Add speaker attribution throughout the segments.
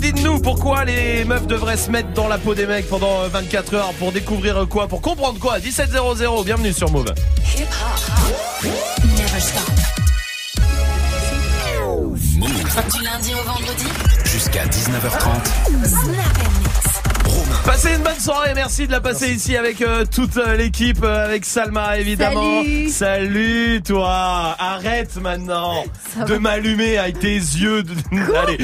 Speaker 1: Dites-nous, dites-nous pourquoi les meufs devraient se mettre dans la peau des mecs pendant 24 heures pour découvrir quoi, pour comprendre quoi? 1700, bienvenue sur Move.
Speaker 2: Du lundi au vendredi
Speaker 3: Jusqu'à 19h30.
Speaker 1: Passez une bonne soirée, merci de la passer ici avec euh, toute euh, l'équipe, euh, avec Salma évidemment.
Speaker 4: Salut.
Speaker 1: Salut toi, arrête maintenant de m'allumer avec tes yeux. De... Allez,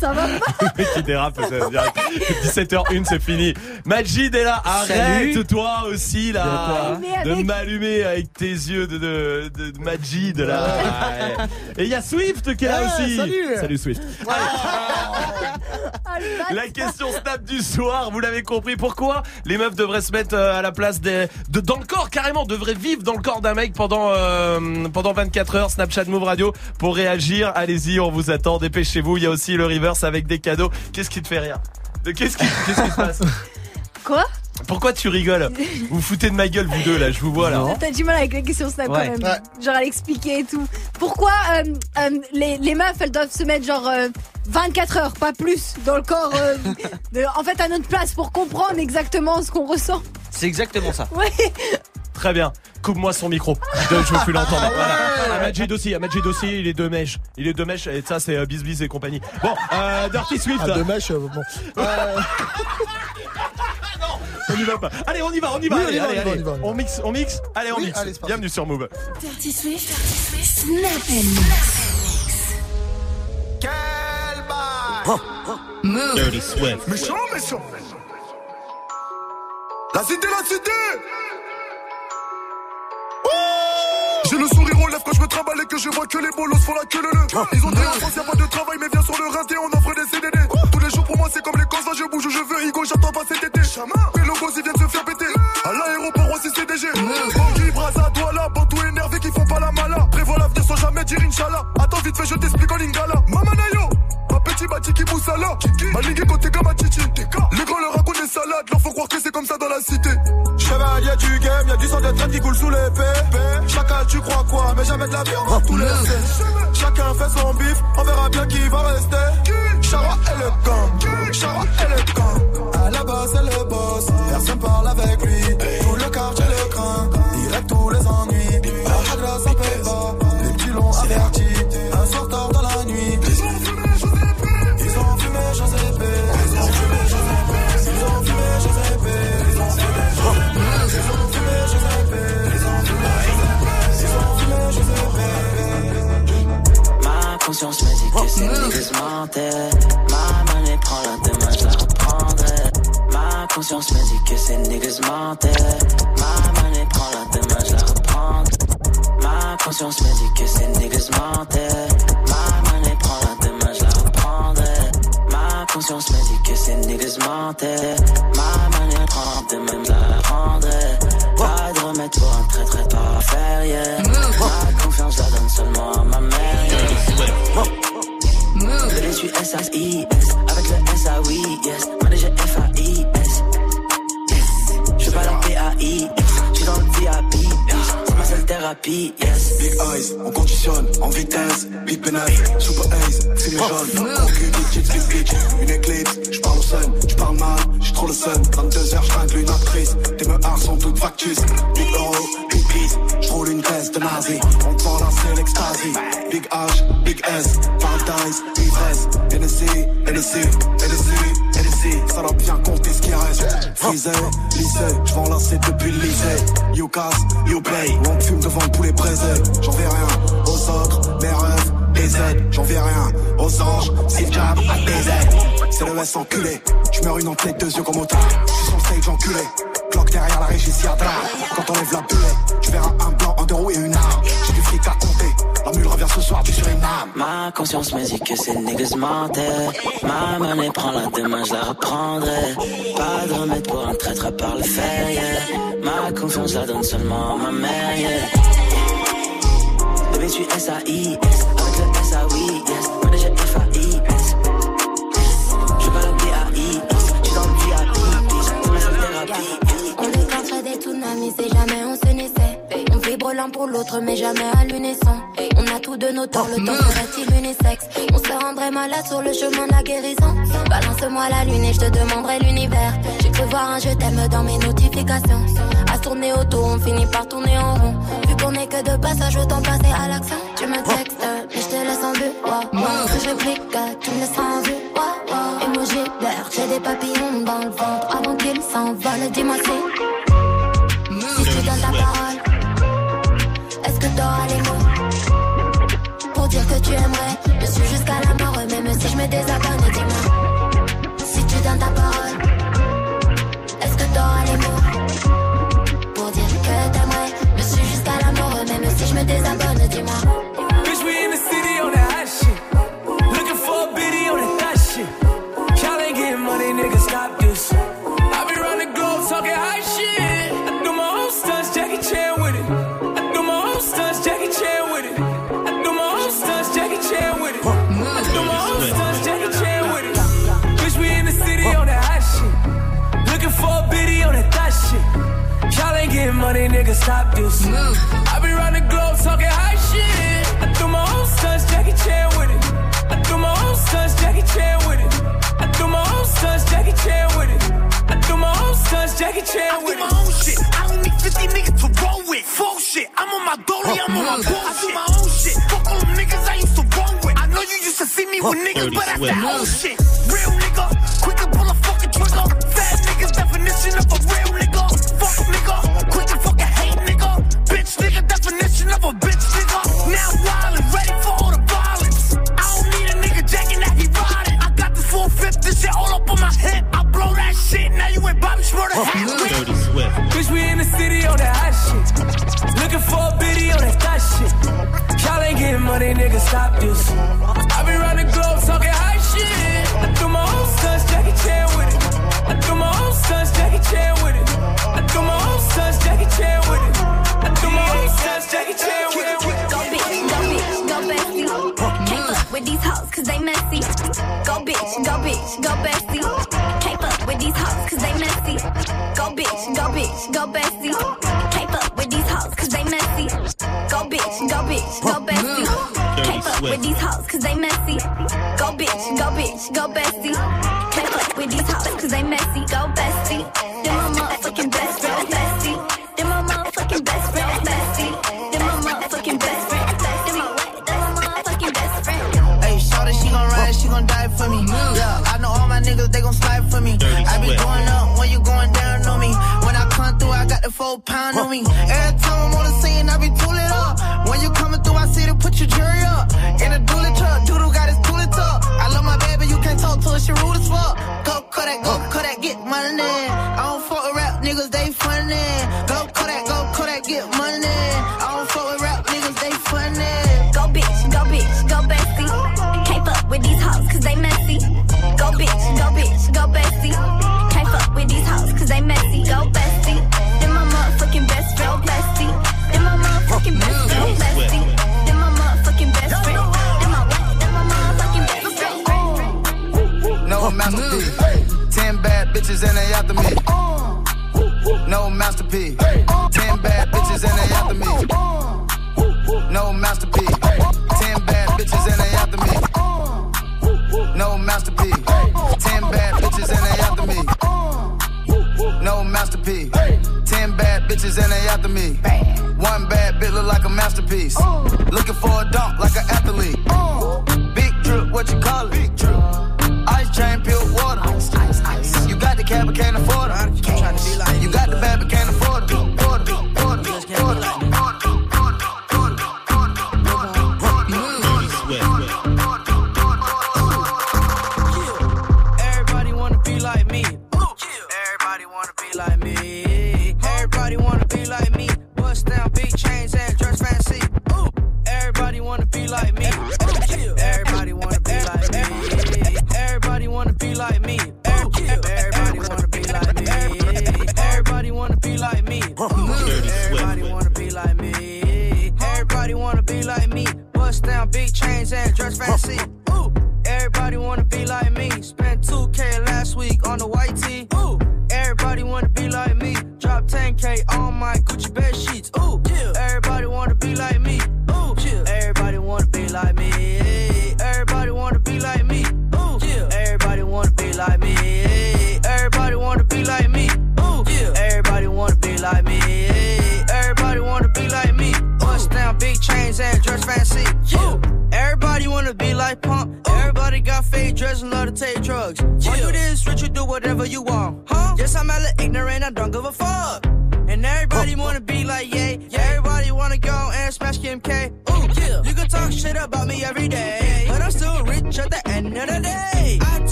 Speaker 4: Ça va pas
Speaker 1: le mec qui dérape, c'est direct. 17h01 c'est fini. Majid est là, arrête toi aussi là de m'allumer avec tes yeux de, de, de, de Majid là. Ouais. Et il y a Swift qui est là
Speaker 5: Ah,
Speaker 1: aussi.
Speaker 5: salut.
Speaker 1: Swift.
Speaker 4: Ah.
Speaker 1: La question snap du soir, vous l'avez compris, pourquoi les meufs devraient se mettre euh, à la place des... De, dans le corps, carrément, devraient vivre dans le corps d'un mec pendant, euh, pendant 24 heures, Snapchat Move Radio, pour réagir. Allez-y, on vous attend, dépêchez-vous. Il y a aussi le reverse avec des cadeaux. Qu'est-ce qui te fait rire? De Qu'est-ce qui, qu'est-ce qui se passe?
Speaker 4: Quoi?
Speaker 1: Pourquoi tu rigoles? Vous vous foutez de ma gueule, vous deux, là, je vous vois, là.
Speaker 4: T'as du mal avec la question Snap
Speaker 1: Ouais.
Speaker 4: quand même. Genre à l'expliquer et tout. Pourquoi euh, euh, les, les meufs elles doivent se mettre genre euh, 24 heures, pas plus, dans le corps, euh, de- en fait à notre place pour comprendre exactement ce qu'on ressent.
Speaker 6: C'est exactement ça.
Speaker 4: Ouais.
Speaker 1: Très bien. Coupe-moi son micro. Je je veux plus l'entendre. Voilà. Amajid aussi, Amajid aussi, il est deux mèches. Il est deux mèches et ça c'est euh, Bisbis et compagnie. Bon, euh, Dirty Swift.
Speaker 5: Ah, deux mèches, euh, bon. Euh,
Speaker 1: On y va pas. Allez, on y va, on y va.
Speaker 5: Oui, on
Speaker 1: allez,
Speaker 5: y va,
Speaker 1: allez,
Speaker 5: on y va,
Speaker 1: allez.
Speaker 5: on y va, on y va.
Speaker 1: On mixe, on mixe. Allez, on
Speaker 5: Oui,
Speaker 1: mixe.
Speaker 5: allez.
Speaker 1: Bienvenue sur Move.
Speaker 2: Dirty Swift, Dirty Swift, Snap Move.
Speaker 1: Dirty Swift.
Speaker 7: Méchant, méchant. La cité, la cité. J'ai le sourire aux lèvres quand je me trimballe et que je vois que les bolos font la queue le le. Ils ont dit en France y'a pas de travail mais viens sur le rinté on offre des CDD Tous les jours pour moi c'est comme les concerts je bouge où je veux Igo j'attends pas cet été. Mais le boss il vient de se faire péter. À l'aéroport aussi CDG Bangui, Braza, Douala, Bantou énervé qui font pas la mala. Prévois l'avenir sans jamais dire Inch'Allah. Attends vite fait je t'explique en lingala. Mama Bati qui mousse à l'or Malingué côté comme Titi. Les grands leur racontent des salades Leur faut croire que c'est comme ça dans la cité. Chevalier du game, y'a du sang de traite qui coule sous l'épée Chacun tu crois quoi, mais jamais de la les sens. Chacun fait son bif, on verra bien qui va rester. Chara et le gang, Chara et le gang À la base c'est le boss, personne parle avec lui
Speaker 8: conscience me dit que c'est niggas mentais. Ma monnaie prend la demain, je la reprendrai. Ma conscience me dit que c'est niggas. Ma monnaie prend la demain, je la reprendrai. Ma conscience me dit que c'est niggas. Ma monnaie prend la demain, je la reprendrai. Ma conscience me dit que c'est niggas. Ma monnaie prend la demain, je la reprendrai. Pas de remède pour un très très parfait, yeah. Ma confiance, je la donne seulement à ma mère, yeah. Je les suis S-A-I-S Avec le S-A-Oui, yes Manager F-A-I-S thérapie, yes
Speaker 7: Big eyes, on conditionne en vitesse. Big pénètre, super ace, c'est les jaunes. Aucune bitch, big bitch, une éclipse. J'parle au sun, j'parle mal, j'suis trop le sun. 22h, j'tringle une actrice. Tes meurs sont toutes factus. Big euro, peace, j'roule une caisse de nazi. On te vend c'est l'extasie. Big H, big S, paradise, ivresse. NSC, NSC, NSC, NSC. Ça doit bien compter ce qui reste. Frisé, lycée, j'vends lancer depuis le lycée. You casse, you play. On fume devant le poulet braisé. J'en vais rien aux autres, mes rêves. J'en vais rien aux anges, c'est job à des. C'est le S enculé. J'meurs une en tête, deux yeux comme autant. J'suis sur le stage enculé. Cloque derrière la régie, s'y a drap. Quand on lève la bulle, tu verras un blanc, un deux roues et une arme. J'ai du fric à compter. La mule revient ce soir du Suriname.
Speaker 8: Ma conscience me dit que c'est niggas Ma monnaie prend la demain, je la reprendrai Pas de remède pour un traître à part le fer, Ma confiance, je la donne seulement à ma mère, yeah Bébé, je suis S-A-I-S Avec le
Speaker 9: pour l'autre, mais jamais à l'unisson. On a tous
Speaker 10: de nos torts, le temps oh, serait-il unisexe? On se rendrait malade sur le chemin de la guérison. Balance-moi la lune et je te demanderai l'univers. J'ai cru voir un je t'aime dans mes notifications. À tourner autour, on finit par tourner en rond. Vu qu'on est que de passage, autant passer à l'action. Tu me oh. textes, mais je te laisse en vue. Ouais. Que je clique, tu me laisses en vue. Oh, et moi j'ai peur, j'ai des papillons dans le ventre. Avant qu'ils s'envolent, dis-moi. pour dire que tu aimerais. Je suis jusqu'à la mort, même si je me
Speaker 11: désaccords. stop this. Mm. I be round the globe talking high shit. I threw my own son's Jackie Chan with it. I threw my own son's Jackie Chan with it. I threw my own son's Jackie Chan with it. I threw my own son's Jackie Chan with it. I do my own
Speaker 12: shit. I don't need 50 niggas to roll with. Full shit. I'm on my dolly. I'm on my bullshit. I do my own shit. Fuck all them niggas I used to roll with. I know you used to see me with niggas, but that's the oh shit. Real niggas.
Speaker 11: stop this. I be running globe talking high shit. I do my own stunts, Jackie Chan with it. I do my own stunts, Jackie Chan with it. I do my own stunts, Jackie Chan with it. I do my own stunts, Jackie Chan with it.
Speaker 10: Go bitch, go bitch, go bessie. Can't fuck with these hoes cause they messy. Go bitch, go bitch, go bestie. Can't fuck with these hoes cause they messy. Go bitch, go bitch, go bestie. hoes, cause they messy. Go bitch, go bitch, go bestie.
Speaker 11: like me.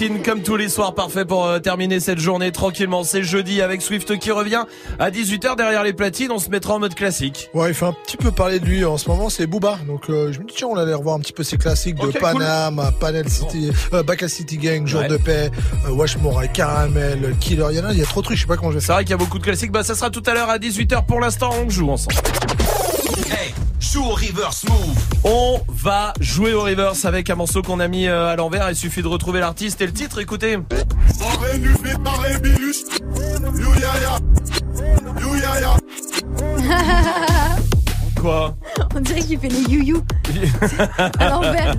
Speaker 1: Platine, comme tous les soirs, parfait pour euh, terminer cette journée tranquillement. C'est jeudi avec Swift qui revient à 18h derrière les platines. On se mettra en mode classique.
Speaker 5: Ouais, il fait un petit peu parler de lui en ce moment, c'est Booba. Donc euh, je me dis tiens, on allait revoir un petit peu ses classiques de Paname, Panel City, euh, Baka City Gang, Jour
Speaker 1: Ouais.
Speaker 5: de paix, euh, Wash Morai, Caramel, Killer. Il y en a, il y a trop de trucs, je sais pas comment je vais
Speaker 1: C'est vrai qu'il y a beaucoup de classiques. Bah, ça sera tout à l'heure à 18h. Pour l'instant, on joue ensemble.
Speaker 3: Hey, joue au reverse move.
Speaker 1: On va jouer au reverse avec un morceau qu'on a mis euh, à l'envers. Il suffit de retrouver l'artiste et le titre. Écoutez. Quoi
Speaker 4: On dirait qu'il fait les you-you à l'envers.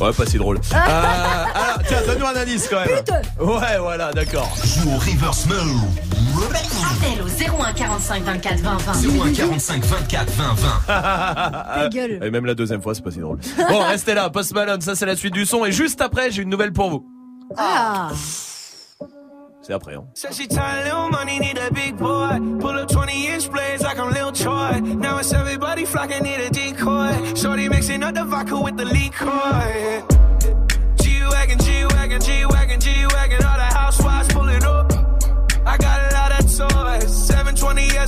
Speaker 1: Ouais, pas si drôle. Euh, alors, tiens, donne-nous un indice quand même. Ouais, voilà, d'accord.
Speaker 3: Joue au reverse move.
Speaker 13: Appel au 01 45 24 20 20.
Speaker 3: 01 45 24 20 20.
Speaker 4: Ta gueule.
Speaker 1: Et même la deuxième fois, c'est pas si drôle. Bon, restez là, Post Malone, ça c'est la suite du son. Et juste après, j'ai une nouvelle pour vous.
Speaker 4: Ah.
Speaker 1: C'est après, hein.
Speaker 14: Said she tired, little money, need a big boy. Pull up 20 inch blades like I'm Lil Troy. Now it's everybody flocking, need a decoy. Shorty mixing up the vodka with the liquor. G-Wagon, G-Wagon, G-Wagon, G-Wagon. All the housewives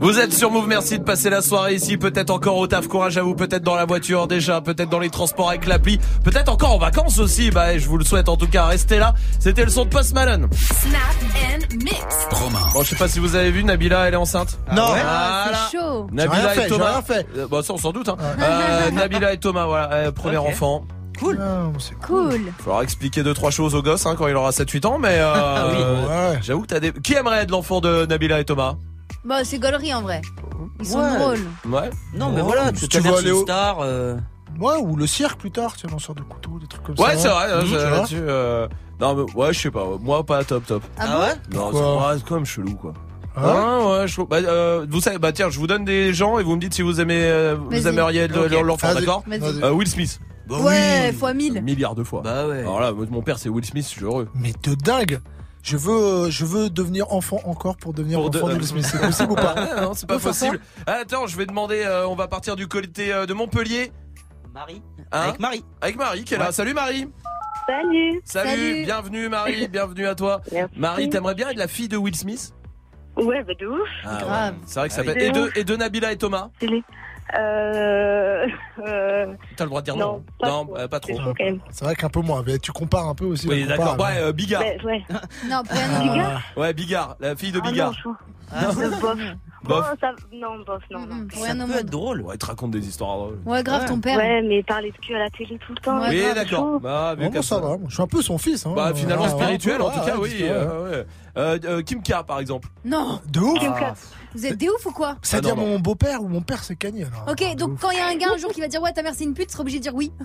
Speaker 1: Vous êtes sur Move, merci de passer la soirée ici, peut-être encore au taf, courage à vous, peut-être dans la voiture déjà, peut-être dans les transports avec l'appli, peut-être encore en vacances aussi, bah je vous le souhaite en tout cas, restez là, c'était le son de Post Malone.
Speaker 13: Snap and mix.
Speaker 3: Romain.
Speaker 1: Bon, je sais pas si vous avez vu, Nabila, elle est enceinte.
Speaker 5: Non.
Speaker 1: Voilà.
Speaker 4: Ah, c'est chaud.
Speaker 1: Nabila et Thomas.
Speaker 5: rien fait.
Speaker 1: Euh, bon, ça on s'en doute. Hein. Euh, Nabila et Thomas, voilà, euh, premier enfant.
Speaker 5: Ah, c'est
Speaker 4: Cool.
Speaker 1: Il faudra expliquer deux trois choses au gosse hein, quand il aura 7-8 ans, mais euh,
Speaker 5: Ouais.
Speaker 1: j'avoue que t'as des. Qui aimerait être l'enfant de Nabila et Thomas?
Speaker 4: Bah, c'est gaulerie en vrai. Ils sont
Speaker 6: Ouais.
Speaker 4: drôles.
Speaker 1: Ouais.
Speaker 6: Non, mais voilà,
Speaker 5: si
Speaker 6: tu
Speaker 5: tu veux
Speaker 6: traverses
Speaker 5: aller
Speaker 6: une
Speaker 5: au-
Speaker 6: star. euh,
Speaker 5: Ouais, ou le cirque plus tard, tu sais, lanceur de couteau, des trucs comme
Speaker 1: Ouais,
Speaker 5: ça.
Speaker 1: c'est vrai.
Speaker 5: Mmh,
Speaker 1: euh,
Speaker 5: tu
Speaker 1: je-
Speaker 5: vois.
Speaker 1: là-dessus, euh, Non, mais ouais, je sais pas. Moi, pas top, top.
Speaker 4: Ah,
Speaker 6: Ah
Speaker 4: bon?
Speaker 6: Ouais
Speaker 1: Non,
Speaker 5: Pourquoi?
Speaker 1: c'est ouais, c'est quand même chelou, quoi.
Speaker 5: Ah
Speaker 1: ouais, ouais, je... bah, euh, vous savez, bah tiens, je vous donne des gens et vous me dites si vous aimez, euh, vous
Speaker 4: Vas-y.
Speaker 1: aimeriez le-
Speaker 6: Ok.
Speaker 1: l'enfant,
Speaker 5: Vas-y.
Speaker 1: d'accord?
Speaker 4: Vas-y.
Speaker 1: Euh, Will Smith.
Speaker 6: Bah
Speaker 4: Ouais,
Speaker 6: oui.
Speaker 4: fois 1000.
Speaker 1: Milliards de fois.
Speaker 6: Bah ouais.
Speaker 1: Alors là, moi, mon père c'est Will Smith, je suis heureux.
Speaker 5: Mais de dingue Je veux, euh, je veux devenir enfant encore pour devenir
Speaker 1: Pour
Speaker 5: enfant de Will Smith. C'est possible ou pas
Speaker 1: Ah, non, c'est pas possible. Ah, attends, je vais demander, euh, on va partir du côté euh, de Montpellier.
Speaker 6: Marie.
Speaker 1: Hein
Speaker 6: Avec Marie.
Speaker 1: Avec Marie qui est là. Salut Marie.
Speaker 15: Salut.
Speaker 1: Salut,
Speaker 4: Salut.
Speaker 1: bienvenue Marie, bienvenue à toi.
Speaker 15: Merci.
Speaker 1: Marie, t'aimerais bien être la fille de Will Smith
Speaker 15: Ouais, bah de ouf.
Speaker 1: Ah,
Speaker 4: Grave.
Speaker 1: ouais. C'est vrai que ça
Speaker 6: Ah
Speaker 1: fait. Et
Speaker 15: De
Speaker 1: et de Nabila et Thomas
Speaker 15: Stylé. Euh... euh...
Speaker 1: T'as le droit de dire
Speaker 15: Non,
Speaker 1: non.
Speaker 15: pas
Speaker 1: non,
Speaker 15: trop.
Speaker 1: pas trop.
Speaker 15: C'est
Speaker 5: vrai qu'un peu moins, mais tu compares un peu aussi.
Speaker 1: Oui, d'accord. Ouais, euh, Bigard.
Speaker 15: Ouais, ouais.
Speaker 4: Non,
Speaker 5: Ah,
Speaker 4: Bigard.
Speaker 1: Ouais, Bigard, la fille de
Speaker 15: Ah
Speaker 1: Bigard.
Speaker 15: non.
Speaker 6: Ah,
Speaker 15: bof. Oh, ça... Non, bof, non. non.
Speaker 4: Pour
Speaker 6: ça
Speaker 4: rien au
Speaker 6: peut être
Speaker 4: monde.
Speaker 6: drôle.
Speaker 1: Ouais, il te raconte des histoires drôles.
Speaker 4: Ouais, grave,
Speaker 6: Ouais.
Speaker 4: ton père.
Speaker 15: Ouais, mais parler de cul à la télé tout le temps.
Speaker 4: Ouais,
Speaker 1: Oui, d'accord. Bah, vu
Speaker 5: Bon, ça va. Je suis un peu son fils. Hein.
Speaker 1: Bah, finalement
Speaker 5: Ah,
Speaker 1: spirituel,
Speaker 5: ouais,
Speaker 1: en tout cas,
Speaker 5: ouais,
Speaker 1: oui.
Speaker 5: ouais.
Speaker 1: euh, ouais. Euh, euh, Kim K, par exemple.
Speaker 4: Non,
Speaker 5: De ouf
Speaker 15: Kim K.
Speaker 4: vous êtes des ouf ou quoi?
Speaker 5: C'est-à-dire
Speaker 1: Ah, non, non.
Speaker 5: mon beau-père ou mon père, c'est Kanye alors.
Speaker 4: Ok,
Speaker 5: De
Speaker 4: donc quand il y a un gars un jour qui va dire ouais ta mère c'est une pute, tu seras obligé de dire oui.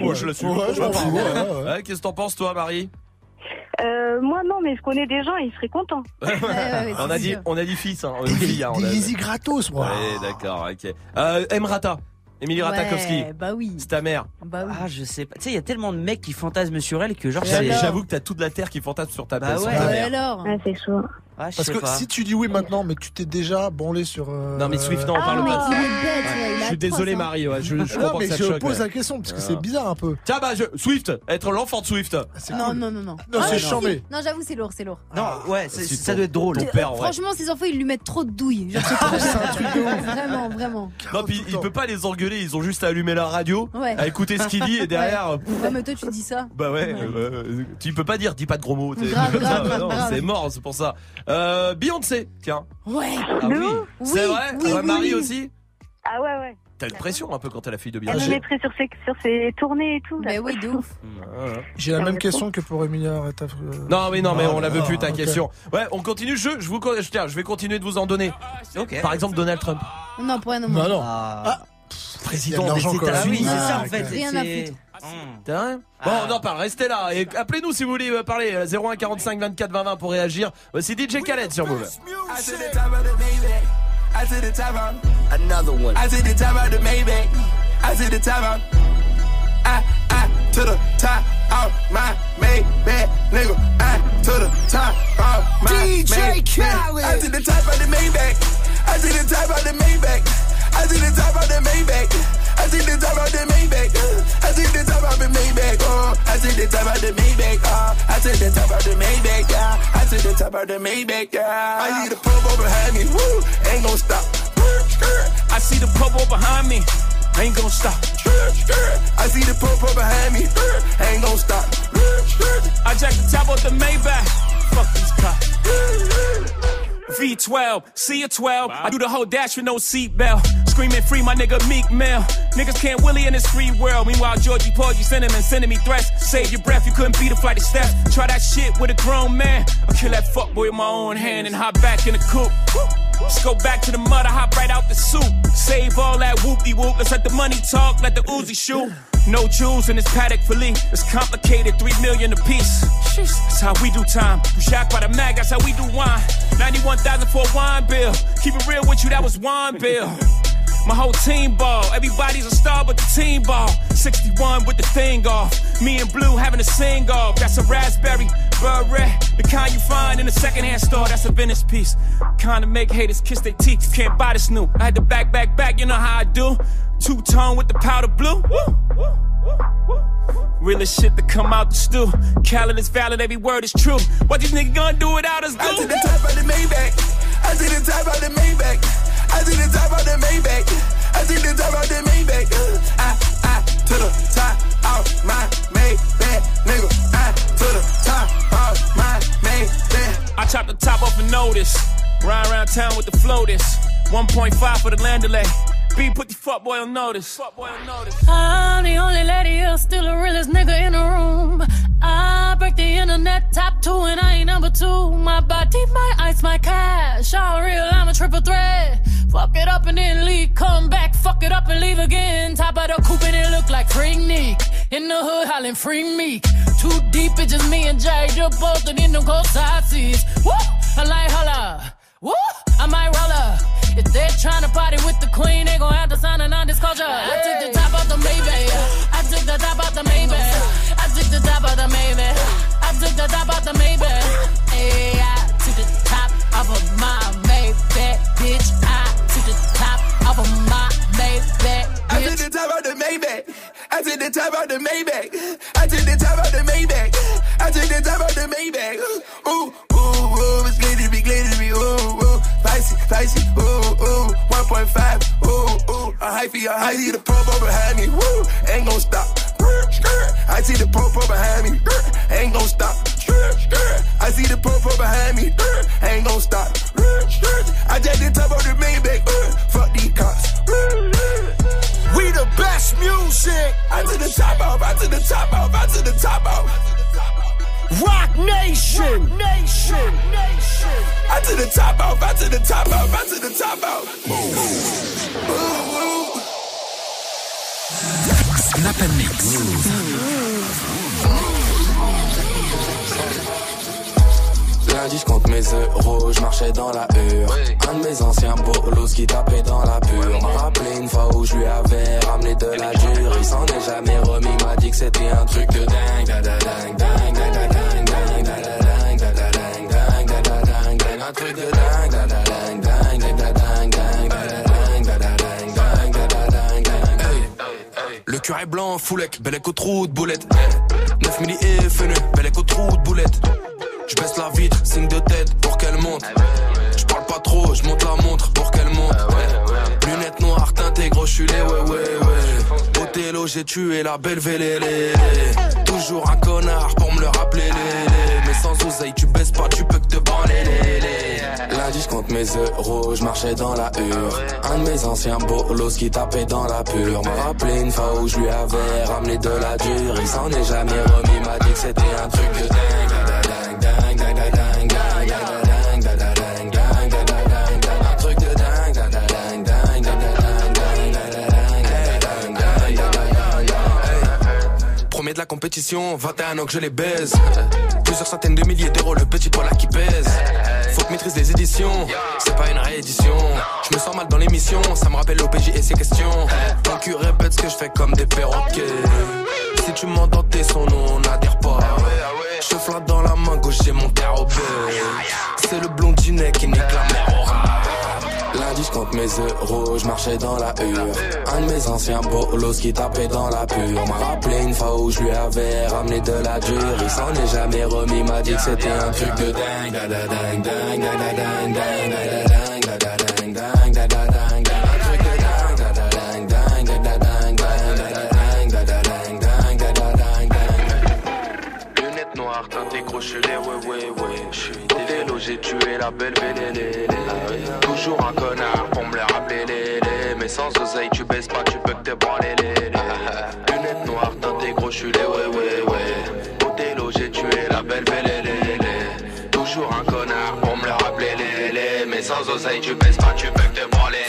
Speaker 5: Ouais.
Speaker 1: Ouais, je.
Speaker 5: Ouais, ouais, ouais.
Speaker 1: Ouais, Qu'est-ce que t'en penses, toi, Marie?
Speaker 15: Euh, moi, non, mais je connais des gens, ils seraient contents.
Speaker 4: ouais, ouais,
Speaker 1: on, a dit, on a dit fils, hein. On a
Speaker 5: Des,
Speaker 1: dit fille, hein, on
Speaker 5: des
Speaker 1: a-
Speaker 5: Yeezy gratos, moi.
Speaker 1: Ouais, d'accord, ok. Euh, Emrata. Émilie Ratakowski.
Speaker 4: Bah oui.
Speaker 1: C'est ta mère.
Speaker 4: Bah oui.
Speaker 6: Ah, je sais pas. Tu sais, il y a tellement de mecs qui fantasment sur elle que genre,
Speaker 4: Et
Speaker 6: c'est.
Speaker 1: J'avoue que t'as toute la terre qui fantasme sur ta
Speaker 6: Bah
Speaker 1: sur
Speaker 6: ouais.
Speaker 1: ta
Speaker 4: Ouais,
Speaker 1: mère.
Speaker 4: alors.
Speaker 15: Ah, c'est chaud.
Speaker 6: Ah,
Speaker 5: Parce que
Speaker 6: pas.
Speaker 5: si tu dis oui maintenant, mais tu t'es déjà branlé sur. euh,
Speaker 1: Non, mais Swift, non, on
Speaker 4: Ah
Speaker 1: parle pas.
Speaker 4: ouais, il
Speaker 1: Je suis désolé,
Speaker 4: hein.
Speaker 1: Marie. Ouais, je, je
Speaker 5: Non,
Speaker 1: comprends
Speaker 5: mais
Speaker 1: que ça te
Speaker 5: je
Speaker 1: choque.
Speaker 5: pose
Speaker 1: ouais.
Speaker 5: la question parce que
Speaker 1: Ah.
Speaker 5: c'est bizarre un peu.
Speaker 1: Tiens, bah, je... Swift, être l'enfant de Swift.
Speaker 5: C'est
Speaker 4: Non,
Speaker 5: cool.
Speaker 4: non, non, non.
Speaker 5: Non, c'est
Speaker 4: mais
Speaker 5: chambé.
Speaker 4: Non, j'avoue, c'est lourd, c'est lourd.
Speaker 6: Non, ouais, c'est- ça
Speaker 1: ton-
Speaker 6: doit être drôle.
Speaker 1: ton père, en vrai.
Speaker 4: Franchement, ces enfants, ils lui mettent trop de douilles. Genre, c'est
Speaker 5: C'est un truc de ouf.
Speaker 4: Vraiment, vraiment.
Speaker 1: Non, puis il peut pas les engueuler, ils ont juste à allumer la radio, à écouter ce qu'il dit et derrière.
Speaker 4: Ouais, mais toi, tu dis ça.
Speaker 1: Bah ouais, euh, tu peux pas dire, dis pas de gros mots. ça, c'est mort, c'est pour ça. Euh, Beyoncé, tiens.
Speaker 4: Ouais.
Speaker 1: Ah oui,
Speaker 15: Oui,
Speaker 1: c'est vrai.
Speaker 4: oui,
Speaker 1: Marie
Speaker 4: oui.
Speaker 1: aussi.
Speaker 15: Ah ouais, ouais.
Speaker 1: T'as une pression un peu quand t'es la fille de
Speaker 15: Elle
Speaker 1: Beyoncé.
Speaker 15: me mettrait sur ses, sur ses tournées et tout. là.
Speaker 4: Mais oui, de ouf.
Speaker 1: Ah, ouais.
Speaker 5: J'ai la
Speaker 15: Non,
Speaker 5: même question que pour Emilia
Speaker 1: Non mais non mais on la veut
Speaker 5: Ah,
Speaker 1: plus ta question. Ouais, on continue le jeu. Je vous je, tiens, je vais continuer de vous en donner.
Speaker 6: Ok.
Speaker 1: Par exemple Donald Trump,
Speaker 4: Non, pour rien au
Speaker 5: Bah
Speaker 4: monde.
Speaker 5: non.
Speaker 6: Ah,
Speaker 1: président des
Speaker 5: quoi.
Speaker 6: ah oui,
Speaker 1: États-Unis.
Speaker 6: c'est ça en
Speaker 5: Ah,
Speaker 6: fait.
Speaker 5: ok.
Speaker 4: Rien à foutre.
Speaker 6: Hum.
Speaker 1: Vrai Bon,
Speaker 6: Ah.
Speaker 1: on en parle, restez là et appelez-nous si vous voulez euh, parler euh, 01 45 24 20 20 pour réagir. Voici DJ Khaled sur Move.
Speaker 12: I to the top of the Maybach. I to the top of another one. I to the top of the Maybach. I to the top of I I to the top of my Maybach, nigga. I to the top of my
Speaker 11: DJ
Speaker 12: Maybach.
Speaker 11: Khaled.
Speaker 12: I to the top of the Maybach. I to the top of the Maybach. I to the top of the Maybach. I to the top of the Maybach. I to the top of the Maybach. Oh, I to the top of the Maybach. Oh, I to the top of the Maybach. Yeah, I to the top of the Maybach. Yeah, I see the purple behind me. Woo, ain't gon' stop. I see the purple behind me. Ain't gon' stop. I see the purple behind me. Ain't gon' stop. I jack the top of the Maybach. Fuck these cops. V12, C a 12. I do the whole dash with no seatbelt. Screaming free, my nigga Meek Mill. Niggas can't Willie in this free world. Meanwhile, Georgie Porgy sending and sending me threats. Save your breath, you couldn't beat a flight of steps. Try that shit with a grown man. I'll kill that fuckboy with my own hand and hop back in the coupe. Let's go back to the mud, I hop right out the soup. Save all that whoopty whoop. Let's let the money talk, let the Uzi shoot. No jewels in this paddock fillet. It's complicated, three million a piece. That's how we do time. You shocked by the mag, that's how we do wine. 91,000 for a wine bill. Keep it real with you, that was wine bill. My whole team ball. Everybody's a star but the team ball. 61 with the thing off. Me and Blue having a sing off. That's a raspberry The kind you find in a secondhand store. That's a Venice piece. Kind of make haters kiss their teeth. You can't buy this new. I had to back, back, back. You know how I do. Two tone with the powder blue. Woo, woo, woo, woo. Realest shit to come out the stew. Khaled is valid, every word is true. What these niggas gonna do without us? I to the top of the Maybach. I to the top of the Maybach. I to the top of the Maybach. I to the top of the Maybach. Uh, I to the top of my Maybach, nigga. I to the top of my Maybach. I chop the top off a notice. Ride around town with the floaters. 1.5 for the landolay. B put the fuck boy on notice. Fuck boy on notice.
Speaker 16: I'm the only lady, you're still the realest nigga in the room. I break the internet top two, and I ain't number two. My body, my ice, my cash. All real, I'm a triple threat. Fuck it up and then leave, come back, fuck it up and leave again. Top of the coupe and it look like Nick. In the hood, hollering free me. Too deep, it's just me and Jay. Just posted in them cold side seats. Woo! I like holla. Woo! I might roll her. If they're trying to party with the queen, they gon' have to sign a non-disclosure. I took the top off the Maybach. I took the top off the Maybach. I took the top off the Maybach. I took the top off the Maybach. Hey, I took the top off of my Maybach, bitch. I took the top off of my Maybach,
Speaker 17: I took the top out the Maybach. I took the top out the Maybach. I took the top out the Maybach. I took the top out the Maybach. Ooh, ooh, ooh, it's glittery, glittery, ooh, ooh, spicy, spicy, ooh, ooh, 1.5, ooh, ooh, a hyphy, a hyphy, the popo behind me, woo, ain't gon' stop. I see the popo behind me, ain't gon' stop. I see the purple behind me, I ain't gon' stop. I just the top of the main Maybach, fuck these cops. We the best music. I to the top off, I to the top off, I to the top off. Rock Nation, Nation, Nation. I to the top off, I to the top off, I to the top off.
Speaker 3: Snap and mix.
Speaker 8: Lundi je compte mes euros, je marchais dans la hure Un de mes anciens bolos qui tapait dans la pure M'a rappelé une fois où je lui avais ramené de la dure Il s'en est jamais remis, m'a dit que c'était un truc de dingue da da dingue, dingue, Un truc de dingue, da da dingue, dingue, da da.
Speaker 18: Le blanc, foulec, bel écho trou de boulette. 9 milli et fenu, bel écho trou de boulette. Je baisse la vitre, signe de tête pour qu'elle monte. Je parle pas trop, je monte la montre pour qu'elle monte. Lunettes noires teintées, gros, je suis les ouais ouais ouais. Othello, j'ai tué la belle vélélé. Toujours un connard pour me le rappeler. Mais sans oseille, tu baisses pas, tu peux que te branler.
Speaker 8: Lundi je compte mes euros, je marchais dans la hure Un de mes anciens bolos qui tapait dans la pure M'a rappelé une fois où je lui avais ramené de la dure Il s'en est jamais remis, m'a dit que c'était un truc de dingue,
Speaker 18: Premier de la compétition, 21 ans que je les baise. Plusieurs centaines de milliers d'euros, le petit poil là qui pèse. Faut que maîtrise les éditions, c'est pas une réédition. Je me sens mal dans l'émission, ça me rappelle l'OPJ et ses questions. Ton cul répète ce que je fais comme des perroquets. Si tu m'entends tes sons, nous on n'adhère pas. Je flatte dans la main gauche, j'ai mon terre au C'est le blondinet qui nique la mer
Speaker 8: je compte mes euros, je marchais dans la hure Un de mes anciens bolos qui tapait dans la pure M'a rappelé une fois où je lui avais ramené de la dure Il s'en est jamais remis, m'a dit que c'était un truc de dingue dingue, dingue, dingue, dingue, dingue.
Speaker 18: Lunettes noires, teintées crochelées, ouais, ouais, ouais. J'ai tué la belle vélélé. Toujours un connard pour me le rappeler, les. Mais sans oseille, tu baisses pas, tu peux que te branler, les, les. Lunettes noires, teintées gros, je suis les, ouais, ouais, ouais. Othello, j'ai tué la belle vélélé. Toujours un connard pour me le rappeler. Mais sans oseille, tu baisses pas, tu peux que te branler,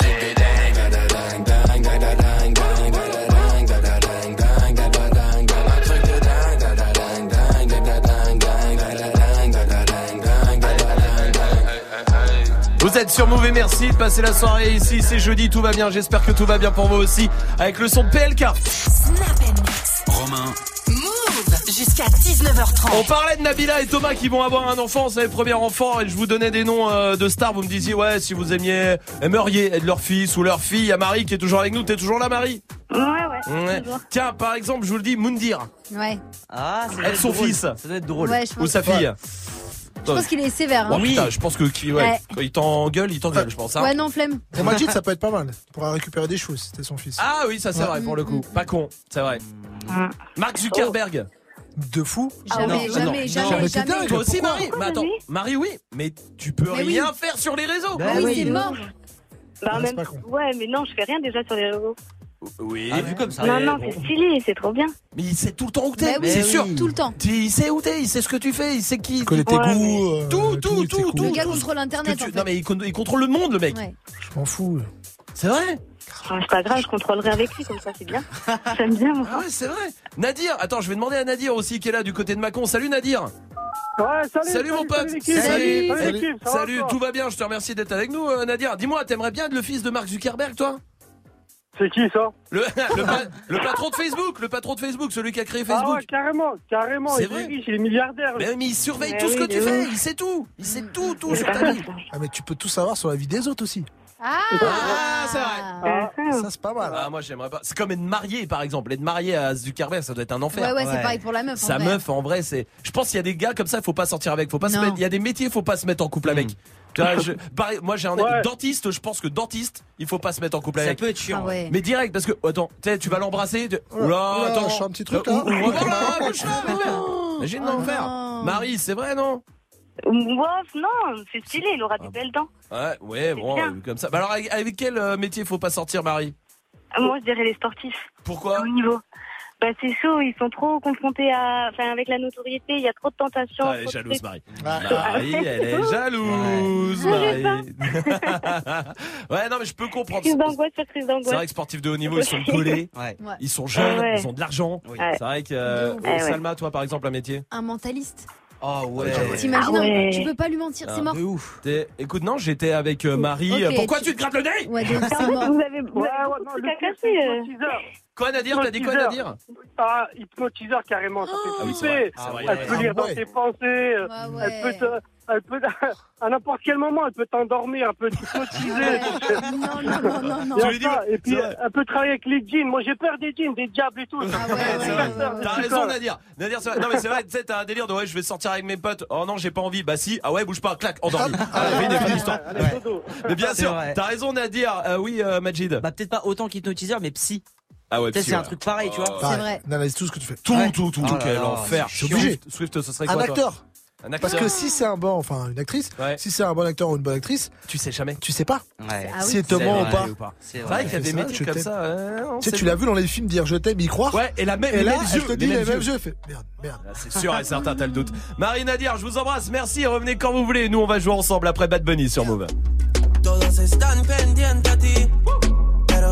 Speaker 1: Vous êtes sur Move et merci de passer la soirée ici. C'est jeudi, tout va bien. J'espère que tout va bien pour vous aussi. Avec le son de PLK.
Speaker 3: Romain.
Speaker 13: Move jusqu'à 19h30.
Speaker 1: On parlait de Nabila et Thomas qui vont avoir un enfant, c'est le premier enfant et je vous donnais des noms euh, de stars, vous me disiez ouais si vous aimiez, aimeriez être leur fils ou leur fille, il y a Marie qui est toujours avec nous, t'es toujours là Marie?
Speaker 15: Ouais, ouais.
Speaker 1: Tiens par exemple je vous le dis, Moundir,
Speaker 4: Ouais.
Speaker 6: Ah, ça doit
Speaker 1: être
Speaker 6: être
Speaker 1: son
Speaker 6: drôle.
Speaker 1: fils
Speaker 6: Ça doit être drôle.
Speaker 4: Ouais,
Speaker 1: ou sa fille.
Speaker 4: Je pense qu'il est sévère.
Speaker 1: Oh,
Speaker 4: hein.
Speaker 1: putain, je pense que qui, ouais,
Speaker 4: Ouais.
Speaker 1: quand il t'engueule, il t'engueule, je pense. Hein.
Speaker 4: Ouais, non, flemme.
Speaker 5: Pour Majid, ça peut être pas mal. Il pourra récupérer des choses, c'était son fils.
Speaker 1: Ah oui, ça c'est
Speaker 5: Ouais.
Speaker 1: vrai pour le coup. Pas con, c'est vrai. Mark Zuckerberg.
Speaker 5: De fou.
Speaker 4: Jamais,
Speaker 1: non,
Speaker 4: jamais,
Speaker 1: non,
Speaker 4: jamais, jamais.
Speaker 1: Toi aussi
Speaker 5: Pourquoi
Speaker 1: Marie Mais attends, Marie oui, mais tu peux
Speaker 4: Mais
Speaker 1: rien
Speaker 4: oui.
Speaker 1: faire sur les réseaux.
Speaker 6: Bah
Speaker 4: oui,
Speaker 6: oui.
Speaker 4: c'est mort.
Speaker 15: Bah, même... Ouais, mais non, je fais rien déjà sur les réseaux.
Speaker 1: Oui.
Speaker 6: Ah, vu comme ça.
Speaker 15: Non, non, c'est stylé, c'est trop bien.
Speaker 1: Mais il sait tout le temps où t'es, c'est sûr.
Speaker 4: Tout le temps.
Speaker 1: Il sait où t'es, il sait ce que tu fais, il sait qui.
Speaker 5: Il connaît tes
Speaker 15: Ouais,
Speaker 5: goûts. euh,
Speaker 1: Tout, tout, tout,
Speaker 5: coups.
Speaker 4: Le
Speaker 1: tout.
Speaker 4: gars
Speaker 1: tout.
Speaker 4: contrôle Internet.
Speaker 1: Que tu-
Speaker 4: en fait.
Speaker 1: Non mais il, con- il contrôle le monde le mec.
Speaker 4: Ouais.
Speaker 5: Je m'en fous.
Speaker 1: C'est vrai
Speaker 15: Ah, c'est pas grave, je contrôlerai avec lui, comme ça, c'est bien. J'aime bien, moi.
Speaker 1: Ah ouais c'est vrai. Nadir, attends je vais demander à Nadir aussi qui est là du côté de Macon. Salut Nadir.
Speaker 19: Ouais, salut,
Speaker 1: Salut, mon pote. Salut.
Speaker 19: Salut,
Speaker 1: Salut,
Speaker 19: toi
Speaker 1: tout va bien. Je te remercie d'être avec nous euh, Nadir. Dis-moi, t'aimerais bien être le fils de Mark Zuckerberg toi?
Speaker 19: C'est qui ça
Speaker 1: le, le, pa- le patron de Facebook, le patron de Facebook, celui qui a créé
Speaker 19: Ah ouais,
Speaker 1: Facebook.
Speaker 19: carrément, carrément.
Speaker 1: C'est
Speaker 19: Il
Speaker 1: vrai.
Speaker 19: est riche, il est milliardaire.
Speaker 1: mais, mais il surveille
Speaker 15: Mais
Speaker 1: tout ce que tu fais, il sait tout, il sait tout, tout sur ta vie.
Speaker 5: Ah, mais tu peux tout savoir sur la vie des autres aussi.
Speaker 4: Ah,
Speaker 1: Ah, c'est vrai.
Speaker 19: Ah,
Speaker 5: Ça, c'est pas mal.
Speaker 1: Ah, moi j'aimerais pas. C'est comme être marié par exemple. Être marié à Zuckerberg, ça doit être un enfer.
Speaker 4: Ouais, ouais,
Speaker 6: Ouais.
Speaker 4: c'est pareil pour la meuf. en
Speaker 1: Sa
Speaker 4: vrai.
Speaker 1: meuf, en vrai, c'est. Je pense qu'il y a des gars comme ça, il faut pas sortir avec. Faut pas se
Speaker 4: Non.
Speaker 1: mettre. Il y a des métiers, faut pas se mettre en couple avec. Tu vois, je- pareil, moi j'ai un
Speaker 19: Ouais.
Speaker 1: dentiste. Je pense que dentiste, il faut pas se mettre en couple
Speaker 6: Ça
Speaker 1: avec.
Speaker 6: peut être chiant.
Speaker 4: Ah ouais.
Speaker 1: Mais direct, parce que attends, tu sais, tu vas l'embrasser. tu-
Speaker 5: Oula,
Speaker 1: attends,
Speaker 5: je un petit truc,
Speaker 1: Euh,
Speaker 5: là.
Speaker 1: voilà, bouge. Imagine
Speaker 4: Oh
Speaker 1: l'enfer. Marie, c'est vrai non?
Speaker 15: Wouf, non, c'est stylé, il aura des belles dents.
Speaker 1: Ouais, ouais, bon,
Speaker 15: bien.
Speaker 1: euh, comme ça. Bah alors, avec, avec quel euh, métier faut pas sortir, Marie?
Speaker 15: Ah, Moi, je dirais les sportifs.
Speaker 1: Pourquoi?
Speaker 15: Au niveau. Bah, c'est chaud, ils sont trop confrontés à. Enfin, avec la notoriété, il y a trop de tentations.
Speaker 1: Ah, Elle est jalouse. Marie.
Speaker 5: Ah,
Speaker 1: Marie, elle est jalouse,
Speaker 15: Ouais.
Speaker 1: Marie. ouais, non, mais je peux comprendre.
Speaker 15: Crise d'angoisse sur crise
Speaker 1: C'est vrai
Speaker 15: d'angoisse.
Speaker 1: que sportifs de haut niveau, ils sont collés,
Speaker 6: Ouais.
Speaker 1: Ils sont jeunes,
Speaker 15: Ouais.
Speaker 1: ils ont de l'argent.
Speaker 6: Oui.
Speaker 15: Ouais.
Speaker 1: C'est vrai que euh. Salma, toi par exemple, un métier?
Speaker 4: Un mentaliste.
Speaker 6: Oh ouais.
Speaker 4: T'imagines,
Speaker 15: Ah ouais.
Speaker 4: tu peux pas lui mentir,
Speaker 1: Ah,
Speaker 4: c'est mort.
Speaker 6: De ouf.
Speaker 1: T'es- Écoute, non, j'étais avec euh, Marie.
Speaker 4: Ok,
Speaker 1: Pourquoi
Speaker 4: tu-
Speaker 1: tu te grattes le nez?
Speaker 4: Ouais,
Speaker 15: En
Speaker 4: c'est mort.
Speaker 15: vous avez, vous
Speaker 19: Ouais,
Speaker 15: avez
Speaker 19: ouais, non, le
Speaker 15: à casser.
Speaker 19: c'est
Speaker 15: euh.
Speaker 1: Quoi, Nadir T'as dit quoi. Nadir
Speaker 19: Ah, hypnotiseur carrément, ça fait
Speaker 1: Ah
Speaker 19: flipper.
Speaker 1: vrai.
Speaker 19: Elle peut
Speaker 5: Ah
Speaker 19: lire dans
Speaker 5: ouais.
Speaker 19: tes pensées, euh,
Speaker 4: Ah
Speaker 19: elle
Speaker 4: ouais.
Speaker 19: peut te, elle peut, à n'importe quel moment, elle peut t'endormir, elle peut t'hypnotiser.
Speaker 4: Non, non, non, non, non.
Speaker 1: Dis-
Speaker 19: ça. Et puis, elle peut travailler avec les djinns. Moi, j'ai peur des djinns, des diables et tout.
Speaker 4: Ah ouais,
Speaker 1: Ouais,
Speaker 4: ouais,
Speaker 1: c'est
Speaker 4: ouais,
Speaker 1: vrai.
Speaker 4: ouais, ouais.
Speaker 1: T'as raison, Nadir. Nadir, c'est vrai. Non, mais c'est vrai, tu sais, t'as un délire de ouais, je vais sortir avec mes potes. Oh non, j'ai pas envie. Bah si. Ah ouais, bouge pas, clac, endormi. Ah. Mais bien sûr, t'as raison, Nadir. Euh, oui, euh, Majid.
Speaker 6: Bah peut-être pas autant qu'hypnotiseur, mais psy.
Speaker 1: Ah ouais,
Speaker 6: c'est un truc pareil, tu vois.
Speaker 1: Oh.
Speaker 5: Pareil,
Speaker 4: vrai.
Speaker 5: Analyse tout ce que tu fais.
Speaker 1: Tout,
Speaker 6: Ouais.
Speaker 1: tout, tout,
Speaker 6: Oh
Speaker 1: tout. Quel enfer.
Speaker 5: c'est obligé.
Speaker 1: Swift, ce serait
Speaker 5: Un
Speaker 1: quoi toi
Speaker 5: acteur.
Speaker 1: Un
Speaker 5: Parce que si c'est un bon, enfin une actrice,
Speaker 1: Ouais.
Speaker 5: si c'est un bon acteur ou une bonne actrice,
Speaker 1: Tu sais jamais.
Speaker 5: tu sais pas
Speaker 6: Ouais.
Speaker 4: Ah oui,
Speaker 5: si elle te
Speaker 6: c'est
Speaker 5: ment
Speaker 6: vrai.
Speaker 5: ou pas.
Speaker 6: C'est
Speaker 1: C'est vrai qu'il y a
Speaker 5: C'est
Speaker 1: des
Speaker 5: ça,
Speaker 1: métiers
Speaker 5: je
Speaker 1: comme ça. euh, on
Speaker 5: Tu sais, tu l'as vu dans les films dire je t'aime, y croire.
Speaker 1: Ouais, et la même,
Speaker 5: Et
Speaker 1: les
Speaker 5: là,
Speaker 1: yeux.
Speaker 5: te dit
Speaker 1: les mêmes yeux.
Speaker 5: Fait merde, merde.
Speaker 1: Ah, C'est sûr et certain, t'as le doute. Marie Nadir, je vous embrasse. Merci. Revenez quand vous voulez. Nous, on va jouer ensemble après Bad Bunny sur Move.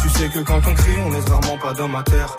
Speaker 20: Tu
Speaker 21: sais que quand on crie, on laisse rarement pas d'homme à terre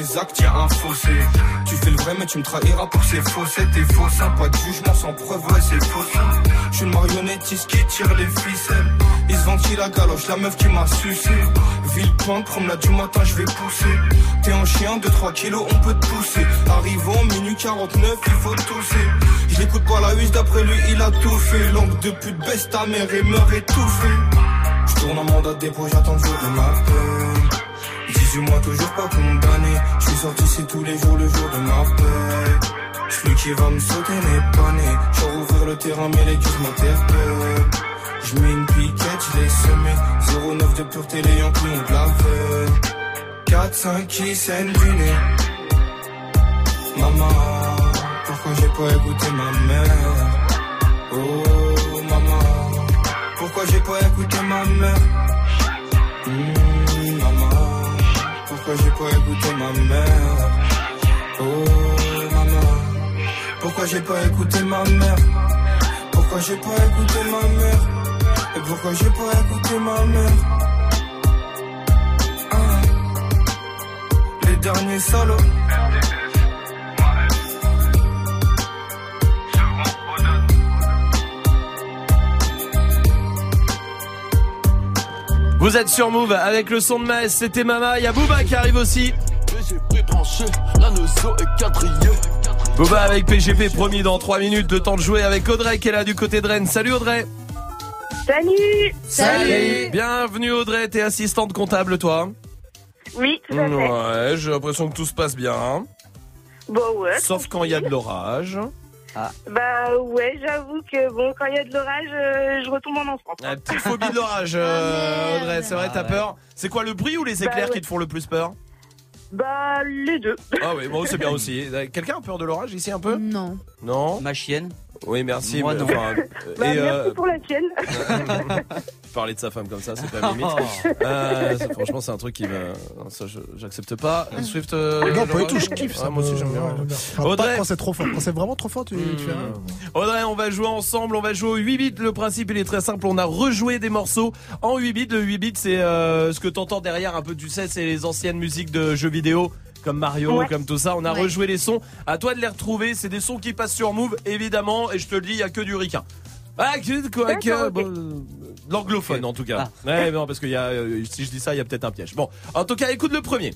Speaker 21: tes actes y a un fossé Tu fais le vrai mais tu me trahiras pour ces faussettes T'es faux ça Pas de jugement sans preuve ouais c'est faux ça Je suis une marionnettiste qui tire les ficelles ils se ventile la galoche, la meuf qui m'a sucé. Villepinte, promenade du matin, je vais pousser. T'es un chien de 3 kilos, on peut te pousser. Arrivant, minuit 49, il faut tousser. Je l'écoute pas la huisse, d'après lui, il a tout fait. Langue de pute, baisse ta mère et meurt étouffé. Je tourne en mandat de dépôt, j'attends le jour de ma. 18 mois, toujours pas condamné. Je suis sorti, c'est tous les jours le jour de ma paix. Celui qui va me sauter n'est pas né. Je rouvrir le terrain, mais les gars m'interpellent. Je mets une piquette, je l'ai semé 09 de pureté, les Yankees ont de la veille 4-5 qui saignent du nez Maman, pourquoi j'ai pas écouté ma mère? Oh maman, pourquoi j'ai pas écouté ma mère? Pourquoi j'ai pas écouté ma mère. Oh maman, pourquoi j'ai pas écouté ma mère? Pourquoi j'ai pas écouté ma mère? Et pourquoi j'ai pas écouté ma mère? Ah. Les derniers solos
Speaker 1: Vous êtes sur Move avec le son de Maes, c'était Mama, il y a Booba qui arrive aussi. Booba avec PGP promis dans 3 minutes de temps de jouer avec Audrey qui est là du côté de Rennes. Salut Audrey
Speaker 15: Salut
Speaker 1: Salut Bienvenue Audrey, t'es assistante comptable toi
Speaker 15: Oui, tout à fait.
Speaker 1: Ouais, j'ai l'impression que tout se passe bien. hein.
Speaker 15: Bon, ouais.
Speaker 1: Sauf quand il y a de l'orage.
Speaker 15: Bah ouais, j'avoue que bon, quand il y a de l'orage, euh, je retombe en enfance.
Speaker 1: La petite phobie de l'orage, euh, Audrey, c'est vrai, t'as peur C'est quoi le bruit ou les éclairs
Speaker 15: Bah ouais.
Speaker 1: qui te font le plus peur
Speaker 15: Bah les deux.
Speaker 1: Ah oui, bon, c'est bien aussi. Quelqu'un a peur de l'orage ici un peu
Speaker 4: Non.
Speaker 1: Non
Speaker 6: Ma chienne
Speaker 1: Oui, merci.
Speaker 6: Moi,
Speaker 1: mais
Speaker 6: non.
Speaker 1: enfin, euh,
Speaker 15: Bah
Speaker 1: et,
Speaker 15: merci
Speaker 1: euh,
Speaker 15: pour la tienne.
Speaker 1: parler de sa femme comme ça, c'est pas limite. Euh, ça, franchement, c'est un truc qui me. non, Ça, j'accepte pas. Swift. euh,
Speaker 5: Non, pas du tout, je kiffe ça.
Speaker 1: Ouais, moi aussi,
Speaker 5: me-
Speaker 1: j'aime bien.
Speaker 5: Enfin,
Speaker 1: Audrey.
Speaker 5: quand c'est trop fort. Quand c'est vraiment trop fort, tu, tu fais rien.
Speaker 1: Audrey, on va jouer ensemble, on va jouer au 8 bits. Le principe, il est très simple. On a rejoué des morceaux en 8 bits. Le 8 bits, c'est euh, ce que t'entends derrière un peu, tu sais, c'est les anciennes musiques de jeux vidéo. Comme Mario,
Speaker 15: Ouais.
Speaker 1: comme tout ça, on a
Speaker 15: Ouais.
Speaker 1: rejoué les sons. À toi de les retrouver. C'est des sons qui passent sur Move, évidemment. Et je te le dis, il y a que du ricain. Ah, que, quoi, que, bon, euh, l'anglophone en tout cas. Ouais, non, parce que y a, euh, si je dis ça, il y a peut-être un piège. Bon, en tout cas, écoute le premier.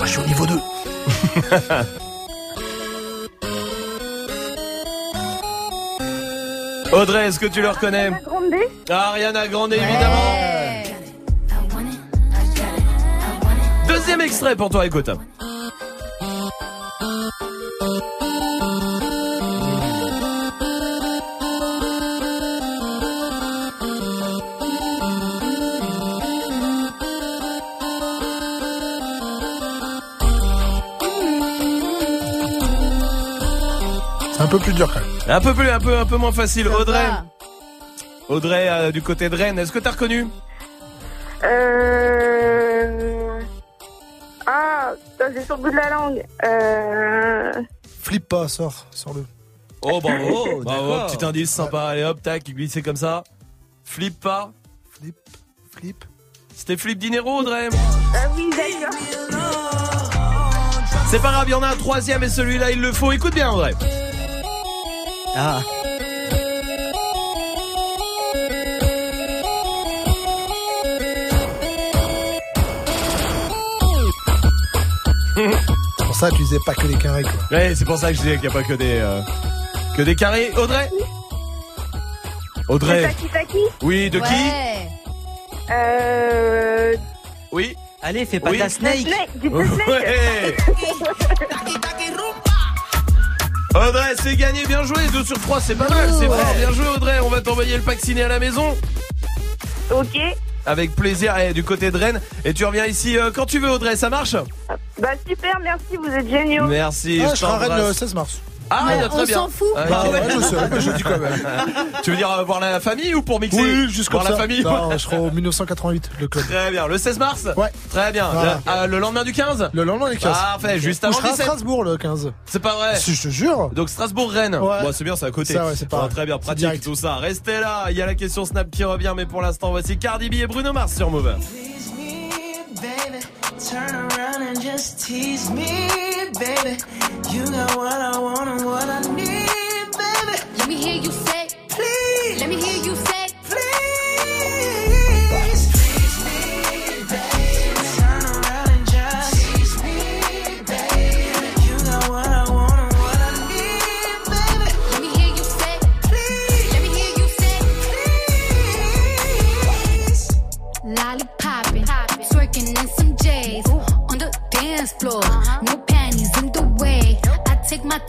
Speaker 5: Ah,
Speaker 1: Audrey, est-ce que tu le reconnais
Speaker 15: Grande?
Speaker 1: Ariana Grande, évidemment. Deuxième extrait pour toi, écoute.
Speaker 5: C'est un peu plus dur quand même.
Speaker 1: Un peu plus, un peu, un peu moins facile.
Speaker 4: Ça
Speaker 1: Audrey,
Speaker 4: va.
Speaker 1: Audrey euh, du côté de Rennes, est-ce que t'as reconnu?
Speaker 15: Euh... Ah, j'ai sur le bout de la langue. Euh...
Speaker 5: Flippe pas, sors, sors-le.
Speaker 1: Oh, bravo,
Speaker 5: Oh,
Speaker 1: bravo, petit indice sympa. Allez hop, tac, glissez comme ça. Flip pas.
Speaker 5: Flip, flip.
Speaker 1: C'était Flip Dinero, Audrey?
Speaker 15: Ah oui, d'accord.
Speaker 1: C'est pas grave, il y en a un troisième et celui-là, il le faut. Écoute bien, Audrey.
Speaker 6: Ah.
Speaker 5: C'est pour ça que tu disais pas que les carrés, quoi.
Speaker 1: Ouais, c'est pour ça que je disais qu'il n'y a pas que des, euh, que des carrés. Audrey Audrey
Speaker 15: Taki Taki
Speaker 1: Oui, de
Speaker 4: Ouais.
Speaker 15: Euh...
Speaker 1: Oui
Speaker 6: Allez, fais pas
Speaker 1: Oui.
Speaker 6: ta snake.
Speaker 15: du Snake.
Speaker 1: Audrey, c'est gagné, bien joué. 2 sur 3, c'est pas mal, c'est fort. Bien joué, Audrey. On va t'envoyer le pack ciné à la maison.
Speaker 15: Ok.
Speaker 1: Avec plaisir, et du côté de Rennes. Et tu reviens ici euh, quand tu veux, Audrey, ça marche
Speaker 15: Bah super, merci, vous êtes géniaux.
Speaker 1: Merci,
Speaker 5: Ah,
Speaker 1: je
Speaker 5: je serai à Rennes le
Speaker 1: t'embrasse.
Speaker 5: 16 mars.
Speaker 1: Ah,
Speaker 4: Ouais,
Speaker 1: très
Speaker 4: on
Speaker 1: bien.
Speaker 4: s'en fout.
Speaker 1: Ah,
Speaker 5: Bah ouais, je sais, mais je dis quand même.
Speaker 1: Tu veux dire euh, voir la famille ou pour mixer
Speaker 5: Oui, juste comme
Speaker 1: Voir la famille
Speaker 5: Non, je serai au 1988, le club.
Speaker 1: Très bien, le 16 mars
Speaker 5: Ouais.
Speaker 1: Très bien.
Speaker 5: Voilà.
Speaker 1: Le, euh, le lendemain du 15
Speaker 5: Le lendemain des 15.
Speaker 1: Parfait, juste
Speaker 5: Ou
Speaker 1: avant
Speaker 5: je serai à
Speaker 1: 17.
Speaker 5: Strasbourg le 15.
Speaker 1: C'est pas vrai
Speaker 5: Si, je te jure.
Speaker 1: Donc Strasbourg-Rennes.
Speaker 5: Ouais.
Speaker 1: Bon, c'est bien, c'est à côté.
Speaker 5: Ça, ouais, c'est pas-
Speaker 1: Bon, très bien,
Speaker 5: c'est
Speaker 1: pratique
Speaker 5: direct.
Speaker 1: tout ça. Restez là, il y a la question Snap qui revient, mais pour l'instant, voici Cardi B et Bruno Mars sur Move.
Speaker 11: Please me, baby. Turn around and just tease me, baby. You got what I want and what I need, baby.
Speaker 13: Let me hear you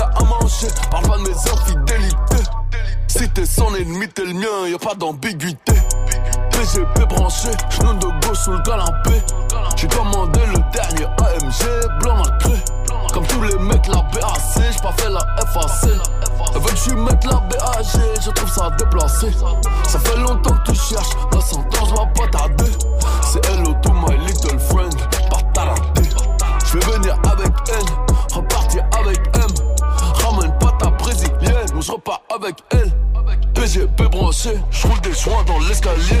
Speaker 18: à manger, parle pas de mes infidélités. Si t'es son ennemi, t'es le mien, y a pas d'ambiguïté. PGP branché, genou de gauche sous le canapé. J'ai commandé le dernier AMG, blanc macré. Comme tous les mecs, la BAC, j'ai pas fait la FAC. Elle veut que je la BAG, je trouve ça déplacé. Ça fait longtemps que tu cherches, la sentence va pas tarder. C'est hello to my little friend, pas taradé. Je vais venir avec N, repars avec elle. PGP branché, je roule des joints dans l'escalier.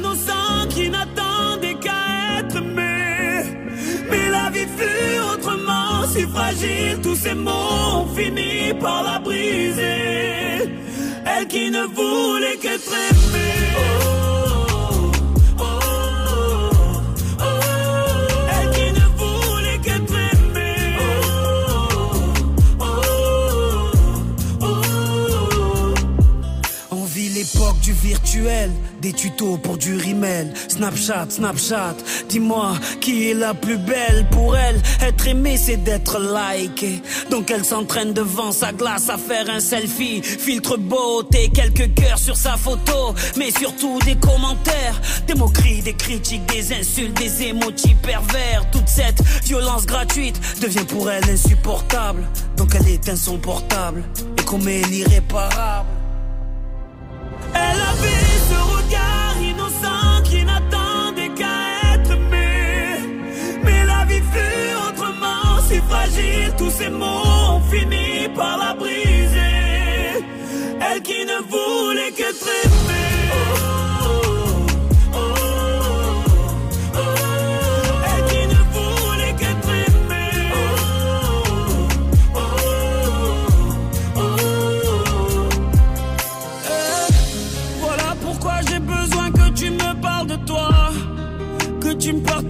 Speaker 11: qui n'attendait qu'à être aimé. Mais la vie fut autrement si fragile, tous ces mots ont fini par la briser. Elle qui ne voulait qu'être aimée. Oh,
Speaker 22: virtuel, des tutos pour du rimel. Snapchat, Snapchat, dis-moi qui est la plus belle pour elle. Être aimée, c'est d'être liké. Donc elle s'entraîne devant sa glace à faire un selfie. Filtre beauté, quelques cœurs sur sa photo. Mais surtout des commentaires, des moqueries, des critiques, des insultes, des émojis pervers. Toute cette violence gratuite devient pour elle insupportable. Donc elle éteint son portable et commet l'irréparable.
Speaker 11: Tous ces mots ont fini par la briser. Elle qui ne voulait qu'être aimée.
Speaker 22: Que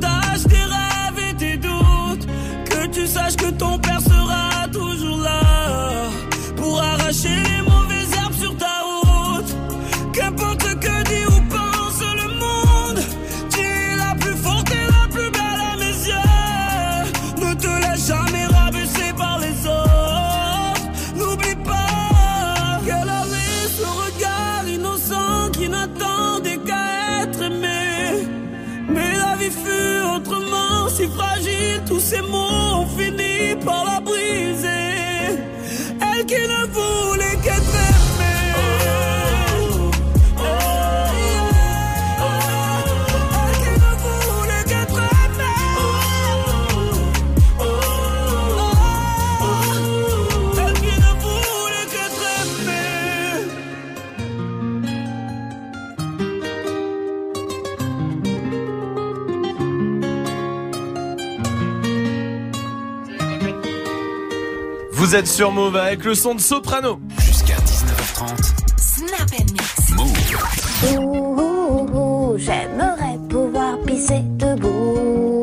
Speaker 1: Vous êtes sur Move avec le son de soprano.
Speaker 3: Jusqu'à 19h30.
Speaker 23: Snap and mix.
Speaker 3: Move.
Speaker 24: Ouh, ouh, ouh, j'aimerais pouvoir pisser debout.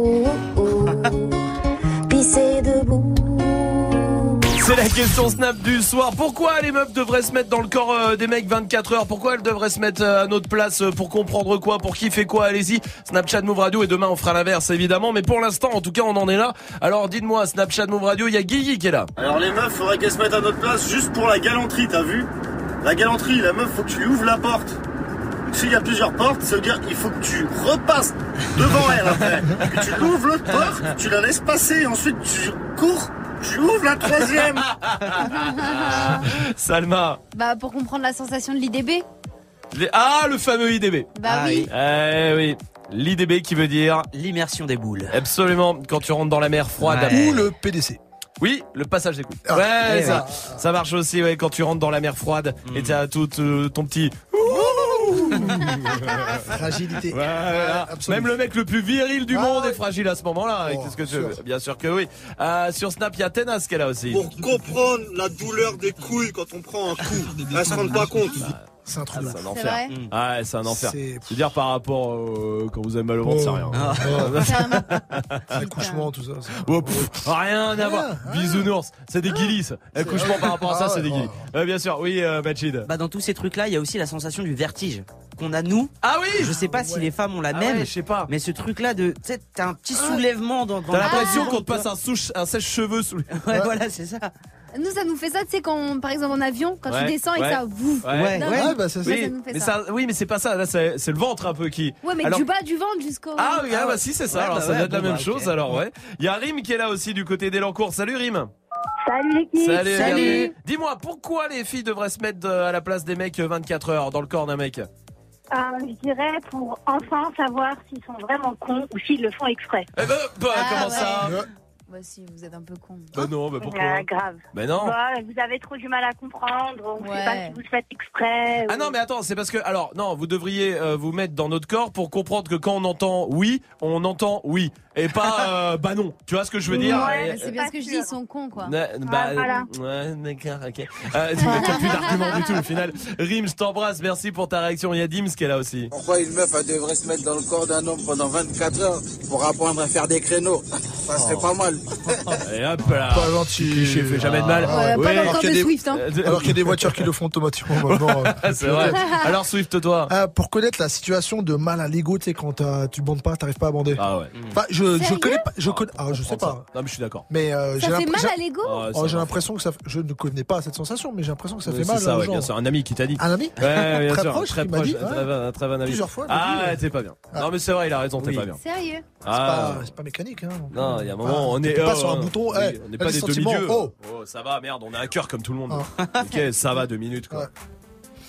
Speaker 1: C'est la question Snap du soir. Pourquoi les meufs devraient se mettre dans le corps euh, des mecs 24 heures? Pourquoi elles devraient se mettre euh, à notre place euh, pour comprendre quoi? Pour qui fait quoi? Allez-y. Snapchat Move Radio et demain on fera l'inverse évidemment. Mais pour l'instant, en tout cas, on en est là. Alors dites-moi, Snapchat Move Radio, il y a Guigui qui est là.
Speaker 25: Alors les meufs, faudrait qu'elles se mettent à notre place juste pour la galanterie, t'as vu? La galanterie, la meuf, faut que tu lui ouvres la porte. S'il y a plusieurs portes, ça veut dire qu'il faut que tu repasses devant elle après. Que tu ouvres l'autre porte, tu la laisses passer, ensuite tu cours, tu ouvres la troisième.
Speaker 1: Salma.
Speaker 4: Bah, pour comprendre la sensation de l'IDB.
Speaker 1: Les- Ah, le fameux IDB.
Speaker 4: Bah oui.
Speaker 1: Eh oui. L'IDB qui veut dire
Speaker 6: L'immersion des boules.
Speaker 1: Absolument. Quand tu rentres dans la mer froide.
Speaker 6: Ouais.
Speaker 5: Ou le PDC.
Speaker 1: Oui, le passage des couilles.
Speaker 5: Ah,
Speaker 1: ouais,
Speaker 6: eh
Speaker 1: ça, ça marche aussi ouais, quand tu rentres dans la mer froide et t'as tout euh, ton petit.
Speaker 5: Fragilité.
Speaker 1: Voilà. Même le mec le plus viril du
Speaker 5: Ah
Speaker 1: monde
Speaker 5: ouais.
Speaker 1: est fragile à ce moment-là.
Speaker 5: Oh,
Speaker 1: Qu'est-ce que tu
Speaker 5: sûr.
Speaker 1: veux Bien sûr que oui. Euh, sur Snap, il y a Tenas qui est là aussi.
Speaker 25: Pour comprendre la douleur des couilles quand on prend un coup, elles se rendent pas compte.
Speaker 5: C'est un
Speaker 1: Ah,
Speaker 5: trouble.
Speaker 1: c'est un enfer. Ah, c'est un enfer.
Speaker 5: C'est-
Speaker 1: Je veux dire par rapport euh, quand vous avez mal au ventre, c'est rien.
Speaker 5: Oh.
Speaker 4: Carrément.
Speaker 5: Accouchement, tout ça.
Speaker 1: Oh, pff, rien à voir.
Speaker 5: Ah,
Speaker 1: Bisounours, c'est des guilis. Accouchement par rapport à ça,
Speaker 5: Ah
Speaker 1: c'est des guilis. Ouais, bien sûr, oui, euh, Machid.
Speaker 6: Bah dans tous ces trucs-là, il y a aussi la sensation du vertige qu'on a nous.
Speaker 1: Ah oui
Speaker 6: Je sais pas si les femmes ont la
Speaker 1: Ah
Speaker 6: même,
Speaker 1: ouais, je sais pas.
Speaker 6: mais ce truc-là de, tu sais, t'as un petit soulèvement dans. dans
Speaker 1: T'as l'impression qu'on te passe un, sèche-cheveux sous les...
Speaker 6: Ouais, voilà, c'est ça.
Speaker 4: Nous, ça nous fait ça, tu sais, quand, par exemple, en avion, quand
Speaker 1: Ouais,
Speaker 4: tu descends et que ça vous.
Speaker 6: Ouais,
Speaker 4: Non,
Speaker 6: ouais.
Speaker 5: bah, c'est ça.
Speaker 4: Ça nous fait
Speaker 1: mais
Speaker 4: ça.
Speaker 1: ça, oui, mais c'est pas ça. Là, c'est c'est le ventre un peu qui.
Speaker 4: Ouais, mais
Speaker 1: Alors-
Speaker 4: du bas du ventre jusqu'au.
Speaker 1: Ah oui, ah, bah si, c'est ça.
Speaker 6: Ouais,
Speaker 1: alors
Speaker 6: bah
Speaker 1: ça
Speaker 6: ouais,
Speaker 1: doit être la
Speaker 6: bon,
Speaker 1: même
Speaker 6: bah,
Speaker 1: chose.
Speaker 6: ok.
Speaker 1: Alors ouais. Il y a Rim qui est là aussi du côté d'Elancourt. Salut Rim.
Speaker 15: Salut l'équipe.
Speaker 1: Salut.
Speaker 6: Salut.
Speaker 1: bienvenue. Dis-moi, pourquoi les filles devraient se mettre euh, à la place des mecs euh, 24 heures dans le corps d'un mec?
Speaker 15: Euh, je dirais pour enfin savoir s'ils sont vraiment cons ou s'ils le font exprès.
Speaker 1: Eh ben, bah,
Speaker 4: Ah,
Speaker 1: comment
Speaker 4: ouais.
Speaker 1: ça?
Speaker 5: Ouais.
Speaker 4: Bah, si, vous êtes un peu con.
Speaker 1: Bah non, bah pourquoi
Speaker 15: Euh, grave.
Speaker 1: Bah non.
Speaker 15: Bah, vous avez trop du mal à comprendre. On ne
Speaker 4: Ouais.
Speaker 15: sait pas si vous le faites exprès.
Speaker 1: Ah
Speaker 15: ou-
Speaker 1: non mais attends c'est parce que alors non vous devriez euh, vous mettre dans notre corps pour comprendre que quand on entend oui on entend oui et pas euh, bah non tu vois ce que je veux dire
Speaker 15: Ouais,
Speaker 4: c'est bien ce que je dis, ils sont cons, quoi.
Speaker 1: Ne- bah,
Speaker 15: voilà.
Speaker 1: ouais, d'accord, ok. Euh, T'as plus d'arguments du tout au final. Rim, je t'embrasse, merci pour ta réaction. Il y a Dims qui est là aussi.
Speaker 26: Pourquoi une meuf elle devrait se mettre dans le corps d'un homme pendant 24 heures pour apprendre à faire des créneaux? Ça serait pas mal.
Speaker 1: Et hop là.
Speaker 5: Pas gentil.
Speaker 1: Cliché fait jamais de mal.
Speaker 5: Ah,
Speaker 4: Ouais, pas dans le
Speaker 5: alors
Speaker 4: corps
Speaker 5: qu'il y
Speaker 4: de
Speaker 5: a des-
Speaker 4: Swift, hein.
Speaker 1: Euh,
Speaker 5: Alors qu'il y a des voitures qui le font automatiquement maintenant. euh,
Speaker 1: C'est vrai. Alors Swift toi.
Speaker 5: Ah, pour connaître la situation de mal à l'ego, tu sais, quand tu bandes pas, t'arrives pas à bander.
Speaker 1: Ah ouais.
Speaker 5: Enfin, je, je
Speaker 4: Sérieux
Speaker 5: connais pas, je connais, ah, je sais pas.
Speaker 1: Non mais je suis d'accord.
Speaker 5: Mais euh, j'ai
Speaker 4: Ça fait mal à l'ego
Speaker 1: Ah,
Speaker 5: Oh,
Speaker 1: ça
Speaker 5: j'ai l'impression que ça, je ne connais pas cette sensation, mais j'ai l'impression que ça fait
Speaker 1: c'est
Speaker 5: mal.
Speaker 1: ça,
Speaker 5: aux
Speaker 1: ouais,
Speaker 5: gens.
Speaker 1: bien sûr. Un ami qui t'a dit.
Speaker 5: Un ami
Speaker 1: Ouais, bien
Speaker 5: Très
Speaker 1: sûr.
Speaker 5: proche,
Speaker 1: très
Speaker 5: m'a
Speaker 1: proche.
Speaker 5: dit, ouais.
Speaker 1: très, bon- très bon ami.
Speaker 5: Plusieurs fois, il m'a
Speaker 1: Ah, ouais,
Speaker 5: euh,
Speaker 1: t'es pas bien.
Speaker 5: Ah.
Speaker 1: Non mais c'est vrai, il a raison, t'es
Speaker 6: Oui.
Speaker 1: pas bien.
Speaker 4: Sérieux
Speaker 5: C'est
Speaker 1: Ah.
Speaker 5: pas, c'est pas mécanique. Hein.
Speaker 1: Non, il y a un
Speaker 5: Ah,
Speaker 1: moment, on est
Speaker 5: t'es pas
Speaker 1: oh,
Speaker 5: sur un bouton,
Speaker 1: oui,
Speaker 5: eh,
Speaker 1: on n'est pas des
Speaker 5: sentiments,
Speaker 1: demi-dieux.
Speaker 5: oh.
Speaker 1: Oh, ça va, merde, on a un cœur comme tout le monde.
Speaker 5: Ah.
Speaker 1: ok, ça va, deux minutes quoi.
Speaker 5: Ouais.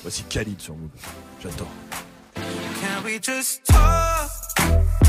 Speaker 1: Voici Khalid sur Move. J'adore.
Speaker 27: Can we just talk?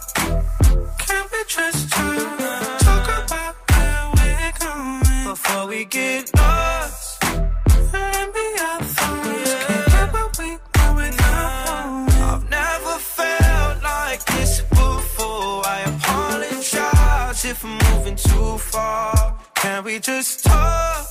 Speaker 27: Just talk? Talk about where we're going before we get lost. We. I've never felt like this before. I apologize if I'm moving too far. Can we just talk?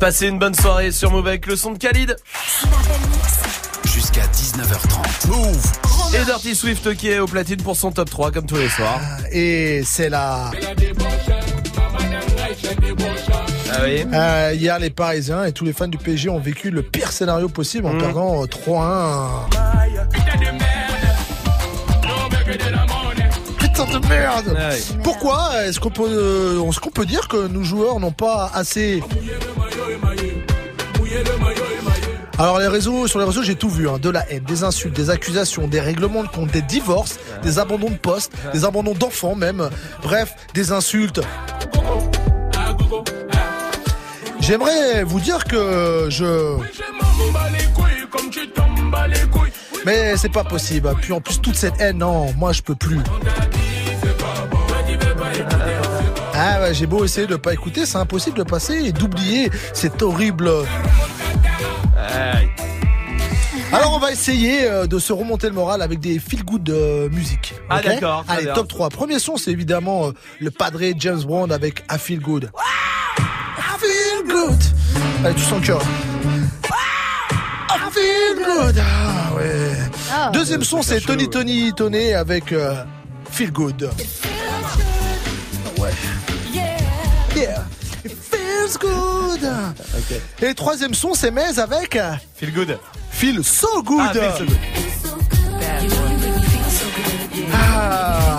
Speaker 1: Passez une bonne soirée sur Move avec le son de Khalid.
Speaker 3: Jusqu'à 19h30. Move.
Speaker 1: Et Dirty Swift qui est au platine pour son top 3 comme tous les soirs.
Speaker 5: Et c'est là.
Speaker 1: Ah oui.
Speaker 5: Euh, hier, les Parisiens et tous les fans du PSG ont vécu le pire scénario possible
Speaker 1: Mm.
Speaker 5: en perdant euh, 3-1. Putain de merde
Speaker 1: Ah oui.
Speaker 5: Pourquoi est-ce qu'on peut, euh, est-ce qu'on peut dire que nos joueurs n'ont pas assez alors les réseaux, sur les réseaux, j'ai tout vu, hein. de la haine, des insultes, des accusations, des règlements de compte, des divorces, des abandons de poste, des abandons d'enfants même, bref, des insultes. J'aimerais vous dire que je... Mais c'est pas possible. Puis en plus toute cette haine, non, moi je peux plus. Ah ouais, j'ai beau essayer de pas écouter, c'est impossible de passer et d'oublier cette horrible. Alors on va essayer euh, de se remonter le moral avec des feel good de musique.
Speaker 1: Ah, d'accord,
Speaker 5: Allez,
Speaker 1: bien.
Speaker 5: top 3. Premier son, c'est évidemment euh, le padre James Brown avec I Feel Good. I feel good. Allez, tu sens le cœur. I feel good. Ah ouais.
Speaker 4: Ah.
Speaker 5: Deuxième son, c'est Tony Tony Tony avec euh, Feel Good. Feels good. Et troisième son, c'est Mez avec
Speaker 1: Feel good.
Speaker 5: Feel so good.
Speaker 1: Ah, feel so good.
Speaker 5: Ah.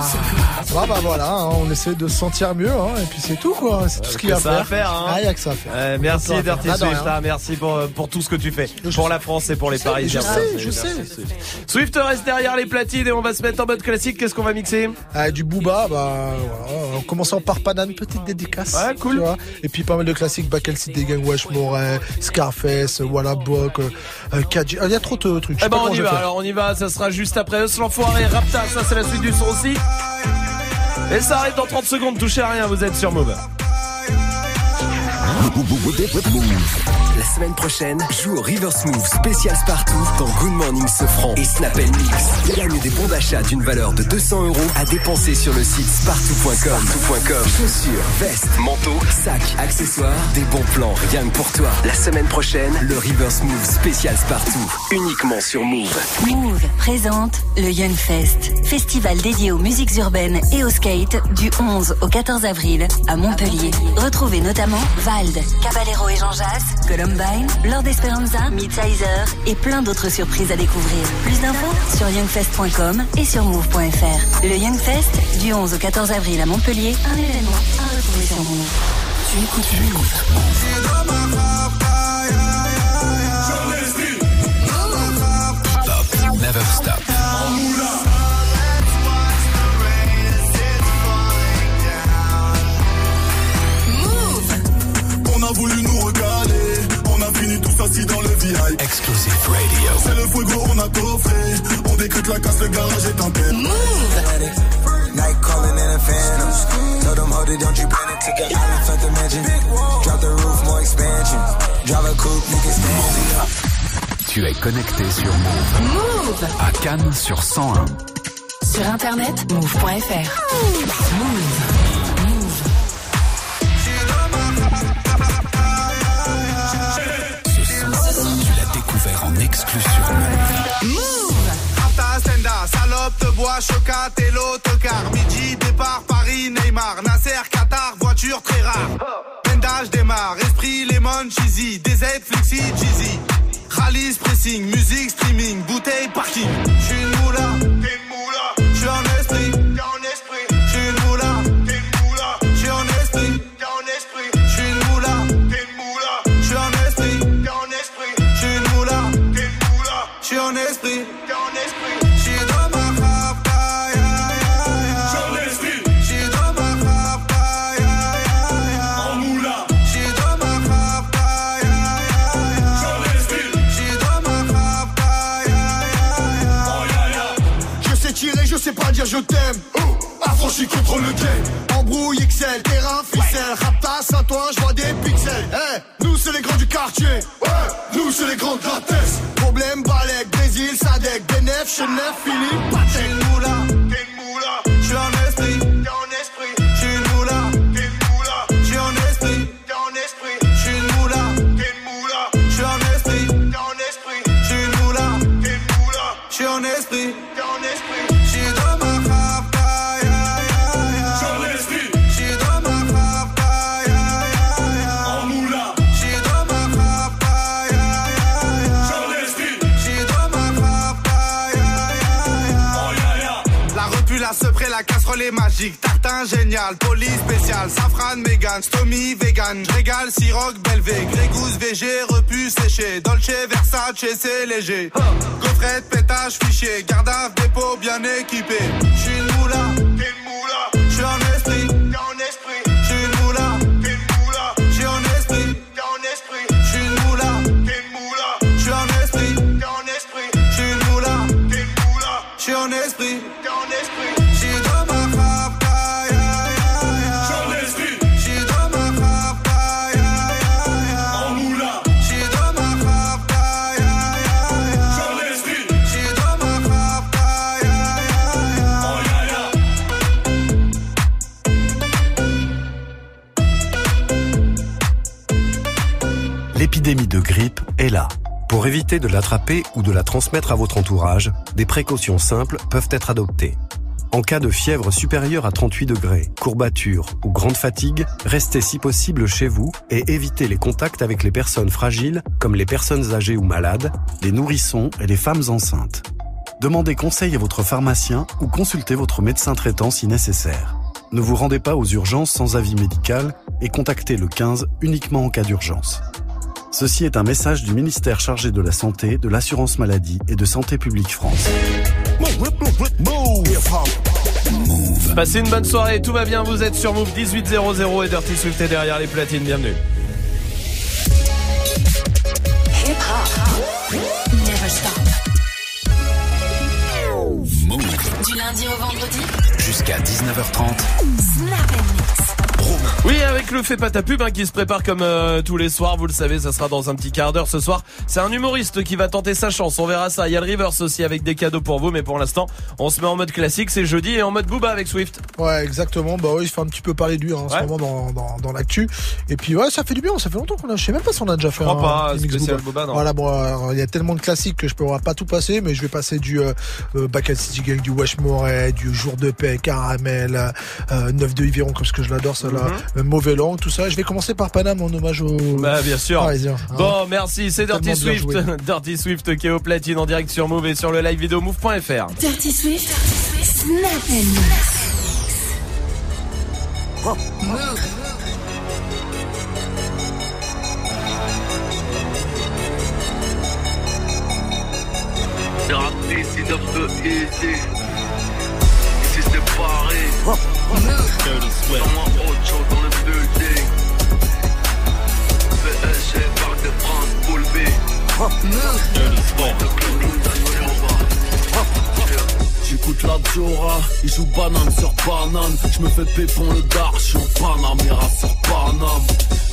Speaker 5: Bah, bah voilà, hein, on essaie de se sentir mieux, hein, et puis c'est tout quoi, c'est tout ce qu'il y a à faire.
Speaker 1: faire, hein.
Speaker 5: Ah, y a que ça à faire.
Speaker 1: Merci Dirty. Swift, merci pour, pour tout ce que tu fais. Pour la France et pour les
Speaker 5: Je
Speaker 1: Parisiens.
Speaker 5: sais,
Speaker 1: Merci,
Speaker 5: je sais.
Speaker 1: Swift. Swift reste derrière les platines et on va se mettre en mode classique. Qu'est-ce qu'on va mixer?
Speaker 5: Ah, du Booba, bah, voilà, en commençant par Panane, petite dédicace.
Speaker 1: Ouais, cool.
Speaker 5: tu vois. Et puis pas mal de classiques, Bakel City Gang, Wesh Moret, Scarface, Walla Bok, euh, euh, Kadji. Ah, Il y a trop de trucs. je sais
Speaker 1: Eh ben on y
Speaker 5: je
Speaker 1: va, alors on y va, ça sera juste après Us l'enfoiré, Rapta, ça c'est la suite du son aussi. Et ça arrive dans 30 secondes, touchez à rien, vous êtes sur Move.
Speaker 28: La semaine prochaine, joue au River Smooth spécial Spartoo dans Good Morning Sofran et Snap Mix. Gagne des bons d'achat d'une valeur de 200 euros à dépenser sur le site. Spartoo.com. Chaussures, vestes, manteaux, sacs, accessoires, des bons plans rien que pour toi. La semaine prochaine, le River Smooth spécial Spartoo. Uniquement sur Move.
Speaker 29: Move présente le Young Fest, festival dédié aux musiques urbaines et au skate du 11 au 14 avril à Montpellier. Retrouvez notamment Vald, Caballero et Jean Jass, Columbine, Lord Esperanza, Midsizer et plein d'autres surprises à découvrir. Plus d'infos sur youngfest.com et sur move.fr. Le Young Fest du 11 au 14 avril à Montpellier, un événement à retrouver sur Move. Tu écoutes.
Speaker 3: Stop. Never stop.
Speaker 12: On a voulu nous regarder, assis dans le VIP.
Speaker 3: Exclusive radio.
Speaker 12: C'est le fuego, on a coffré. On décrète la casse, le garage est en paix.
Speaker 30: Night calling in a phantom. Told them, hold it, don't you panic. Took an island, felt the mansion. Drop the roof, more expansion. Drive a coupe, niggas stand
Speaker 3: Tu es connecté sur Move.
Speaker 29: Move
Speaker 3: À Cannes sur 101.
Speaker 29: Sur internet, move.fr. Move.
Speaker 3: Exclu sur
Speaker 12: salope de bois, chocat et l'autocar. Midi, départ, Paris, Neymar. Nasser, Qatar, voiture très rare. Pendage démarre, esprit, lemon, cheesy. DZ, flexi, cheesy. Rallye, pressing, musique, streaming, bouteille, parking. J'suis une. Siroc, belvé, grégousse, VG, repu, séché. Dolce, Versace, c'est léger. Gaufrette, pétage, fichier, garde dépôt bien équipé.
Speaker 31: De l'attraper ou de la transmettre à votre entourage, des précautions simples peuvent être adoptées. En cas de fièvre supérieure à 38 degrés, courbature ou grande fatigue, restez si possible chez vous et évitez les contacts avec les personnes fragiles comme les personnes âgées ou malades, les nourrissons et les femmes enceintes. Demandez conseil à votre pharmacien ou consultez votre médecin traitant si nécessaire. Ne vous rendez pas aux urgences sans avis médical et contactez le 15 uniquement en cas d'urgence. Ceci est un message du ministère chargé de la Santé, de l'Assurance Maladie et de Santé Publique France.
Speaker 1: Passez une bonne soirée, tout va bien, vous êtes sur Move 1800 et Dirty Swift est derrière les platines, bienvenue.
Speaker 32: Hip hop. Never stop.
Speaker 3: Move
Speaker 32: Du lundi au vendredi.
Speaker 3: jusqu'à 19h30.
Speaker 32: Snap
Speaker 1: Oui, avec le fait pas ta pub hein, qui se prépare comme euh, tous les soirs, vous le savez, ça sera dans un petit quart d'heure ce soir. C'est un humoriste qui va tenter sa chance, on verra ça. Il y a le Rivers aussi avec des cadeaux pour vous, mais pour l'instant, on se met en mode classique, c'est jeudi et en mode Booba avec Swift.
Speaker 5: Ouais, exactement. Bah oui, il fait un petit peu parler de lui hein, en
Speaker 1: Ouais.
Speaker 5: ce moment dans, dans, dans l'actu. Et puis ouais, ça fait du bien. Ça fait longtemps qu'on a. Je sais même pas si on a déjà fait
Speaker 1: Je
Speaker 5: un
Speaker 1: pas,
Speaker 5: mix Booba.
Speaker 1: Booba, non.
Speaker 5: Voilà, bon, il y a tellement de classiques que je pourrais pas tout passer, mais je vais passer du euh, euh, Back at City Gang, du Wesh Moret, du Jour de paix, Caramel, euh, 9 de Yveron, comme ce que je l'adore, ça là, euh, Mauvais Langue, tout ça. Je vais commencer par Paname en hommage au.
Speaker 1: Bah bien sûr.
Speaker 5: Parisien, hein.
Speaker 1: Bon, merci, c'est Dirty Swift. Dirty Swift qui est au platine en direct sur Move et sur le live vidéo move.fr.
Speaker 32: Dirty Swift. Snap and mix. Move.
Speaker 33: C'est rapide, c'est de peu easy. Ici c'est Paris. Dans moi autre chose dans le Parc.
Speaker 18: J'écoute la Jora, il joue banane sur banane. Je me fais pépon le dar, je suis en Panamera sur Paname.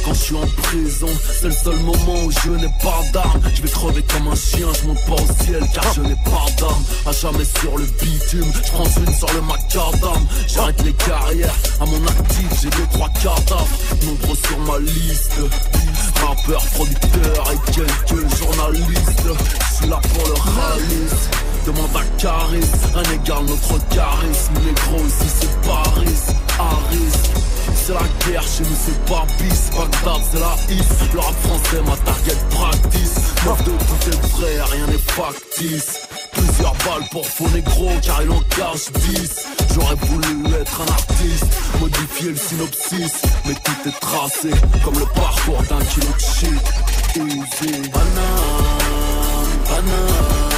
Speaker 18: Quand je suis en prison, c'est le seul moment où je n'ai pas d'armes. Je vais crever comme un chien, je pas au ciel car je n'ai pas d'âme. À jamais sur le bitume, je prends une sur le macadam. J'arrête les carrières, à mon actif j'ai deux trois cadavres. Nombreux sur ma liste. Rappeur, producteur et quelques journalistes. Un égal notre charisme. Gros ici c'est Paris, Harris. C'est la guerre, chez nous c'est pas bis. Bagdad c'est la if. Le rap français, ma target practice. Neuf de tout est vrai, rien n'est factice. Plusieurs balles pour faux négro, car il en cache 10. J'aurais voulu être un artiste, modifier le synopsis. Mais tout est tracé, comme le parcours d'un kilo de shit. Easy. Banane, banane.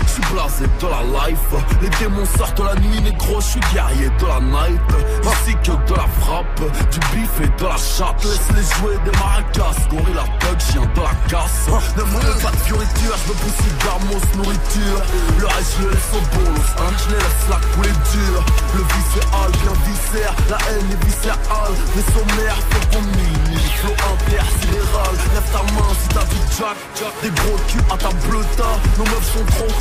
Speaker 18: la reine. c'est de la life. Les démons sortent la nuit, négro, je suis guerrier de la night. Ici que de la frappe, du bif et de la chatte. Laisse-les jouer des maracas, gorilla thug, chien de la casse. Ne donne pas de fioriture, je me pousse gamos nourriture. Le reste, je le laisse au bolos, hein, je les laisse la couler dure. Le viscéral, bien viscère, la haine est viscérale. Les sommaires, faut qu'on mille, flow intersidéral. Lève ta main si t'as vu Jack, des gros culs à ta bleuta. Nos meufs sont trop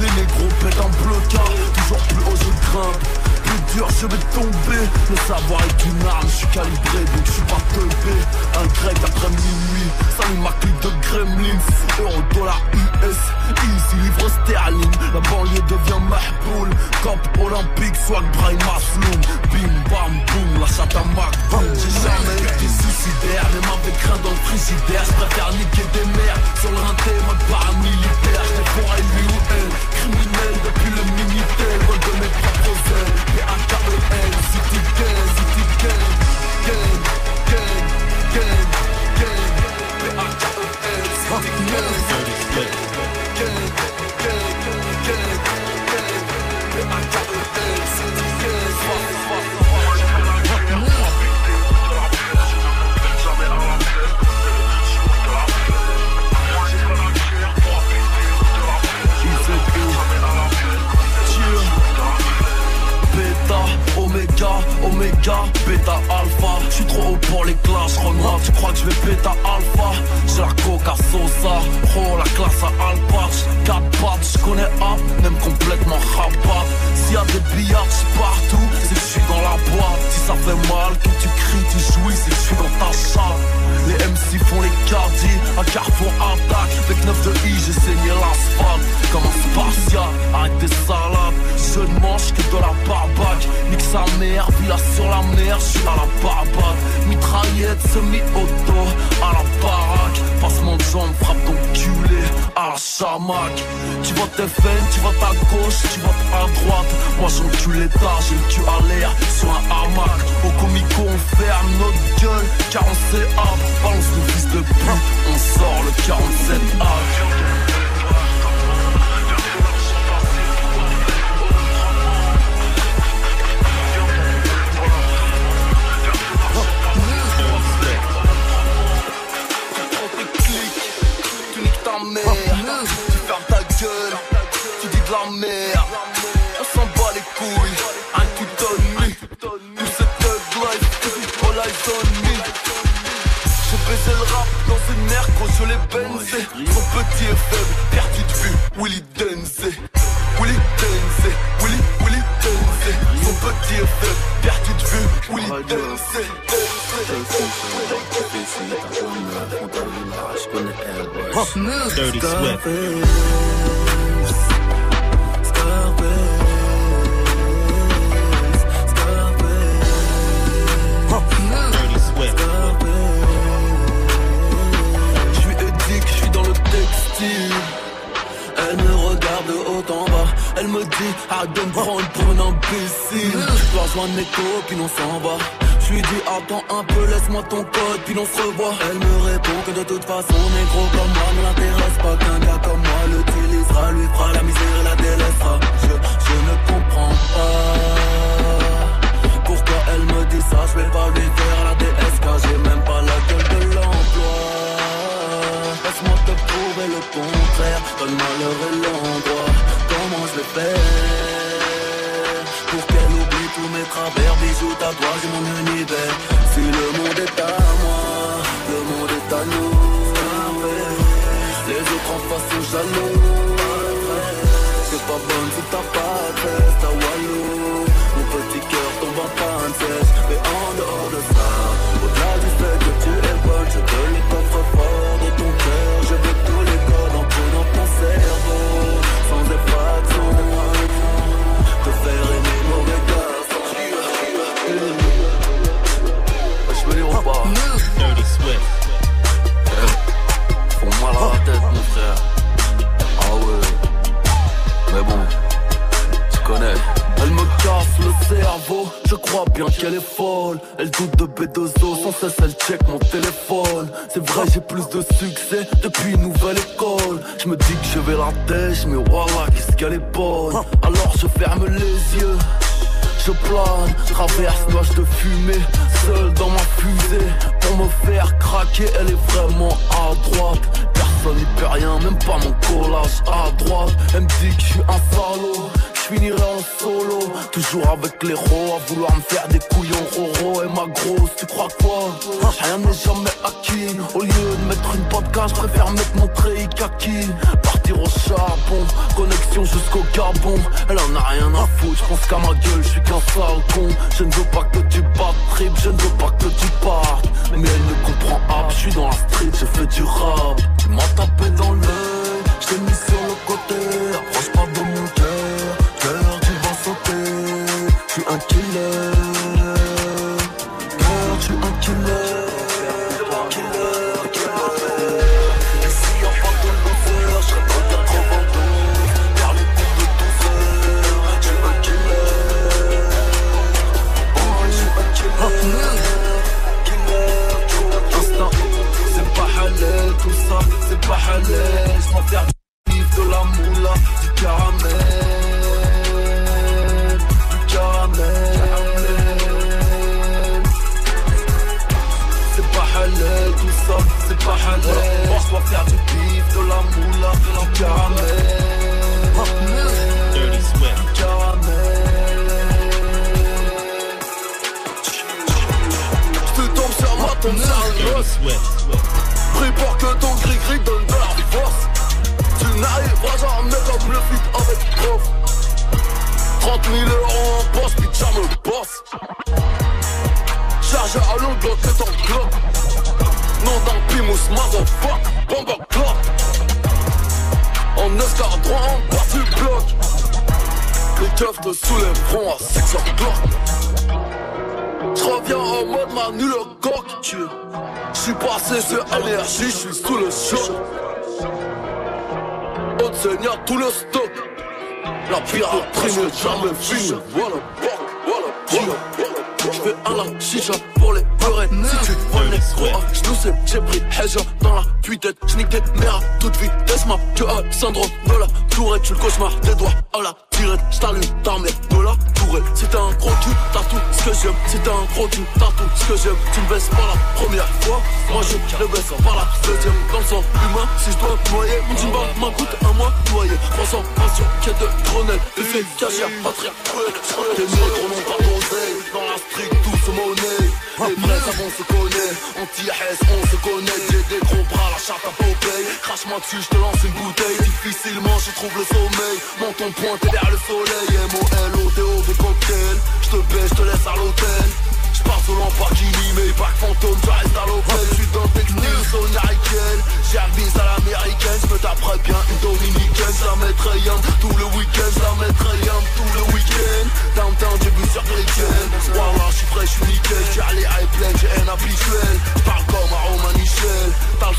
Speaker 18: les négros pètent un bleuta. Toujours plus haut, je grimpe. Plus dur, je vais tomber. Le savoir est une arme, je suis calibré, donc je suis pas teubé. Un grec après minuit, salut ma clique de gremlins. Euro, dollar, US, easy, livre sterling. La banlieue devient mahboul. Camp olympique, swag, Brian Masloum. Bim, bam, boum, la chatte à Mac. J'ai jamais été suicidaire, même avec rien dans le frigidaire. Je préfère niquer des mères sur le rinté, mode paramilitaire. Pour lui ou elle, criminel depuis le minitel. Propres ailes, P-A-K-E-L, city gang, city gang, gang, gang, gang, gang. P-A-K-E-L, city gang, gang, gang, Oméga, Beta, Alpha. J'suis trop haut pour les classes, Renoir Tu crois que je vais Beta, Alpha? J'ai la coca Sosa, oh la classe à Alpatch 4 pattes, j'connais A, même complètement rabat S'il y a des billards partout, c'est que je suis dans la boîte. Si ça fait mal, que tu cries, tu jouis, c'est que je suis dans ta chatte Les MC font les cardis, à Carrefour attaque. Avec 9 de I, j'ai saigné l'asphalte. Comme un spartiate, arrête tes salades. Je ne mange que de la barbaque Nique sa mère, villa sur la mer, je suis à la barbade. Mitraillette, semi-auto, à la baraque. Passement de jambes, frappe ton culé, à la chamac Tu votes FN, tu votes à gauche, tu votes à droite. Moi j'encule l'État, j'ai le cul à l'air sur un hamac. Au comico on ferme notre gueule, car on sait Balance nos fils de pute, on sort le 47 me. J'ai baisé le rap dans une mer, gros je l'ai benzé, son petit et faible, perdu de vue, Willy Denze, Willy Denze, Willy, Willy Denze, son petit et faible, perdu de vue, Willy Denze,
Speaker 11: Dirty Swift.
Speaker 18: Elle me regarde de haut en bas. Elle me dit arrête de me prendre pour un imbécile. Je dois rejoindre mes copines, on s'en va. Je lui dis attends un peu, laisse-moi ton code, puis on se revoit. Elle me répond que de toute façon, négro comme moi ne l'intéresse pas. Qu'un gars comme moi l'utilisera, Alors je ferme les yeux. Je plane, traverse nuages de fumée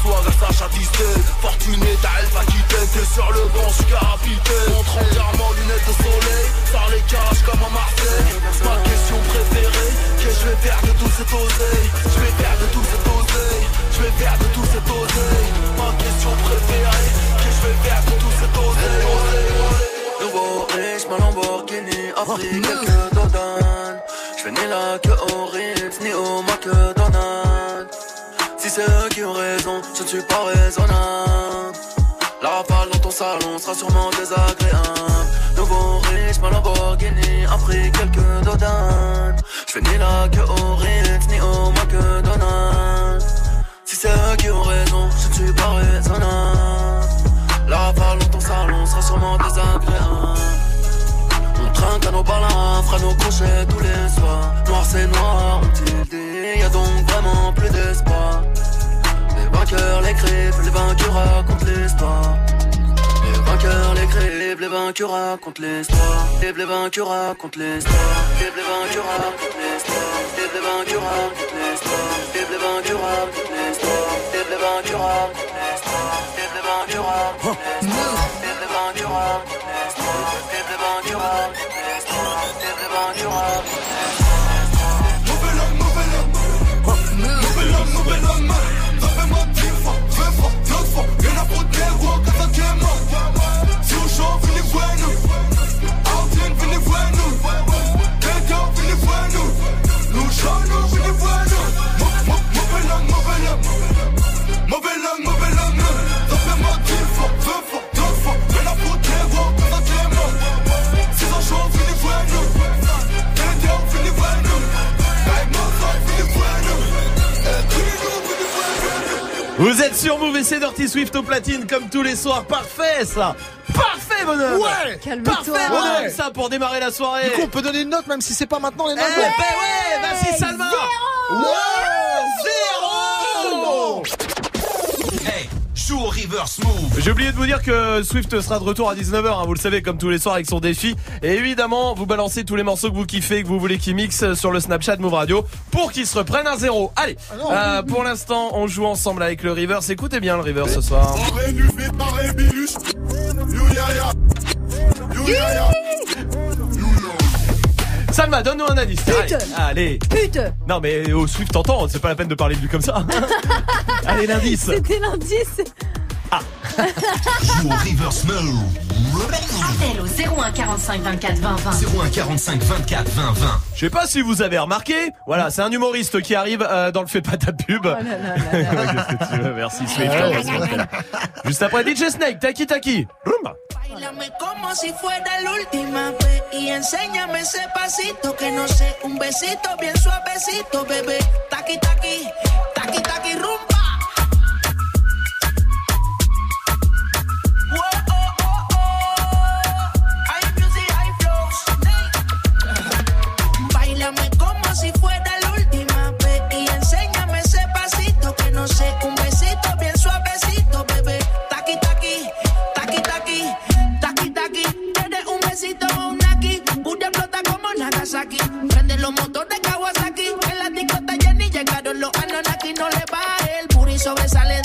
Speaker 18: swag à Sacha Fortuné t'as qui T'es sur le banc, je suis capitaine Montre entièrement lunettes de soleil Sors les cages comme un Marseille. Ma question préférée Que je vais faire de tout cet oseille? Je vais faire de tout cet oseille Je vais faire de tout cet oseille. Ma question préférée Que je vais faire de tout cet oseille?
Speaker 34: Nouveau riche, ma Lamborghini Afrique, quelques dodanes. Je venais là que au Ritz, ni au McDonald's c'est eux qui ont raison, je ne suis pas raisonnable. La rafale dans ton salon sera sûrement désagréable. Nouveau riche, ma Lamborghini a quelques dodanes. Je fais ni la que au Ritz, ni au McDonald's. Si c'est eux qui ont raison, je ne suis pas raisonnable. La rafale dans ton salon sera sûrement désagréable. On trinque à nos balins, fera nos crochets tous les soirs. Noir c'est noir, on t'y dit, y a donc vraiment plus d'espoir vainqueurs, les crèves, les vaincus racontent l'histoire. Les vainqueurs, les crèves, les vaincus racontent l'histoire. Les vaincus racontent l'histoire. Les vaincus racontent l'histoire. Les vaincus racontent l'histoire. Les vaincus racontent l'histoire. Les vaincus racontent l'histoire. Les vaincus racontent l'histoire. Les vaincus racontent l'histoire.
Speaker 1: Sur Move et c'est Dirty Swift au platine comme tous les soirs. Parfait ça. Parfait bonhomme
Speaker 5: Ouais.
Speaker 4: Calme-toi.
Speaker 1: Parfait bonhomme
Speaker 5: Ouais.
Speaker 1: ça pour démarrer la soirée.
Speaker 5: Du coup, on peut donner une note même si c'est pas maintenant les
Speaker 1: Eh
Speaker 5: notes.
Speaker 1: ben ouais, vas-y Salma. Zéro.
Speaker 3: Hey, joue au reverse move.
Speaker 1: J'ai oublié de vous dire que Swift sera de retour à 19h, hein, vous le savez, comme tous les soirs avec son défi. Et évidemment, vous balancez tous les morceaux que vous kiffez, que vous voulez qu'il mixe sur le Snapchat Move Radio pour qu'il se reprenne à zéro. Allez, euh, pour l'instant, on joue ensemble avec le Reverse. Écoutez bien le Reverse ce soir. Salma, donne-nous un indice.
Speaker 4: Pute.
Speaker 1: Allez.
Speaker 4: Pute
Speaker 1: Non mais au Swift t'entends, c'est pas la peine de parler de lui comme ça. Allez l'indice.
Speaker 4: C'était l'indice.
Speaker 3: Joue au reverse move.
Speaker 35: Appel au 01 45 24 20 20.
Speaker 3: 01 45 24 20 20.
Speaker 1: Je sais pas si vous avez remarqué, voilà, c'est un humoriste qui arrive euh, dans le fait pas ta pub.
Speaker 4: Oh
Speaker 1: Qu'est-ce que tu veux Merci Swift. Juste après DJ Snake, Taki Taki. Rumba.
Speaker 36: Bailame como si fuera la última vez y enséñame ese pasito que no sé, un besito bien suavecito, bebé. Taqui taqui, taqui taqui rumba. Un besito bien suavecito, bebé. Taqui taqui, taqui taqui, taqui taqui. Tienes un besito un aquí, Bulla explota como Nagasaki. Prende los motores Kawasaki, en la discota Jenny llegaron los Anonaki, no le baje. El booty sobresale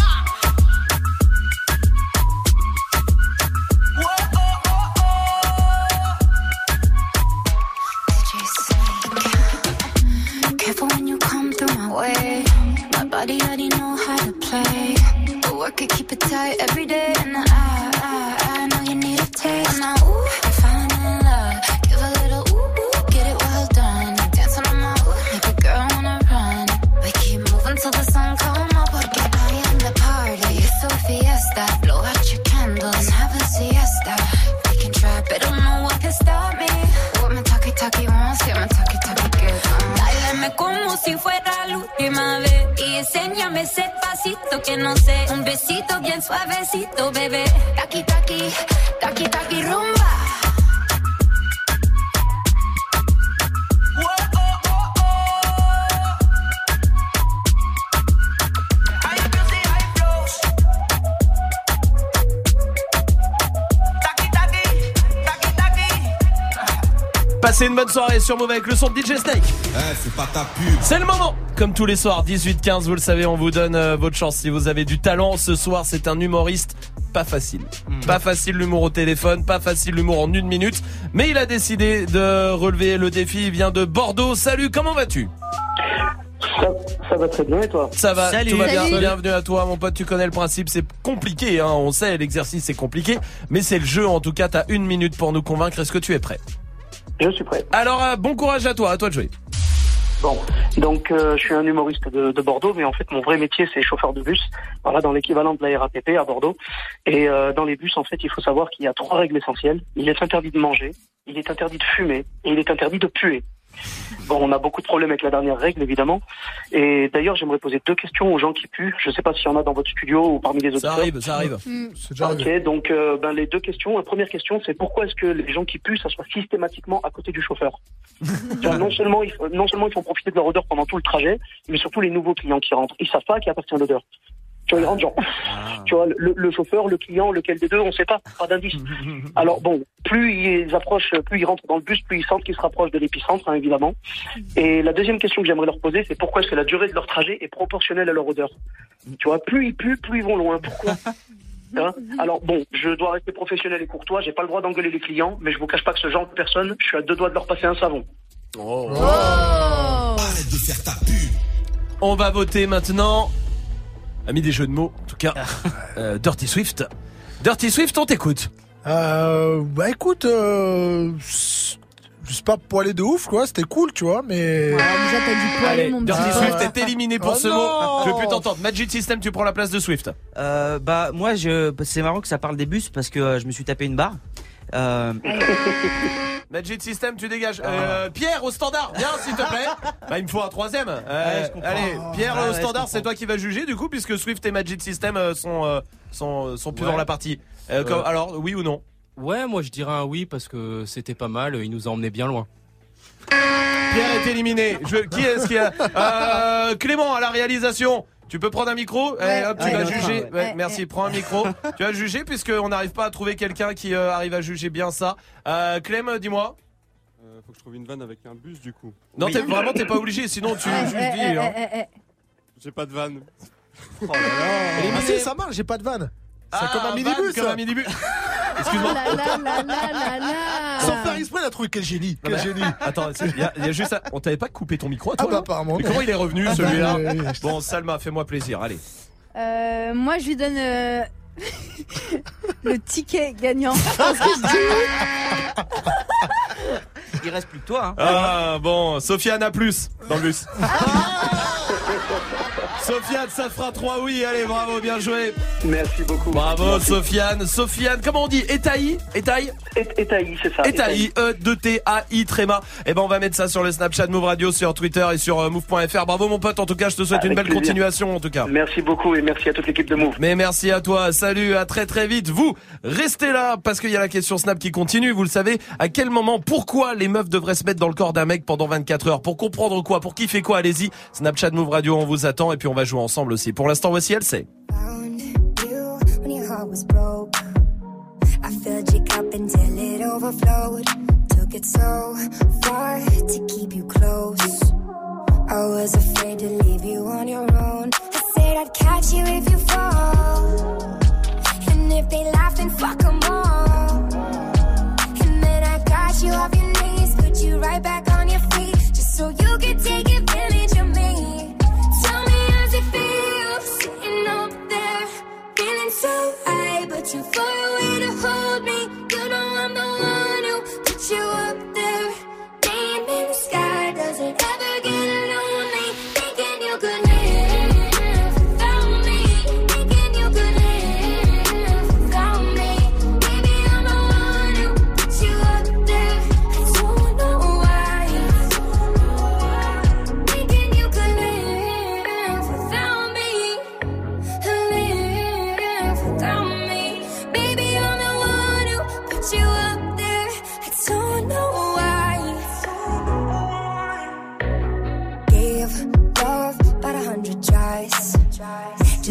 Speaker 13: Way. My body already know how to play. The work it, keep it tight every day. And I, I, I know you need a taste. Now, ooh, I'm falling in love. Give a little ooh, ooh, get it well done. Dancing on my ooh, make a girl wanna run. We keep moving till the sun come up. Porque I am the party. It's so fiesta. Blow out your candles and have a siesta. We can try, but don't know what can stop me. What my talkie talkie wants, get my talkie.
Speaker 32: Báilame como si fuera la última vez y enséñame ese pasito que no sé, un besito bien suavecito, bebé.
Speaker 13: Taki taki, taki taki rumba.
Speaker 1: Passez une bonne soirée sur Move avec le son de DJ Snake.
Speaker 3: Eh, c'est pas ta pub.
Speaker 1: C'est le moment Comme tous les soirs, 18-15, vous le savez, on vous donne euh, votre chance. Si vous avez du talent, ce soir, c'est un humoriste pas facile. Pas facile l'humour au téléphone, pas facile l'humour en une minute. Mais il a décidé de relever le défi. Il vient de Bordeaux. Salut, comment vas-tu?
Speaker 37: Ça, ça va très bien et toi?
Speaker 1: Ça va,
Speaker 37: Salut.
Speaker 1: tout va bien.
Speaker 37: Salut.
Speaker 1: Bienvenue à toi, mon pote. Tu connais le principe, c'est compliqué. Hein. On sait, l'exercice c'est compliqué, mais c'est le jeu. En tout cas, t'as une minute pour nous convaincre. Est-ce que tu es prêt?
Speaker 37: Je suis prêt.
Speaker 1: Alors, euh, bon courage à toi. À toi de jouer.
Speaker 37: Bon, donc euh, je suis un humoriste de, de Bordeaux, mais en fait mon vrai métier c'est chauffeur de bus, voilà dans l'équivalent de la RATP à Bordeaux. Et euh, dans les bus en fait il faut savoir qu'il y a trois règles essentielles. Il est interdit de manger, il est interdit de fumer et il est interdit de puer. Bon, on a beaucoup de problèmes avec la dernière règle évidemment. Et d'ailleurs j'aimerais poser deux questions aux gens qui puent. Je sais pas s'il y en a dans votre studio ou parmi les auditeurs.
Speaker 1: Ça arrive, ça arrive.
Speaker 37: Ok, donc euh, ben, les deux questions. La première question, c'est pourquoi est-ce que les gens qui puent, ça soit systématiquement à côté du chauffeur? Non seulement ils, non seulement ils font profiter de leur odeur pendant tout le trajet, mais surtout les nouveaux clients qui rentrent, ils savent pas à qui appartient l'odeur. Tu vois, ils rentrent genre, tu vois, le, le chauffeur, le client, lequel des deux, on sait pas, pas d'indice. Alors bon, plus ils approchent, plus ils rentrent dans le bus, plus ils sentent qu'ils se rapprochent de l'épicentre, hein, évidemment. Et la deuxième question que j'aimerais leur poser, c'est pourquoi est-ce que la durée de leur trajet est proportionnelle à leur odeur? Tu vois, plus ils puent, plus ils vont loin. Pourquoi? Hein? Alors bon, je dois rester professionnel et courtois, j'ai pas le droit d'engueuler les clients, mais je vous cache pas que ce genre de personnes, je suis à deux doigts de leur passer un savon.
Speaker 1: Arrête de faire ta pub. On va voter maintenant. Ami des jeux de mots, en tout cas, euh, Dirty Swift. Dirty Swift, on t'écoute.
Speaker 5: Euh, bah écoute, euh, c'est pas poilé de ouf quoi, c'était cool tu vois, mais.
Speaker 4: déjà t'as dit poilé,
Speaker 1: Allez,
Speaker 4: mon
Speaker 1: Dirty. Swift est éliminé pour
Speaker 5: Oh
Speaker 1: ce mot. Je veux plus t'entendre. Magic System, tu prends la place de Swift.
Speaker 6: Euh, bah moi je c'est marrant que ça parle des bus parce que euh, je me suis tapé une barre. Euh,
Speaker 1: Magic System, tu dégages. Euh, Pierre au standard, viens s'il te plaît. Bah il me faut un troisième. Euh,
Speaker 6: Ouais,
Speaker 1: allez, Pierre
Speaker 6: Ah
Speaker 1: au
Speaker 6: ouais, je
Speaker 1: standard, c'est toi qui vas juger du coup puisque Swift et Magic System euh, sont euh, sont sont plus
Speaker 38: Ouais.
Speaker 1: dans la partie. Comme- alors oui ou non
Speaker 38: Ouais, moi je dirais un oui parce que c'était pas mal, il nous a emmené bien loin.
Speaker 1: Pierre est éliminé. Je- qui est-ce qui a euh, Clément à la réalisation. Tu peux prendre un micro
Speaker 4: Ouais.
Speaker 1: Eh, hop, tu
Speaker 6: Ouais,
Speaker 1: vas
Speaker 6: train,
Speaker 1: juger.
Speaker 6: ouais.
Speaker 1: Ouais,
Speaker 4: Ouais,
Speaker 1: merci, prends un micro. tu vas juger puisqu'on n'arrive pas à trouver quelqu'un qui euh, arrive à juger bien ça. Euh, Clem, dis-moi.
Speaker 39: Euh, faut que je trouve une vanne avec un bus du coup.
Speaker 1: Non, t'es vraiment t'es pas obligé, sinon tu
Speaker 4: Eh,
Speaker 1: juges
Speaker 4: eh, eh,
Speaker 1: hein.
Speaker 39: J'ai pas de vanne.
Speaker 5: Ah si, ça marche, j'ai pas de vanne. C'est
Speaker 1: Ah,
Speaker 5: comme un
Speaker 1: vanne,
Speaker 5: minibus.
Speaker 1: Comme un minibus. Excuse-moi.
Speaker 5: Sans faire exprès, il a trouvé quel génie. Quel.
Speaker 1: Attends, il y, a- il y a juste. un- On t'avait pas coupé ton micro, à
Speaker 5: Ah
Speaker 1: toi
Speaker 5: bah apparemment.
Speaker 1: Comment il est revenu
Speaker 5: Ah,
Speaker 1: celui-là
Speaker 5: bah, oui.
Speaker 1: Bon, Salma, fais-moi plaisir, allez.
Speaker 4: Euh, moi, je lui donne euh, le ticket gagnant. Parce que je dis-
Speaker 6: il reste plus que toi. Hein.
Speaker 1: Ah bon, Sofiane a plus dans le bus. Sofiane, ça fera 3 oui, allez, bravo, bien joué.
Speaker 37: Merci beaucoup.
Speaker 1: Bravo
Speaker 37: Merci.
Speaker 1: Sofiane. Sofiane, comment on dit? Etaï Etaï
Speaker 37: Et- Etaï, c'est ça.
Speaker 1: Etaï, E-2-T-A-I, tréma. Et ben on va mettre ça sur le Snapchat Move Radio, sur Twitter et sur euh, move.fr. Bravo mon pote, en tout cas, je te souhaite
Speaker 37: Avec
Speaker 1: une belle
Speaker 37: plaisir.
Speaker 1: continuation en tout cas.
Speaker 37: Merci beaucoup et merci à toute l'équipe de Move.
Speaker 1: Mais merci à toi, salut, à très très vite. Vous, restez là parce qu'il y a la question Snap qui continue. Vous le savez, à quel moment, pourquoi les meufs devraient se mettre dans le corps d'un mec pendant 24 heures? Pour comprendre quoi? Pour kiffer quoi? Allez-y, Snapchat Move Radio, on vous attend et puis on va jouer ensemble aussi. Pour l'instant, voici elle,
Speaker 40: it it you right back on your feet, just so you could take advantage so high, but too far away to hold me. You know I'm the one who put you up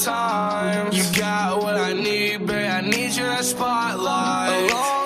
Speaker 14: thousand times. You got what I need, babe. I need your spotlight. Along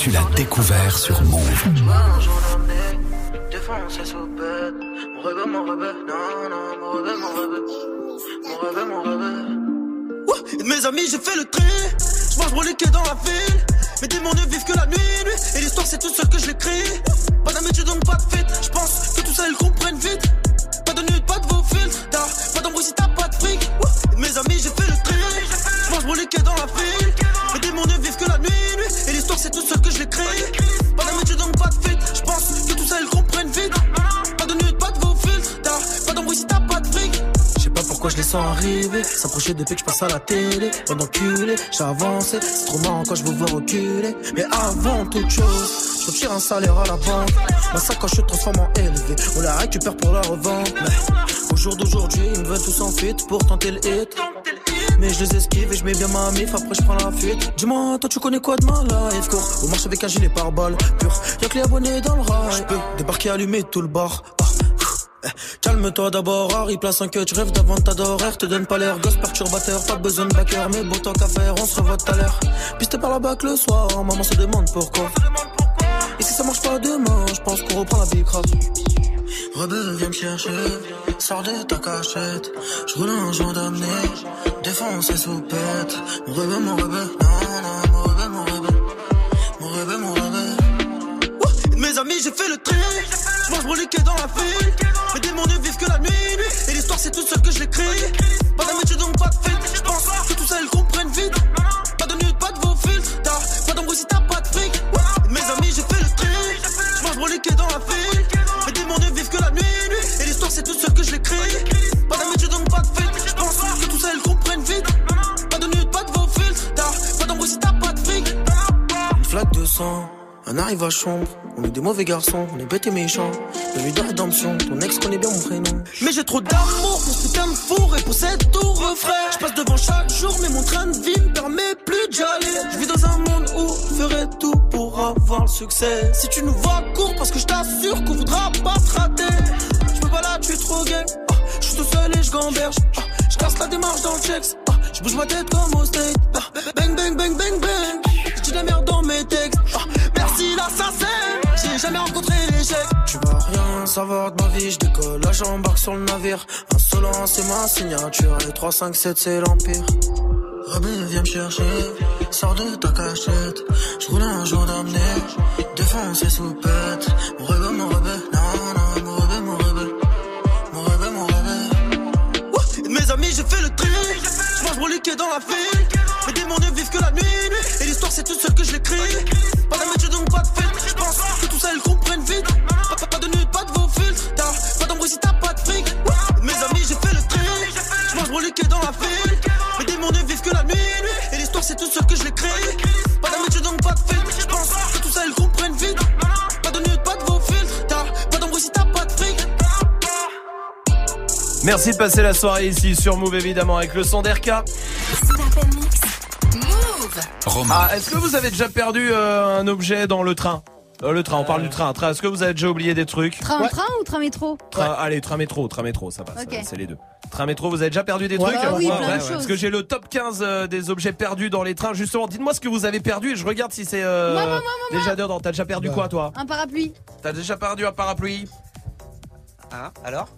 Speaker 3: tu l'as découvert sur Move.
Speaker 34: Mon mon mon mon. Mon mon
Speaker 41: mes amis, j'ai fait le tri. Je mange dans la ville. Mes démons ne vivent que la nuit, nuit. Et l'histoire, c'est tout seul que je l'écris. Pas d'amitié, donc pas de fête. Je pense que tout ça, ils comprennent vite. Pas de nude, pas de vos filtres. T'as pas d'embrouille si t'as pas de fric. Mes amis, j'ai fait le tri. Je mange broliqué dans la ville. Mes démons ne vivent que la nuit, nuit. Et l'histoire, c'est tout seul sens arriver. S'approcher depuis que je passe à la télé. Pendant culé, avancé. C'est trop marrant quand je vous vois reculer. Mais avant toute chose, je retire un salaire à la banque. Ma sacoche se transforme en élevé. On la récupère pour la revendre. Mais au jour d'aujourd'hui, ils me veulent tous en fuite pour tenter le hit. Mais je les esquive et je mets bien ma mif, après je prends la fuite. Dis-moi, toi tu connais quoi de ma life, cours Au marche avec un gilet par balle, pur. Y'a que les abonnés dans le rail. Je peux débarquer, allumer tout le bar. Calme-toi d'abord, Harry, place un cut, je rêve d'avant ta te donne pas l'air, gosse perturbateur, pas besoin de backer, mais beau temps qu'à faire, on se revoit tout à l'heure. Pisté par la bac le soir, maman se demande pourquoi. Et si ça marche pas demain, je pense qu'on reprend la big rap. Rebelle, viens me chercher, sors de ta cachette, je roule un joint d'amener, défoncer sous pète. Mon rebelle, mon rebelle, non, mon rebelle, mon rebelle, mon rebelle, mon rebelle. Amis, j'ai fait le tri, je mange broliqué dans la ville, mes démons ne vivent que la nuit, et l'histoire c'est tout seul que je l'écris. Pas d'amitié donc pas de fête, je pense que tout ça ils comprennent vite. Pas de nude, pas de vos filtres, pas d'embrouille si t'as pas de fric. Mes amis, j'ai fait le tri, je mange broliqué dans la ville, mes démons ne vivent que la nuit, et l'histoire c'est tout seul que je l'écris. Pas d'amitié donc pas de fête, je pense que tout ça ils comprennent vite. Pas de nude, pas de vos filtres, pas d'embrouille si t'as pas de fric. Une flaque de sang. Un arrive à chambre, on est des mauvais garçons, on est bêtes et méchants. Nuit de rédemption, ton ex connaît bien mon prénom. Mais j'ai trop d'amour pour ce putain de four et pour cette tour refrain. Je passe devant chaque jour, mais mon train de vie me permet plus d'y aller. Je vis dans un monde où je ferai tout pour avoir le succès. Si tu nous vois court, parce que je t'assure qu'on voudra pas te rater. Je peux pas là, tu es trop gay. Ah, je suis tout seul et je gamberge. Ah, je casse la démarche dans le checks. Ah, je bouge ma tête comme au state. Ah, bang, bang, bang, bang, bang. Je dis la merde dans mes textes. J'ai jamais rencontré l'échec. Tu vas rien savoir de ma vie. Je décolle, j'embarque sur le navire. Insolent, c'est ma signature. Et 3, 5, 7, c'est l'empire. Rebelle, viens me chercher. Sors de ta cachette. Je roule un jour d'amener. Défoncer sous pète. Mon rebelle, mon rebelle. Non, non, mon rebelle, mon rebelle. Mon rebelle, mon rebelle. Et Mes amis, j'ai fait le tri. Je mange broliqué dans la ville. Mes démons ne vivent que la nuit. Et l'histoire, c'est tout seul que je l'écris. Pas d'amitié, donc pas de fête. Je pense que tout ça, ils comprennent vite. Pas, pas, pas de nude, pas de vos filtres. T'as pas d'embrouille si t'as pas de fric. De Mes amis, j'ai fait le tri. Je mange broliqué dans la ville. Mes démons ne vivent que la nuit. Et l'histoire, c'est tout seul que je l'écris. Pas d'amitié, donc pas de fête. Je pense que tout ça, ils comprennent vite. Pas de nude, pas de vos filtres. T'as pas d'embrouille si t'as pas de fric.
Speaker 1: Merci de passer la soirée ici sur Move évidemment avec le son d'RK.
Speaker 3: Romain,
Speaker 1: Ah, est-ce que vous avez déjà perdu euh, un objet dans le train? Euh, le train, on parle du train. Train, est-ce que vous avez déjà oublié des trucs?
Speaker 4: Train, train ou train métro?
Speaker 1: Train- Allez, train métro, train métro, ça passe.
Speaker 4: Ok.
Speaker 1: euh, C'est les deux. Train métro, vous avez déjà perdu des
Speaker 4: Voilà,
Speaker 1: trucs?
Speaker 4: Oui, plein de choses.
Speaker 1: Parce que j'ai le top 15 euh, des objets perdus dans les trains. Justement, dites-moi ce que vous avez perdu et je regarde si c'est euh,
Speaker 4: Moi, moi, moi, moi,
Speaker 1: déjà dedans. T'as déjà perdu quoi, toi?
Speaker 4: Un parapluie.
Speaker 1: T'as déjà perdu un parapluie?
Speaker 6: Ah, alors?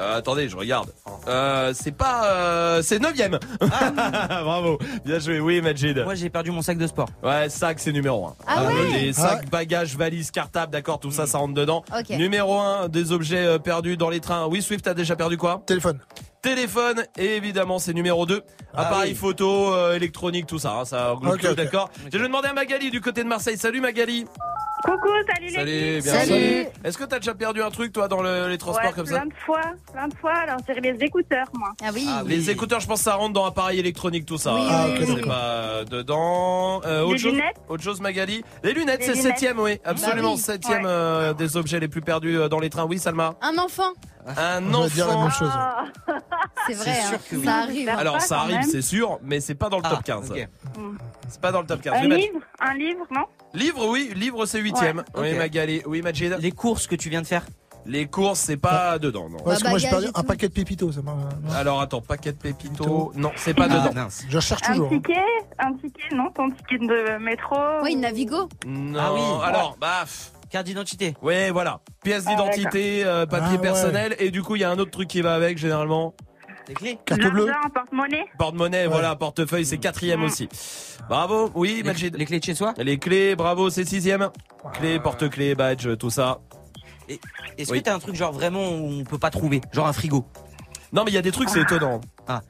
Speaker 1: Euh, attendez, je regarde. Euh, c'est pas, euh, c'est 9 Bravo, bien joué. Oui, Majid.
Speaker 6: Moi, j'ai perdu mon sac de sport.
Speaker 1: Ouais, sac, c'est numéro 1.
Speaker 6: Ah ouais
Speaker 1: Les
Speaker 6: Ah
Speaker 1: sacs, bagages, valises, cartables, d'accord, tout ça, ça rentre dedans. Numéro 1 des objets perdus dans les trains. Oui, Swift, t'as déjà perdu quoi?
Speaker 5: Téléphone.
Speaker 1: Téléphone, et évidemment, c'est numéro 2.
Speaker 6: Ah
Speaker 1: Appareil
Speaker 6: oui.
Speaker 1: photo, euh, électronique, tout ça, hein, ça englobe
Speaker 5: Ok,
Speaker 1: tout,
Speaker 5: ok.
Speaker 1: d'accord. Je vais demander à Magali du côté de Marseille. Salut Magali.
Speaker 42: Coucou, salut
Speaker 1: Salut,
Speaker 42: les
Speaker 1: bien sûr. Est-ce que t'as déjà perdu un truc, toi, dans le- les transports
Speaker 42: Ouais,
Speaker 1: comme ça
Speaker 42: plein de fois, plein de fois. Alors, dirais les écouteurs, moi.
Speaker 4: Ah oui.
Speaker 1: Les écouteurs, je pense que ça rentre dans appareil électronique, tout ça.
Speaker 42: Oui,
Speaker 1: Ah, c'est pas euh, dedans. Euh, autre
Speaker 42: Les
Speaker 1: chose,
Speaker 42: lunettes
Speaker 1: autre chose, Magali. Les lunettes,
Speaker 42: Les
Speaker 1: c'est
Speaker 42: lunettes.
Speaker 1: septième, oui, absolument
Speaker 4: Bah oui.
Speaker 1: septième
Speaker 42: Ouais.
Speaker 1: euh, des objets les plus perdus dans les trains. Oui, Salma.
Speaker 4: Un enfant.
Speaker 1: Un
Speaker 5: On va dire la
Speaker 1: enfant.
Speaker 5: même chose.
Speaker 42: Ah,
Speaker 4: C'est vrai,
Speaker 1: sûr
Speaker 4: hein,
Speaker 1: que oui.
Speaker 4: ça arrive. hein.
Speaker 1: Alors ça arrive, c'est sûr, mais c'est pas dans le top 15.
Speaker 6: ok.
Speaker 1: C'est pas dans le top 15. Je
Speaker 42: un livre, un livre, non?
Speaker 1: Livre, oui, livre c'est huitième.
Speaker 6: Ouais.
Speaker 1: Oui,
Speaker 6: Ok.
Speaker 1: Magali. Oui, Majid.
Speaker 6: Les courses que tu viens de faire?
Speaker 1: Les courses, c'est pas dedans, non.
Speaker 5: Parce que moi j'ai
Speaker 4: bagage
Speaker 5: perdu
Speaker 4: et
Speaker 5: un
Speaker 4: tout.
Speaker 5: paquet de pépitos. Ça m'a- non?
Speaker 1: Alors attends, paquet de pépito. Non, c'est pas
Speaker 6: Ah,
Speaker 1: dedans.
Speaker 6: mince.
Speaker 5: Je cherche
Speaker 42: Un
Speaker 5: toujours. hein.
Speaker 42: ticket, un ticket, non? Ton ticket de métro
Speaker 4: Oui,
Speaker 42: ou-
Speaker 4: Navigo.
Speaker 1: Non.
Speaker 6: Ah oui.
Speaker 1: Alors, baf.
Speaker 6: Carte d'identité.
Speaker 1: Ouais, voilà. Pièce
Speaker 42: Ah,
Speaker 1: d'identité, euh, papier
Speaker 5: Ah, ouais.
Speaker 1: personnel, et du coup, il y a un autre truc qui va avec, généralement.
Speaker 6: Les clés.
Speaker 5: Carte bleue.
Speaker 42: L'argent, porte-monnaie
Speaker 1: Porte-monnaie,
Speaker 5: Ouais.
Speaker 1: voilà, portefeuille, c'est quatrième aussi. Bravo, oui,
Speaker 6: Les,
Speaker 1: Majid.
Speaker 6: les clés de chez soi
Speaker 1: Les clés, bravo, c'est sixième. Clés, porte-clés, badge, tout ça.
Speaker 6: Est-ce
Speaker 1: Oui.
Speaker 6: que t'as un truc genre vraiment où on peut pas trouver? Genre un frigo
Speaker 1: Non, mais il y a des trucs, c'est étonnant.
Speaker 6: Ah.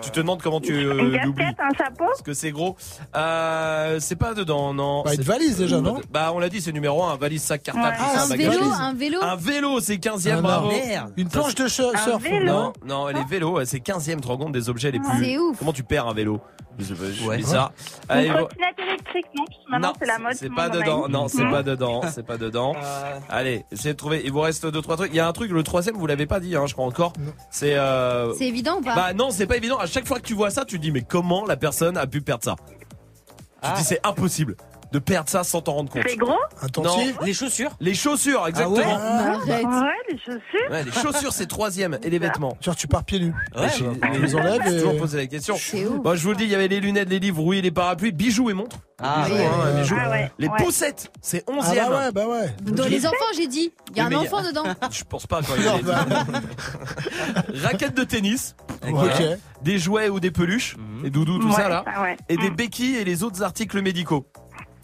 Speaker 1: Tu te demandes comment tu euh,
Speaker 42: Une casquette, un chapeau?
Speaker 1: Parce que c'est gros. Euh, c'est pas dedans, non.
Speaker 5: Bah, une valise déjà, non
Speaker 1: Bah, on l'a dit, c'est numéro 1. Valise, sac, cartable,
Speaker 42: Ouais.
Speaker 5: Ah,
Speaker 1: ça,
Speaker 4: Un vélo, un vélo?
Speaker 1: Un vélo, c'est 15e,
Speaker 5: Ah,
Speaker 1: bravo.
Speaker 6: Merde
Speaker 5: Une planche de surf.
Speaker 42: vélo.
Speaker 1: Non, non, les vélos, c'est 15e, tu te rends compte des objets les plus.
Speaker 4: C'est ouf.
Speaker 1: Comment tu perds un vélo? Je sais pas, je
Speaker 6: Ouais.
Speaker 42: Une
Speaker 1: Allez, vo-
Speaker 42: trottinette électrique, non Maintenant,
Speaker 1: non,
Speaker 42: c'est la mode.
Speaker 1: c'est pas dedans.
Speaker 42: une.
Speaker 1: Non, c'est pas dedans. C'est pas dedans. Allez, essayez de trouver. Il vous reste deux, trois trucs. Il y a un truc, le troisième, vous l'avez pas dit, hein, je crois encore. C'est. Euh...
Speaker 4: C'est évident ou pas
Speaker 1: Bah non, c'est pas évident. À chaque fois que tu vois ça, tu te dis mais comment la personne a pu perdre ça? Tu
Speaker 6: Ah.
Speaker 1: te dis c'est impossible de perdre ça sans t'en rendre compte.
Speaker 42: C'est gros
Speaker 5: tantier.
Speaker 6: Les chaussures
Speaker 1: Les chaussures, exactement.
Speaker 6: Ah
Speaker 4: Bah, Arrête.
Speaker 42: Ouais, les chaussures.
Speaker 1: Ouais, les chaussures c'est troisième et les vêtements.
Speaker 5: Genre tu pars pieds nus.
Speaker 6: Ouais, bah,
Speaker 5: Tu les enlèves
Speaker 1: j'ai toujours
Speaker 5: et.
Speaker 1: posé la question. Bon, je vous le dis, il y avait les lunettes, les livres, oui, les parapluies, bijoux et montres.
Speaker 6: Ah,
Speaker 1: bijoux,
Speaker 6: ouais,
Speaker 1: hein,
Speaker 6: ouais,
Speaker 1: bijoux.
Speaker 42: Ah ouais,
Speaker 1: Les poussettes, c'est
Speaker 5: Ah
Speaker 1: 11e.
Speaker 5: bah ouais, bah ouais.
Speaker 4: Dans les enfants, j'ai dit. Il y a un enfant dedans.
Speaker 1: Je pense pas quand il y a
Speaker 5: Non,
Speaker 1: les-
Speaker 5: bah,
Speaker 1: Raquettes de tennis,
Speaker 5: ok.
Speaker 1: des jouets ou des peluches,
Speaker 6: Mhm.
Speaker 1: des doudous, tout
Speaker 42: Ouais,
Speaker 1: ça là,
Speaker 42: ça, ouais.
Speaker 1: et des
Speaker 42: Mm.
Speaker 1: béquilles et les autres articles médicaux.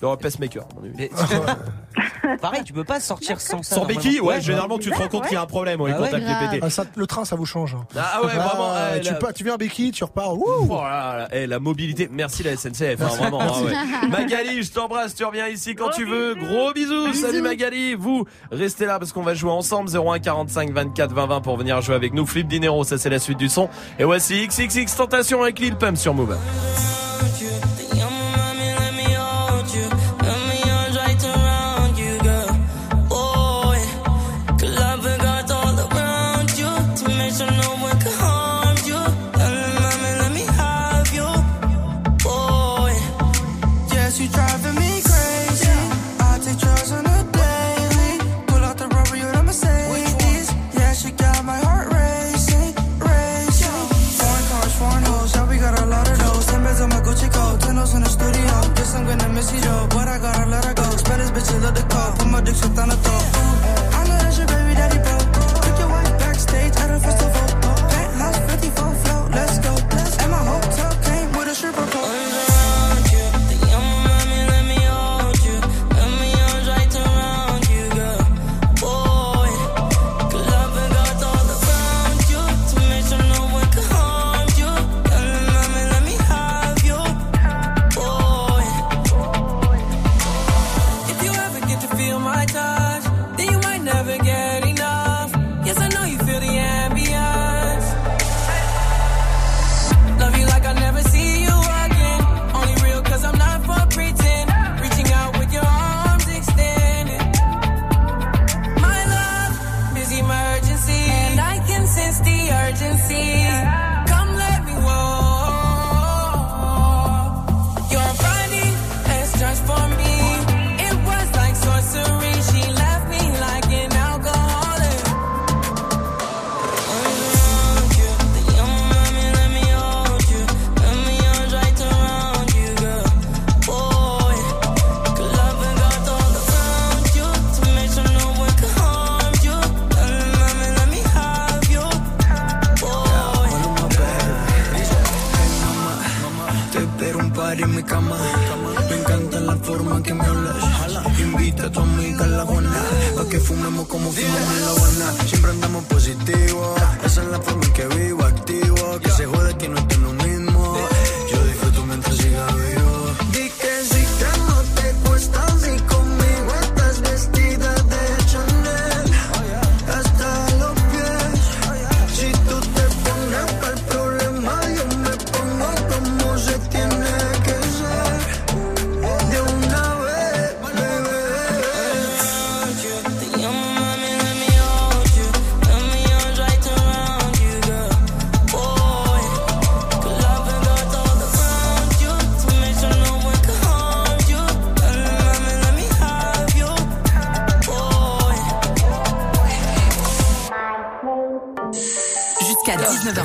Speaker 1: Un pacemaker, à mon avis.
Speaker 6: Mais- Pareil, tu peux pas sortir sans ça.
Speaker 1: Sans
Speaker 6: normalement.
Speaker 1: béquilles, ouais, généralement tu te rends compte
Speaker 42: ouais.
Speaker 1: qu'il y a un problème ouais,
Speaker 6: Ah
Speaker 1: quand
Speaker 6: ouais.
Speaker 5: Ah, ça, le train, ça vous change. hein.
Speaker 1: Ah ouais,
Speaker 5: Ah,
Speaker 1: vraiment.
Speaker 5: tu,
Speaker 1: la-
Speaker 5: tu viens en béquille, tu repars. Ouh.
Speaker 1: Oh là là, eh, la mobilité, merci la SNCF, hein, vraiment. ah ouais. Magali, je t'embrasse, tu reviens ici quand
Speaker 42: Gros
Speaker 1: tu veux.
Speaker 42: bisous.
Speaker 1: Gros bisous,
Speaker 4: Bisous.
Speaker 1: salut Magali. Vous, restez là parce qu'on va jouer ensemble. 01 45 24 20 20 pour venir jouer avec nous. Flip Dinero, ça c'est la suite du son. Et voici XXX Tentation avec Lil Pump sur Move.
Speaker 27: Spanish bitches love the call, put my dick shit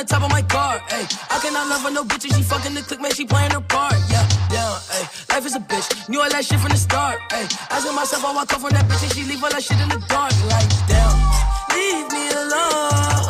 Speaker 11: The top of my car. Ay, I cannot love her, no bitch, and she fucking the click, man, she playing her part. Yeah, yeah. Ay, life is a bitch, knew all that shit from the start. Ay, asking myself how walk come from that bitch, and she leave all that shit in the dark. Like, damn, leave me alone.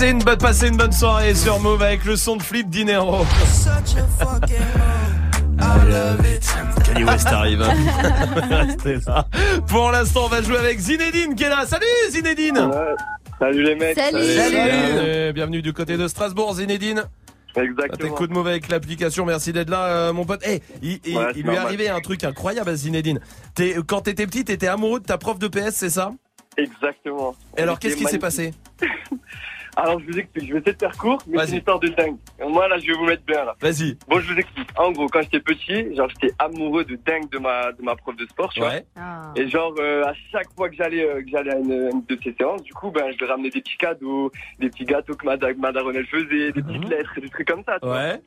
Speaker 1: C'est une bonne, passez une bonne soirée sur Move avec le son de Flip Dinero. Kanye West arrive. Restez là. Pour l'instant, on va jouer avec Zinedine qui est là. Salut Zinedine
Speaker 39: Salut les mecs.
Speaker 4: Salut.
Speaker 1: Bienvenue, bienvenue du côté de Strasbourg, Zinedine.
Speaker 39: Exactement.
Speaker 1: T'écoutes Move avec l'application, merci d'être là, euh, mon pote. Eh, il, il-
Speaker 39: Ouais,
Speaker 1: il
Speaker 39: c'est
Speaker 1: lui est arrivé un truc incroyable à Zinedine. T'es- quand t'étais petit, t'étais amoureux de ta prof de PS, c'est ça?
Speaker 39: Exactement.
Speaker 1: Et alors, qu'est-ce qui s'est passé?
Speaker 39: Alors, je vous explique. Je vais essayer de faire court, mais c'est une histoire de dingue. Moi, là, je vais vous mettre bien, là.
Speaker 1: Vas-y.
Speaker 39: Bon, je vous explique. En gros, quand j'étais petit, genre, j'étais amoureux de dingue de ma, de ma prof de sport, tu
Speaker 1: Ouais.
Speaker 4: Ah.
Speaker 39: vois. Et genre, euh, à chaque fois que j'allais, euh, que j'allais à une, une de ces séances, du coup, ben, je lui ramenais des petits cadeaux, des petits gâteaux que ma, ma daronne, elle faisait, des petites lettres, des trucs comme ça, tu vois.
Speaker 1: Mhm. Ouais.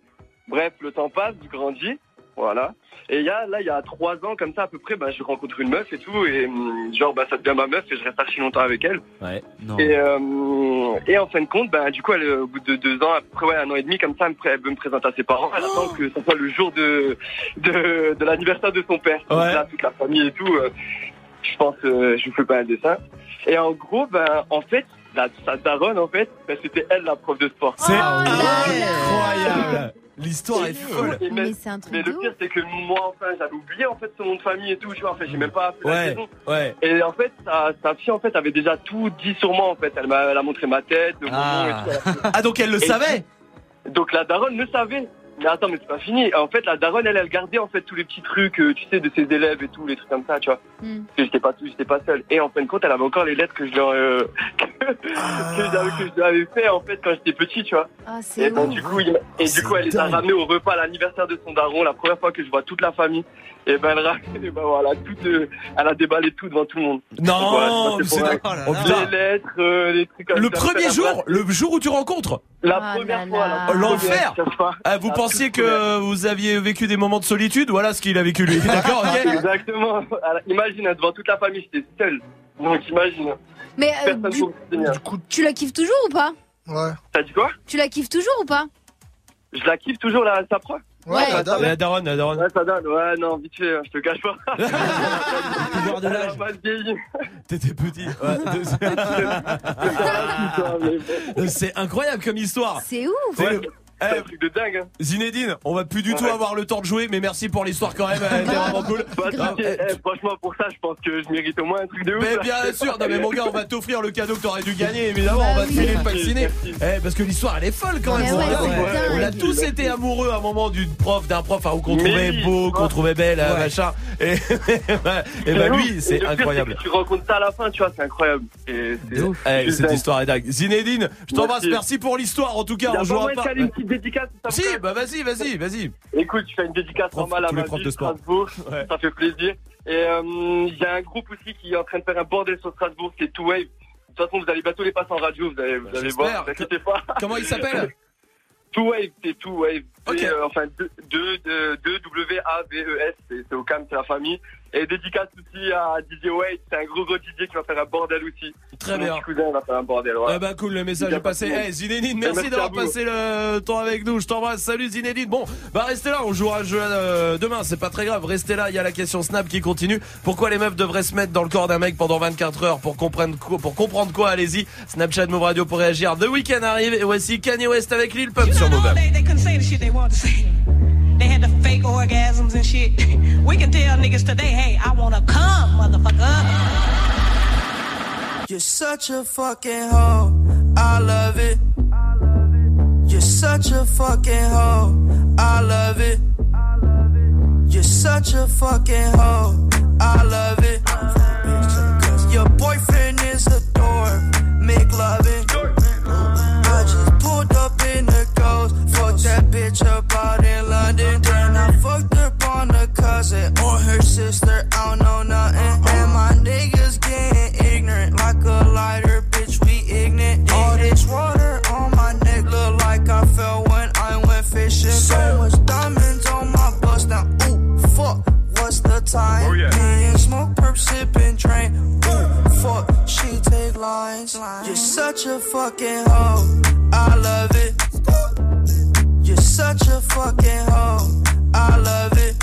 Speaker 39: Bref, le temps passe, je grandis, voilà. Et il y a, là, il y a trois ans, comme ça, à peu près, bah, je rencontre une meuf et tout, et hum, genre, bah, ça devient ma meuf et je reste archi longtemps avec elle.
Speaker 1: Ouais.
Speaker 6: Non.
Speaker 39: Et, euh, et en fin de compte, bah, du coup, elle, au bout de deux ans, après ouais, un an et demi, comme ça, elle, veut me présenter à ses parents. Elle attend que ça soit le jour de, de, de l'anniversaire de son père. Donc
Speaker 1: Ouais.
Speaker 39: là, toute la famille et tout, euh, je pense, euh, je vous fais pas un dessin. Et en gros, ben, en fait, la, sa daronne, en fait, ben, c'était elle la prof de sport.
Speaker 1: C'est
Speaker 4: Oh
Speaker 1: incroyable. L'histoire est folle.
Speaker 39: Et même-
Speaker 4: Mais c'est un truc
Speaker 39: mais le pire, c'est que moi, enfin, j'avais oublié en fait son nom de famille et tout. Tu vois, en fait, j'ai même pas appelé la
Speaker 1: Ouais,
Speaker 39: saison.
Speaker 1: ouais.
Speaker 39: Et en fait, sa, sa fille, en fait, avait déjà tout dit sur moi. En fait, elle m'a, elle a montré ma tête,
Speaker 6: Ah.
Speaker 39: nom et tout.
Speaker 1: Ah, donc elle le
Speaker 39: Et-
Speaker 1: savait
Speaker 39: Donc la daronne le savait. Mais attends, mais c'est pas fini. En fait, la daronne, elle, elle gardait en fait tous les petits trucs, euh, tu sais, de ses élèves et tout, les trucs comme ça, tu vois. Parce que j'étais pas, j'étais pas seul. Et en fin de compte, elle avait encore les lettres que je leur, euh, que, que j'avais, que je lui avais fait en fait quand j'étais petit, tu vois.
Speaker 4: Ah,
Speaker 39: Et
Speaker 4: c'est
Speaker 39: bon, du coup, il- et du coup, elle les a ramenés au repas à l'anniversaire de son daron, la première fois que je vois toute la famille. Et ben, elle, et ben voilà, tout, euh, elle a déballé tout devant tout le monde.
Speaker 1: Non,
Speaker 39: Voilà, c'est
Speaker 1: putain.
Speaker 39: les lettres, euh, les trucs comme
Speaker 1: Le
Speaker 39: ça.
Speaker 1: premier
Speaker 39: La
Speaker 1: jour, le jour où tu rencontres
Speaker 39: La
Speaker 4: Ah
Speaker 39: première
Speaker 4: là
Speaker 39: fois,
Speaker 4: là.
Speaker 39: la première
Speaker 1: l'enfer.
Speaker 39: fois.
Speaker 1: Ah, vous
Speaker 39: La
Speaker 1: pensiez
Speaker 39: première.
Speaker 1: que vous aviez vécu des moments de solitude Voilà ce qu'il a vécu lui. D'accord, ok
Speaker 39: Exactement. Alors, imagine, hein, devant toute la famille, j'étais seul. Donc imagine.
Speaker 4: Mais euh, du-
Speaker 39: soutenir.
Speaker 4: tu la kiffes toujours ou pas?
Speaker 5: Ouais.
Speaker 39: T'as dit quoi?
Speaker 4: Tu la kiffes toujours ou pas?
Speaker 39: Je la kiffe toujours, la sa proie
Speaker 5: Ouais,
Speaker 4: Ouais.
Speaker 5: la daronne.
Speaker 1: La daronne, la daronne.
Speaker 39: Ouais, ça donne. Ouais, non, vite fait, hein, je te cache pas.
Speaker 6: Pouvoir de l'âge.
Speaker 1: T'étais petit. Ouais. C'est incroyable comme histoire.
Speaker 4: C'est ouf.
Speaker 1: Le-
Speaker 39: C'est
Speaker 1: Eh,
Speaker 39: un truc de dingue. Hein.
Speaker 1: Zinedine, on va plus du tout avoir le temps de jouer, mais merci pour l'histoire quand même, elle était vraiment cool. Eh,
Speaker 39: franchement, pour ça, je pense que je mérite au moins un truc de ouf.
Speaker 1: Mais
Speaker 39: là.
Speaker 1: bien sûr, non mais mon gars, on va t'offrir le cadeau que t'aurais dû gagner, évidemment, on va te
Speaker 4: Bah
Speaker 1: filer le pack
Speaker 39: Merci,
Speaker 1: ciné.
Speaker 39: merci.
Speaker 1: Eh, parce que l'histoire elle est folle quand même.
Speaker 4: Ouais, c'est
Speaker 1: on a tous été amoureux à un moment d'une prof, d'un prof hein, qu'on
Speaker 39: Mais
Speaker 1: trouvait
Speaker 39: oui.
Speaker 1: beau, qu'on trouvait belle,
Speaker 6: Ouais.
Speaker 1: machin. Et, et bah, et bah, lui, c'est
Speaker 39: le
Speaker 1: incroyable.
Speaker 39: tu rencontres ça à la fin, tu vois, c'est incroyable. Et c'est.
Speaker 1: Eh, cette histoire est dingue. Zinedine, je t'embrasse,
Speaker 39: Merci.
Speaker 1: pour l'histoire. En tout cas, on jouera pas.
Speaker 39: Petite dédicace, ça
Speaker 1: Si, bah vas-y, vas-y, vas-y.
Speaker 39: Écoute, je fais une dédicace
Speaker 1: Prof,
Speaker 39: normale à ma ville,
Speaker 1: de.
Speaker 39: Strasbourg.
Speaker 1: Ouais.
Speaker 39: Ça fait plaisir. Et euh, il y a un groupe aussi qui est en train de faire un bordel sur Strasbourg, c'est Two Wave. De toute façon, vous allez bientôt les passer en radio, vous allez, vous allez
Speaker 1: j'espère.
Speaker 39: voir, ne vous inquiétez pas.
Speaker 1: Comment il s'appelle?
Speaker 39: Two Wave, c'est Two Wave.
Speaker 1: Ok.
Speaker 39: C'est, euh, enfin, 2 W-A-V-E-S, c'est c'est au calme, c'est la famille. Et dédicace aussi à DJ Wade, c'est un gros gros DJ qui va faire un bordel aussi.
Speaker 1: Très
Speaker 39: Mon
Speaker 1: bien.
Speaker 39: petit cousin va faire un bordel, ouais.
Speaker 1: Ah bah cool, le message est passé.
Speaker 39: pas de
Speaker 1: Eh Zinedine, merci
Speaker 39: merci
Speaker 1: d'avoir passé le temps avec nous. Je t'embrasse. Salut Zinedine. Bon, bah restez là, on jouera un jeu euh, demain, c'est pas très grave. Restez là, il y a la question Snap qui continue. Pourquoi les meufs devraient se mettre dans le corps d'un mec pendant 24 heures pour comprendre quoi, pour comprendre quoi? Allez-y. Snapchat Move Radio pour réagir. The Weeknd arrive et voici Kanye West avec Lil Pump sur Move.
Speaker 43: They, had the fake orgasms and shit. We can tell niggas today, hey, I wanna come, motherfucker.
Speaker 27: You're such a fucking hoe. I love it. You're such a fucking hoe. I love it. You're such a fucking hoe. I love it. Your boyfriend is a dork. Make loving. I just pulled up in the ghost. Fuck that bitch up cousin or her sister. I don't know nothing. And my niggas getting ignorant like a lighter, bitch. We ignorant. All this water on my neck look like I fell when I went fishing. So much diamonds on my bust now. Ooh, fuck. What's the time?
Speaker 39: Oh, yeah.
Speaker 27: Me and smoke, perp, sip, and drain. Ooh, fuck. She take lines. You're such a fucking hoe. I love it. You're such a fucking hoe. I love it.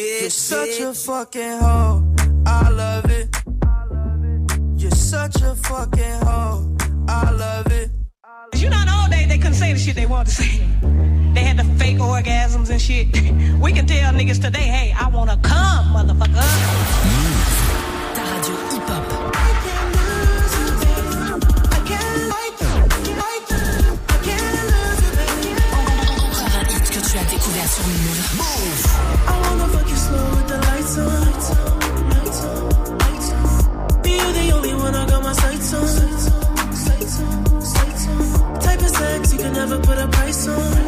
Speaker 27: You're such a fucking hoe. I love it. You're such a fucking hoe. I love it.
Speaker 43: You know, in the old days, they couldn't say the shit they wanted to say. They had the fake orgasms and shit. We can tell niggas today, hey, I wanna come, motherfucker.
Speaker 44: Ta radio hip-hop. Encore un hit que tu as découvert sur Move.
Speaker 27: I sights on. Type of sex you can never put a price on.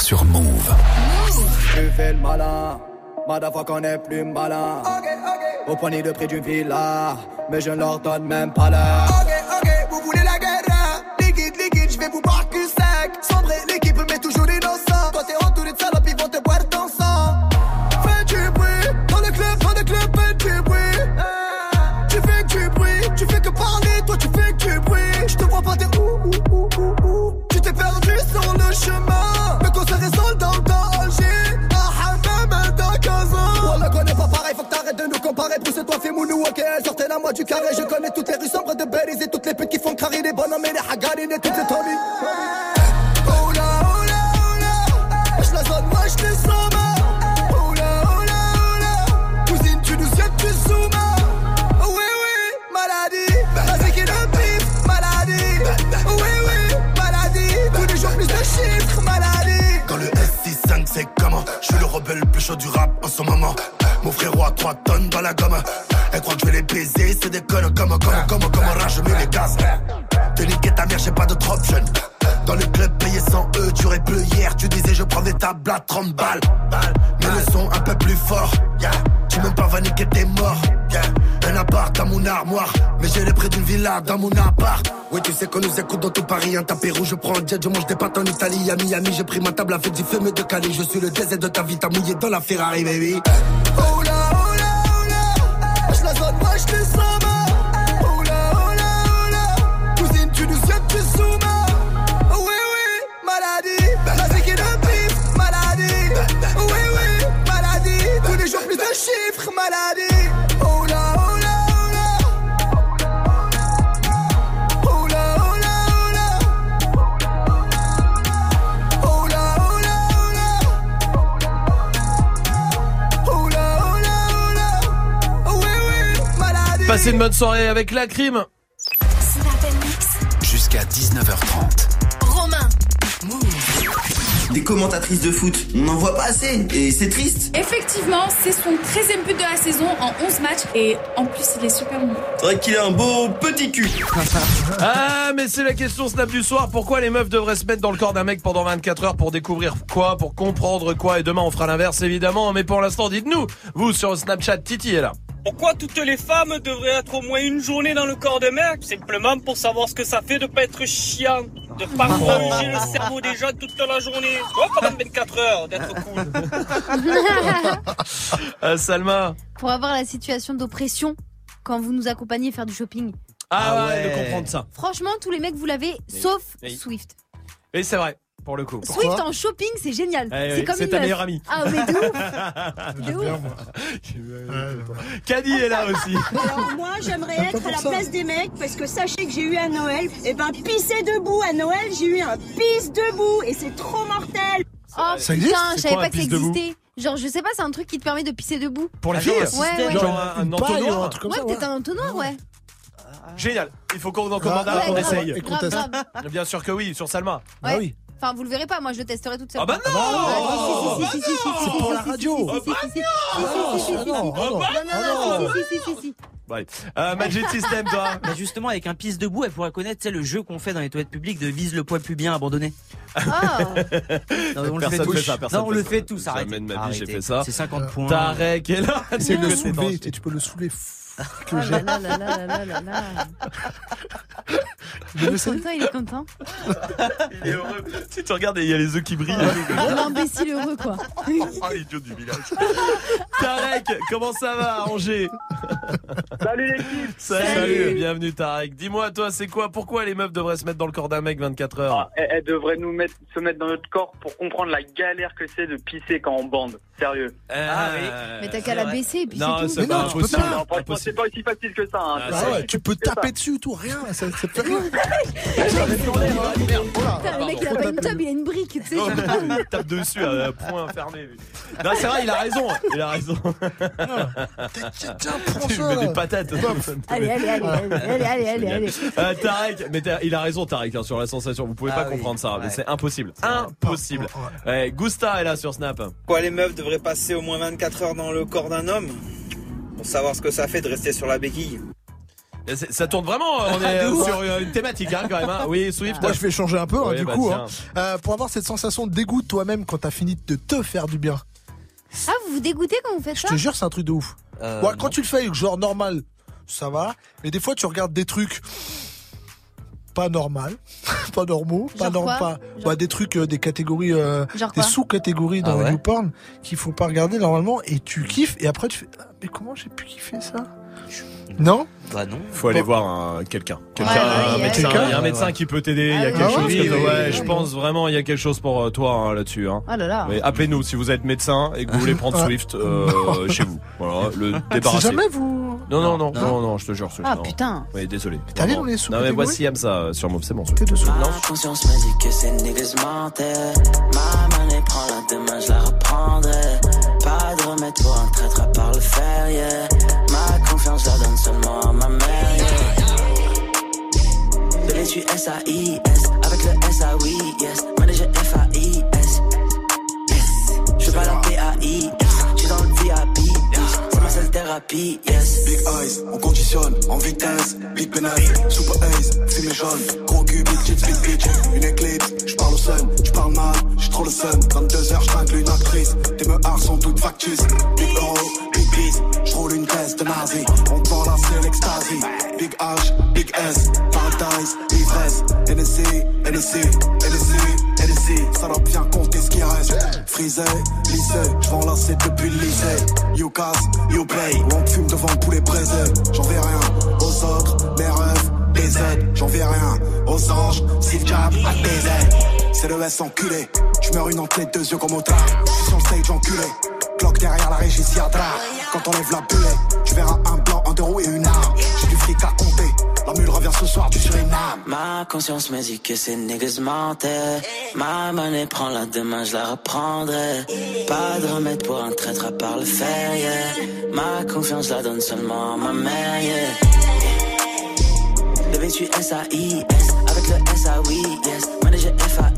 Speaker 3: soir sur Move.
Speaker 5: Tu fais le malin, madame fois qu'on est plus malin. Okay. Au poignet de prix du villa, mais je ne leur donne même pas l'heure.
Speaker 7: Paris, un rouge, je prends un jet, je mange des pâtes en Italie, à Miami, j'ai pris ma table avec du fumé de Cali, je suis le désert de ta vie, t'as mouillé dans la Ferrari, baby.
Speaker 1: Passez une bonne soirée avec la crime.
Speaker 3: Jusqu'à 19h30.
Speaker 45: Romain.
Speaker 46: Des commentatrices de foot, on n'en voit pas assez et c'est triste.
Speaker 47: Effectivement, c'est son 13e but de la saison en 11 matchs et en plus il est super bon.
Speaker 46: C'est vrai qu'il a un beau petit cul.
Speaker 1: ah mais c'est la question snap du soir, pourquoi les meufs devraient se mettre dans le corps d'un mec pendant 24 heures pour découvrir quoi, pour comprendre quoi? Et demain on fera l'inverse évidemment mais pour l'instant dites-nous, vous sur Snapchat Titi est là.
Speaker 12: Pourquoi toutes les femmes devraient être au moins une journée dans le corps de mec Simplement pour savoir ce que ça fait de pas être chiant, de pas
Speaker 1: Oh.
Speaker 12: manger le cerveau des gens toute la journée. Tu vois, pendant 24 heures, d'être cool.
Speaker 1: Euh, Salma.
Speaker 4: Pour avoir la situation d'oppression quand vous nous accompagnez faire du shopping.
Speaker 1: Ah, ouais, de comprendre ça.
Speaker 4: Franchement, tous les mecs, vous l'avez, sauf
Speaker 1: oui.
Speaker 4: Swift.
Speaker 1: Et c'est vrai, pour le coup.
Speaker 4: Swift en shopping, c'est génial.
Speaker 1: Eh oui,
Speaker 4: c'est comme
Speaker 1: c'est
Speaker 4: une
Speaker 1: ta
Speaker 4: meuf.
Speaker 1: meilleure amie.
Speaker 4: Ah, mais de ouf. De ouf.
Speaker 1: Cady est là aussi.
Speaker 48: Alors moi j'aimerais être à la place des mecs parce que sachez que j'ai eu un Noël, et ben pisser debout à Noël, j'ai eu un pisse debout et c'est trop mortel.
Speaker 4: Oh
Speaker 1: Ça existe
Speaker 4: putain, je savais pas que ça existait. Genre, je sais pas, c'est un truc qui te permet de pisser debout.
Speaker 1: Pour les
Speaker 6: Ah,
Speaker 1: filles
Speaker 4: Ouais, ouais.
Speaker 1: Genre un, entonnoir
Speaker 5: ou un truc comme
Speaker 4: Ouais,
Speaker 5: ça,
Speaker 4: peut-être un entonnoir, ouais.
Speaker 1: Génial. Il faut qu'on en commande
Speaker 5: Ah,
Speaker 1: un,
Speaker 5: ouais,
Speaker 1: qu'on essaye.
Speaker 5: et qu'on
Speaker 4: Grave, grave.
Speaker 1: Bien sûr que oui, sur Salma.
Speaker 5: Ah oui.
Speaker 4: Enfin, vous le verrez pas, moi je le testerai toute seule.
Speaker 1: Ah bah non
Speaker 5: C'est pour la radio Ah
Speaker 4: bah
Speaker 5: non Ah bah
Speaker 4: non
Speaker 1: Ouais. Euh, Magic System, toi
Speaker 6: bah Justement, avec un pisse debout, elle pourra connaître le jeu qu'on fait dans les toilettes publiques de vise le poil pubien abandonné.
Speaker 4: Oh.
Speaker 6: non, on
Speaker 1: personne
Speaker 6: le
Speaker 1: fait, ça, personne
Speaker 6: non, on le fait tous, arrête.
Speaker 1: Ça, ma vie, j'ai fait ça.
Speaker 6: C'est 50 points.
Speaker 1: Tarek est là.
Speaker 5: Tu peux
Speaker 1: le
Speaker 5: soulever, tu peux le soulever Que
Speaker 4: Oh
Speaker 5: j'ai.
Speaker 4: là là là là là là là.
Speaker 5: Vous avez
Speaker 4: Il est content, il est content.
Speaker 1: Il est heureux. Si tu regardes, il y a les œufs qui brillent.
Speaker 4: L'imbécile heureux, quoi.
Speaker 1: Ah, l'idiot du village. Tarek, comment ça va à Angers?
Speaker 39: Salut l'équipe
Speaker 1: Salut,
Speaker 4: Salut.
Speaker 1: bienvenue Tarek. Dis-moi, toi, c'est quoi? Pourquoi les meufs devraient se mettre dans le corps d'un mec 24 heures?
Speaker 39: Ah, elle, elle devrait nous mettre, se mettre dans notre corps pour comprendre la galère que c'est de pisser quand on bande. Sérieux.
Speaker 1: Ah
Speaker 6: oui.
Speaker 4: Mais t'as qu'à la baisser et puis c'est tout.
Speaker 5: Mais non,
Speaker 1: pas
Speaker 5: tu peux pas.
Speaker 39: C'est pas aussi facile que ça. Hein.
Speaker 1: Ah,
Speaker 5: Ah ouais, tu peux
Speaker 39: que ça.
Speaker 5: taper dessus, tout, rien, ça, ça fait rien.
Speaker 4: Le mec, il a pas une table, il a une brique, tu sais.
Speaker 1: Il tape dessus à point fermé. Non, c'est vrai, il a raison. Il a raison.
Speaker 5: Tiens, prends
Speaker 1: Tu mets
Speaker 5: ça.
Speaker 1: des patates.
Speaker 4: Allez, allez, allez, allez, allez, allez, allez, allez.
Speaker 1: Euh, Tarek, mais il a raison Tarek hein, sur la sensation. Vous pouvez
Speaker 6: Ah
Speaker 1: pas comprendre ça, mais c'est impossible, impossible. Gusta est là sur Snap.
Speaker 49: Quoi, les meufs devraient passer au moins 24 heures dans le corps d'un homme? Pour savoir ce que ça fait de rester sur la béquille.
Speaker 1: Ça tourne vraiment. On est euh, sur euh, une thématique hein, quand même. hein. Oui, Swift.
Speaker 5: Moi, je vais changer un peu, hein, du
Speaker 1: bah,
Speaker 5: coup. hein. Euh, pour avoir cette sensation de dégoût de toi-même quand t'as fini de te faire du bien.
Speaker 4: Ah, vous vous dégoûtez quand vous faites
Speaker 5: Je
Speaker 4: ça
Speaker 5: te jure, c'est un truc de ouf.
Speaker 6: Euh,
Speaker 5: Ouais, quand tu le fais, genre normal, ça va. Mais des fois, tu regardes des trucs pas normal, pas normaux, pas
Speaker 4: Genre
Speaker 5: norm- pas
Speaker 4: Genre-
Speaker 5: ouais, des trucs, euh, des catégories, euh, des sous-catégories dans
Speaker 6: Ah
Speaker 5: le YouPorn qu'il faut pas regarder normalement et tu kiffes et après tu fais ah, mais comment j'ai pu kiffer ça? Non
Speaker 6: Bah non.
Speaker 1: Faut aller voir un- quelqu'un. Quelqu'un,
Speaker 4: Ouais, ouais,
Speaker 1: un
Speaker 4: ouais,
Speaker 1: médecin.
Speaker 5: ouais.
Speaker 1: Il y a un médecin qui peut t'aider. Il y a
Speaker 4: Ah
Speaker 1: quelque
Speaker 4: oui,
Speaker 1: chose.
Speaker 5: oui,
Speaker 1: que-
Speaker 5: oui,
Speaker 1: ouais,
Speaker 5: oui,
Speaker 1: je
Speaker 5: oui.
Speaker 1: pense vraiment il y a quelque chose pour euh, toi hein, là-dessus. Hein.
Speaker 4: Oh là là.
Speaker 1: Mais appelez-nous si vous êtes médecin et que vous voulez prendre
Speaker 5: Ouais.
Speaker 1: Swift euh, chez vous. Voilà, le débarrasser.
Speaker 5: jamais vous
Speaker 1: Non, non, non,
Speaker 6: Non.
Speaker 1: non, non, je te jure.
Speaker 4: Ah
Speaker 1: non.
Speaker 4: putain.
Speaker 1: Oui, désolé.
Speaker 5: T'es allé
Speaker 1: Vraiment.
Speaker 5: dans les
Speaker 1: Non, mais voici ça euh, sur Move, c'est bon.
Speaker 5: T'es dessous.
Speaker 8: Ma conscience me dit que ces niggas mentaient. Ma monnaie prend la demain, je la reprendrai. Pas de remède pour un traître à part le fer, yeah. Confiance la donne seulement à ma mère, yeah. Bébé, je suis S-A-I-S. Avec le S-A-Oui, yes. Manager F-A-I-S. Yes. Je fais pas la P-A-I-S. Thérapie, yes.
Speaker 7: Big eyes, on conditionne en vitesse. Big pénètre, super ace, fumée jaune. Gros cul, big big bitch. Une éclipse, j'parle au sun, j'parle mal, j'suis trop le sun. 22h, j'tringle une actrice. Tes meurs sont toutes factices. Big euro, big beast, j'roule une caisse de nazi. On te vend la c'est. Big H, big S, paradise, ivresse. NSC, NSC, NSC, NSC. Salope, viens compter ce qui reste. Frisé, lycée, j'vends la c'est depuis le lycée. You casse, you pay. On fume devant le poulet braisé. J'en vais rien aux autres, mes rêves, des aides. J'en vais rien aux anges, si le diable a des ailes. C'est le S enculé. Tu meurs une entrée, deux yeux comme au tard. Sur le stage enculé. Cloque derrière la régie, Quand on lève la bulle, tu verras un blanc, un deux roues et une arme. J'ai du fric à compter. La revient ce soir du Suriname.
Speaker 8: Ma conscience me dit que ces niggas mentaient. Ma monnaie prend la demain, je la reprendrai. Pas de remède pour un traître à part le fer, yeah. Ma confiance la donne seulement à ma mère, yeah. Bébé, tu S-A-I-S. Avec le S-A-Oui, yes. Manager F-A-I-S.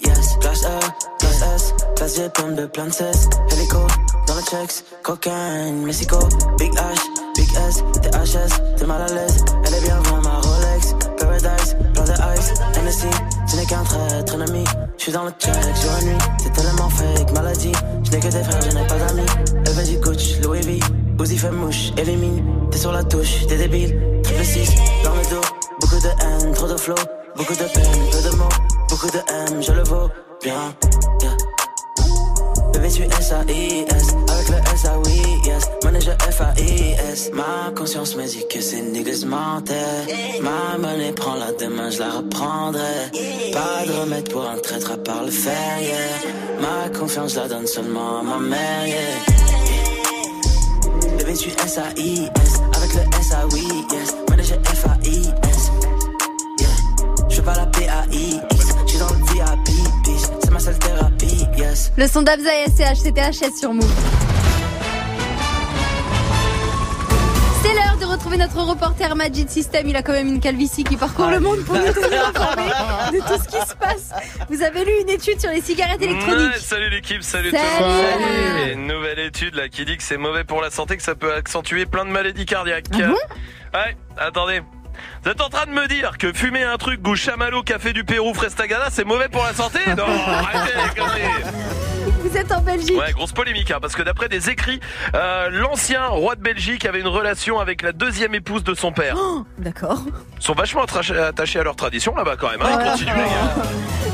Speaker 8: Yes. Classe E, classe S. Classe G, pomme de plein de cesse. Hélico, dans le checks. Cocaine, Mexico. Big H, Big S. THS, t'es mal à l'aise. Elle est bien, vraiment ma Rolex. Paradise. plein de ice, Hennessy, ce n'est qu'un traître ennemi. Je suis dans le check jour et nuit, c'est tellement fake, maladie. Je n'ai que des frères, je n'ai pas d'amis. Elle du coach, Louis V, Uzi fait mouche, élimine. T'es sur la touche, t'es débile. Triple 6, dans le dos, beaucoup de haine, trop de flow. Beaucoup de peine, peu de mots, beaucoup de M, je le vaux bien. Yeah. Bébé, tu S-A-I-S, avec le S-A-Oui, yes. Manager F-A-I-S. Ma conscience me dit que c'est niggas mentaient. Ma monnaie prend la demain, je la reprendrai. Pas de remède pour un traître à part le fer, yeah. Ma confiance, la donne seulement à ma mère, yeah. Bébé, tu S-A-I-S, avec le S-A-Oui, yes.
Speaker 4: Le son d'Abza et SCH, c'était HS sur Move. C'est l'heure de retrouver notre reporter Majid System. Il a quand même une calvitie qui parcourt le monde pour nous tenir informés de tout ce qui se passe. Vous avez lu une étude sur les cigarettes électroniques.
Speaker 1: Ouais, salut l'équipe, salut,
Speaker 4: Salut.
Speaker 1: tout le monde. Il y a une nouvelle étude là qui dit que c'est mauvais pour la santé, que ça peut accentuer plein de maladies cardiaques.
Speaker 4: Ah
Speaker 1: ouais, attendez. Vous êtes en train de me dire que fumer un truc goût chamallow, café du Pérou, frestagada, c'est mauvais pour la santé Non, arrêtez les conneries.
Speaker 4: Vous êtes en Belgique.
Speaker 1: Ouais, grosse polémique, hein, parce que d'après des écrits, euh, l'ancien roi de Belgique avait une relation avec la deuxième épouse de son père.
Speaker 4: Oh, D'accord.
Speaker 1: Ils sont vachement attachés à leur tradition là-bas quand même. Hein. Continuez, les gars.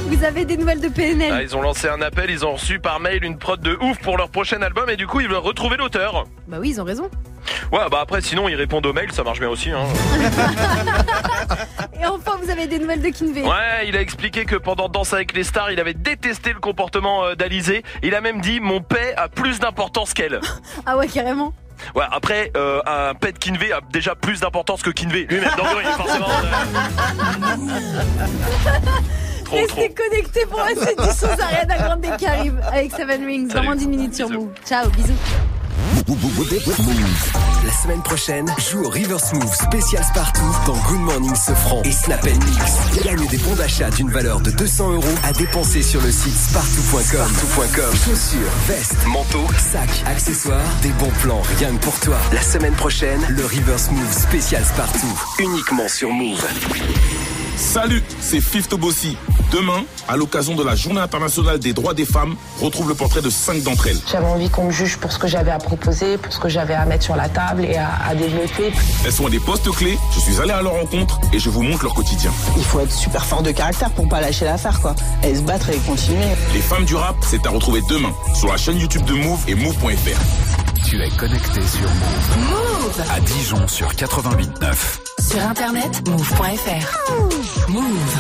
Speaker 4: Vous avez des nouvelles de PNL.
Speaker 1: Ah, ils ont lancé un appel, ils ont reçu par mail une prod de ouf pour leur prochain album et du coup ils veulent retrouver l'auteur.
Speaker 4: Bah oui, ils ont raison.
Speaker 1: Ouais, bah après sinon ils répondent aux mails, ça marche bien aussi. Hein.
Speaker 4: Et enfin, vous avez des nouvelles de Kinvey.
Speaker 1: Ouais, il a expliqué que pendant Danse avec les stars, il avait détesté le comportement euh, d'Alizé. Il a même dit mon paix a plus d'importance qu'elle.
Speaker 4: Ah ouais, carrément.
Speaker 1: Ouais, après euh, un pet de Kinvey a déjà plus d'importance que Kinvey lui-même. Donc oui, forcément. trop.
Speaker 4: Restez connectés pour la suite du son Ariana Grande qui arrive avec Seven Rings dans
Speaker 3: Salut.
Speaker 4: moins d'une minute sur Move. Ciao, bisous.
Speaker 3: La semaine prochaine, joue au River Smooth spécial Spartoo dans Good Morning Sofran et Snap Mix. Gagne des bons d'achat d'une valeur de 200 euros à dépenser sur le site spartoo.com. Chaussures, vestes, manteaux, sacs, accessoires, des bons plans rien que pour toi. La semaine prochaine, le River Smooth spécial Spartoo. Uniquement sur Move.
Speaker 49: Salut, c'est Fifth Bossi. Demain, à l'occasion de la Journée internationale des droits des femmes, retrouve le portrait de cinq d'entre elles.
Speaker 50: J'avais envie qu'on me juge pour ce que j'avais à proposer, pour ce que j'avais à mettre sur la table et à, à développer.
Speaker 49: Elles sont à des postes clés, je suis allé à leur rencontre et je vous montre leur quotidien.
Speaker 50: Il faut être super fort de caractère pour pas lâcher l'affaire, quoi. Et se battre et continuer.
Speaker 49: Les femmes du rap, c'est à retrouver demain sur la chaîne YouTube de Move et Move.fr.
Speaker 3: Tu es connecté sur Move.
Speaker 51: Move
Speaker 3: À Dijon sur 88.9.
Speaker 51: Sur internet, move.fr. Move.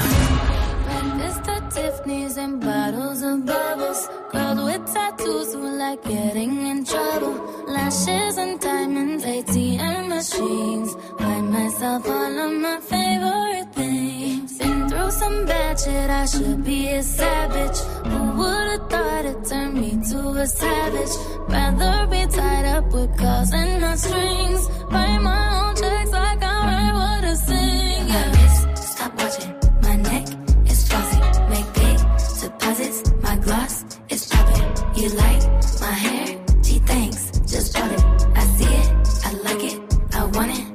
Speaker 32: Mr. Tiffany's and bottles of bubbles. Girls with tattoos who like getting in trouble. Lashes and diamonds, ATM machines. Buy myself all of my favorite things. Some bad shit, I should be a savage. Who would've thought it turned me to a savage? Rather be tied up with calls and not strings. Write my own checks like I write what I sing. My wrist, stop watching. My neck is flossy. Make big deposits. My gloss is popping. You like my hair? Gee, thanks. Just bought it. I see it. I like it. I want it.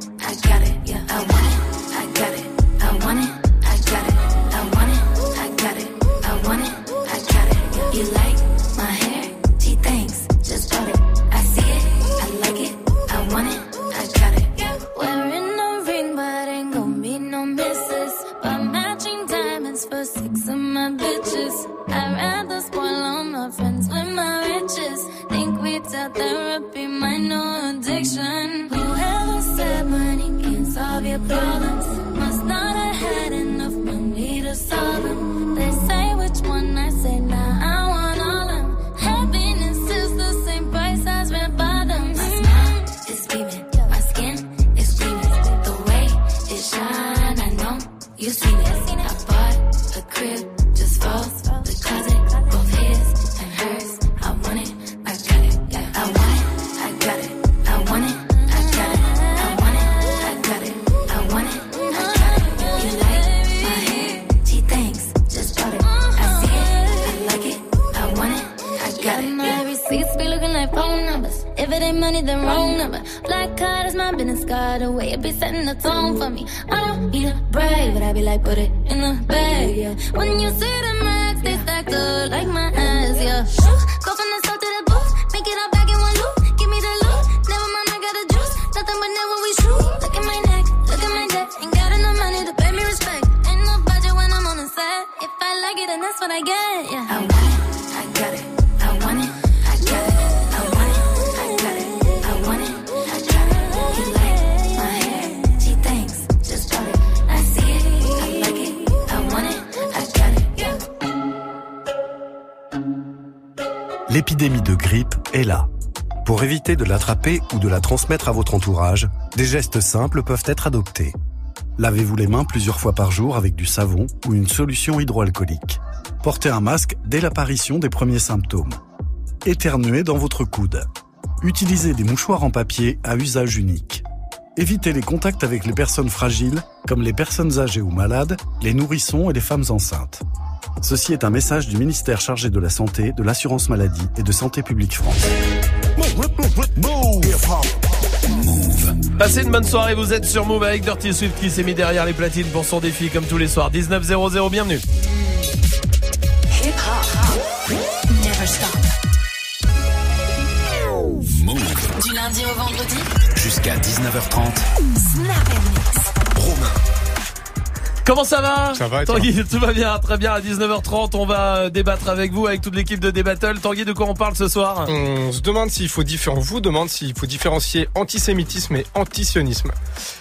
Speaker 31: De l'attraper ou de la transmettre à votre entourage, des gestes simples peuvent être adoptés. Lavez-vous les mains plusieurs fois par jour avec du savon ou une solution hydroalcoolique. Portez un masque dès l'apparition des premiers symptômes. Éternuez dans votre coude. Utilisez des mouchoirs en papier à usage unique. Évitez les contacts avec les personnes fragiles, comme les personnes âgées ou malades, les nourrissons et les femmes enceintes. Ceci est un message du ministère chargé de la Santé, de l'Assurance Maladie et de Santé Publique France.
Speaker 1: Passez une bonne soirée, vous êtes sur Move avec Dirty Swift qui s'est mis derrière les platines pour son défi comme tous les soirs. 19.00, bienvenue.
Speaker 29: Hip hop. Never stop. Du lundi au vendredi.
Speaker 3: Jusqu'à 19h30.
Speaker 29: Snap and mix.
Speaker 1: Comment ça va
Speaker 52: Ça va toi
Speaker 1: Tanguy, tout va bien, très bien. À 19h30, on va euh, débattre avec vous, avec toute l'équipe de Débattle. Tanguy, de quoi on parle ce soir
Speaker 52: On se demande s'il faut différen... on vous demande s'il faut différencier antisémitisme et antisionisme.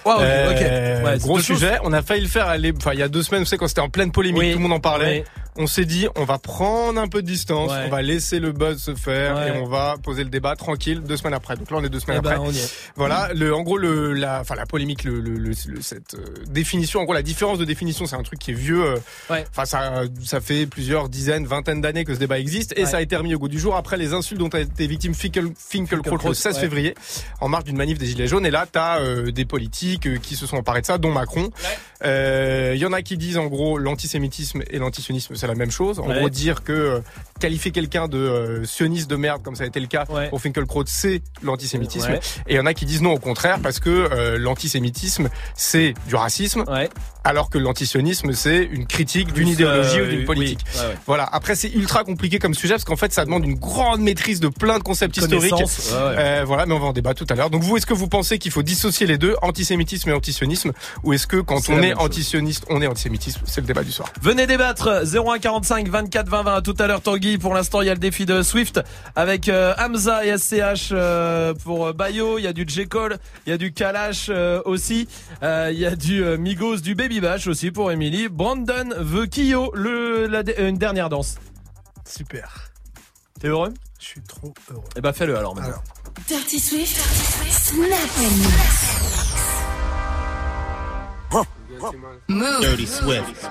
Speaker 1: Wow, ok,
Speaker 52: Euh.
Speaker 1: Ouais,
Speaker 52: gros sujet. On a failli le faire aller, enfin, il y a deux semaines, vous savez, quand c'était en pleine polémique,
Speaker 1: Oui,
Speaker 52: tout le monde en parlait.
Speaker 1: oui.
Speaker 52: On s'est dit, on va prendre un peu de distance,
Speaker 1: Ouais.
Speaker 52: on va laisser le buzz se faire
Speaker 1: Ouais.
Speaker 52: et on va poser le débat tranquille deux semaines après. Donc là, on est deux semaines
Speaker 1: Eh ben,
Speaker 52: après. Voilà, le, en gros, le, la, enfin, la polémique, le, le, le- cette euh, définition, en gros, la différence de définition, c'est un truc qui est vieux. euh,
Speaker 1: Ouais.
Speaker 52: Enfin, ça, ça fait plusieurs dizaines, vingtaines d'années que ce débat existe et ça a été remis au goût du jour après les insultes dont a été victime Finkel, Finkelkraut le 16
Speaker 1: ouais.
Speaker 52: février en marge d'une manif des Gilets jaunes. Et là, t'as euh, des politiques euh, qui se sont emparés de ça, dont Macron. Euh, Il y en a qui disent en gros l'antisémitisme et l'antisionisme c'est la même chose. En
Speaker 1: Ouais.
Speaker 52: gros, dire que euh, qualifier quelqu'un de euh, sioniste de merde comme ça a été le cas pour Finkelkraut, c'est l'antisémitisme.
Speaker 1: Ouais.
Speaker 52: Et il y en a qui disent non au contraire parce que euh, l'antisémitisme c'est du racisme, alors que l'antisionisme c'est une critique d'une idéologie
Speaker 1: euh,
Speaker 52: ou d'une politique.
Speaker 1: Ouais, ouais.
Speaker 52: Voilà. Après c'est ultra compliqué comme sujet parce qu'en fait ça demande une grande maîtrise de plein de concepts historiques.
Speaker 1: Ouais, ouais.
Speaker 52: Euh, voilà, mais on va en débattre tout à l'heure. Donc vous, est-ce que vous pensez qu'il faut dissocier les deux, antisémitisme et antisionisme, ou est-ce que quand on est antisioniste, on est antisémitisme? C'est le débat du soir.
Speaker 1: Venez débattre 0145 24 20 20 à tout à l'heure Tanguy. Pour l'instant il y a le défi de Swift avec euh, Hamza et SCH euh, pour euh, Bayo. Il y a du J Cole il y a du Kalash euh, aussi. Euh, il y a du euh, Migos du Baby Bash aussi pour Emily. Brandon veut Kyo le la, euh, une dernière danse.
Speaker 5: Super.
Speaker 1: t'es heureux?
Speaker 5: Je suis trop heureux.
Speaker 1: eh ben fais-le alors maintenant.
Speaker 29: Dirty Swift. Snap.
Speaker 49: Dirty Swift.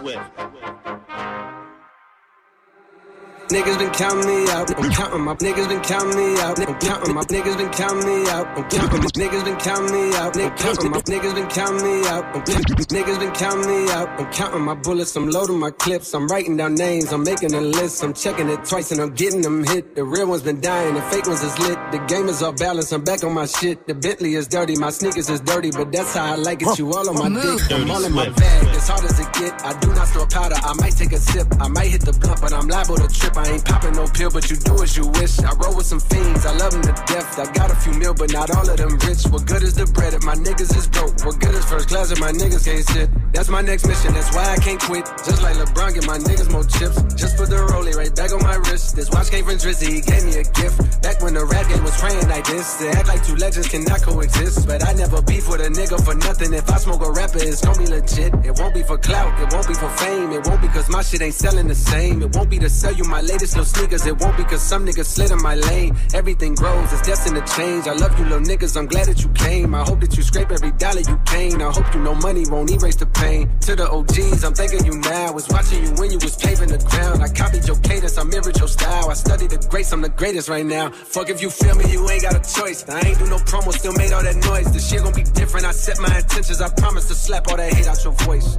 Speaker 53: Niggas been counting me out. I'm counting my niggas been counting me out. I'm counting my niggas been counting me out. I'm counting my niggas been counting me out. I'm counting my niggas been counting me out. I'm counting niggas been counting me out. I'm counting my bullets. I'm loading my clips. I'm writing down names. I'm making a list. I'm checking it twice and I'm getting them hit. The real ones been dying. The fake ones is lit. The game is off balance. I'm back on my shit. The Bentley is dirty. My sneakers is dirty, but that's how I like it. You all on my dick. I'm all in my bag. As hard as it get. I do not store powder. I might take a sip. I might hit the blunt, but I'm liable to trip. I ain't popping no pill, but you do as you wish. I roll with some fiends. I love them to death. I got a few mil, but not all of them rich. What good is the bread if my niggas is broke? What good is first class if my niggas can't sit? That's my next mission. That's why I can't quit. Just like LeBron, get my niggas more chips. Just put the rollie right back on my wrist. This watch came from Drizzy. He gave me a gift. Back when the rap game was praying like this. To act like two legends cannot coexist. But I never beef with a nigga for nothing. If I smoke a rapper, it's gonna be legit. It won't be for clout. It won't be for fame. It won't be cause my shit ain't selling the same. It won't be to sell you my latest little sneakers. It won't be cause some niggas slid in my lane. Everything grows. It's destined to change. I love you little niggas. I'm glad that you came. I hope that you scrape every dollar you came. I hope you know money won't erase the pain. To the OGs, I'm thanking you now. Was watching you when you was paving the ground. I copied your cadence. I mirrored your style. I studied the greats. I'm the greatest right now. Fuck if you feel me, you ain't got a choice. I ain't do no promo, still made all that noise. This shit gon' be different. I set my intentions. I promise to slap all that hate out your voice.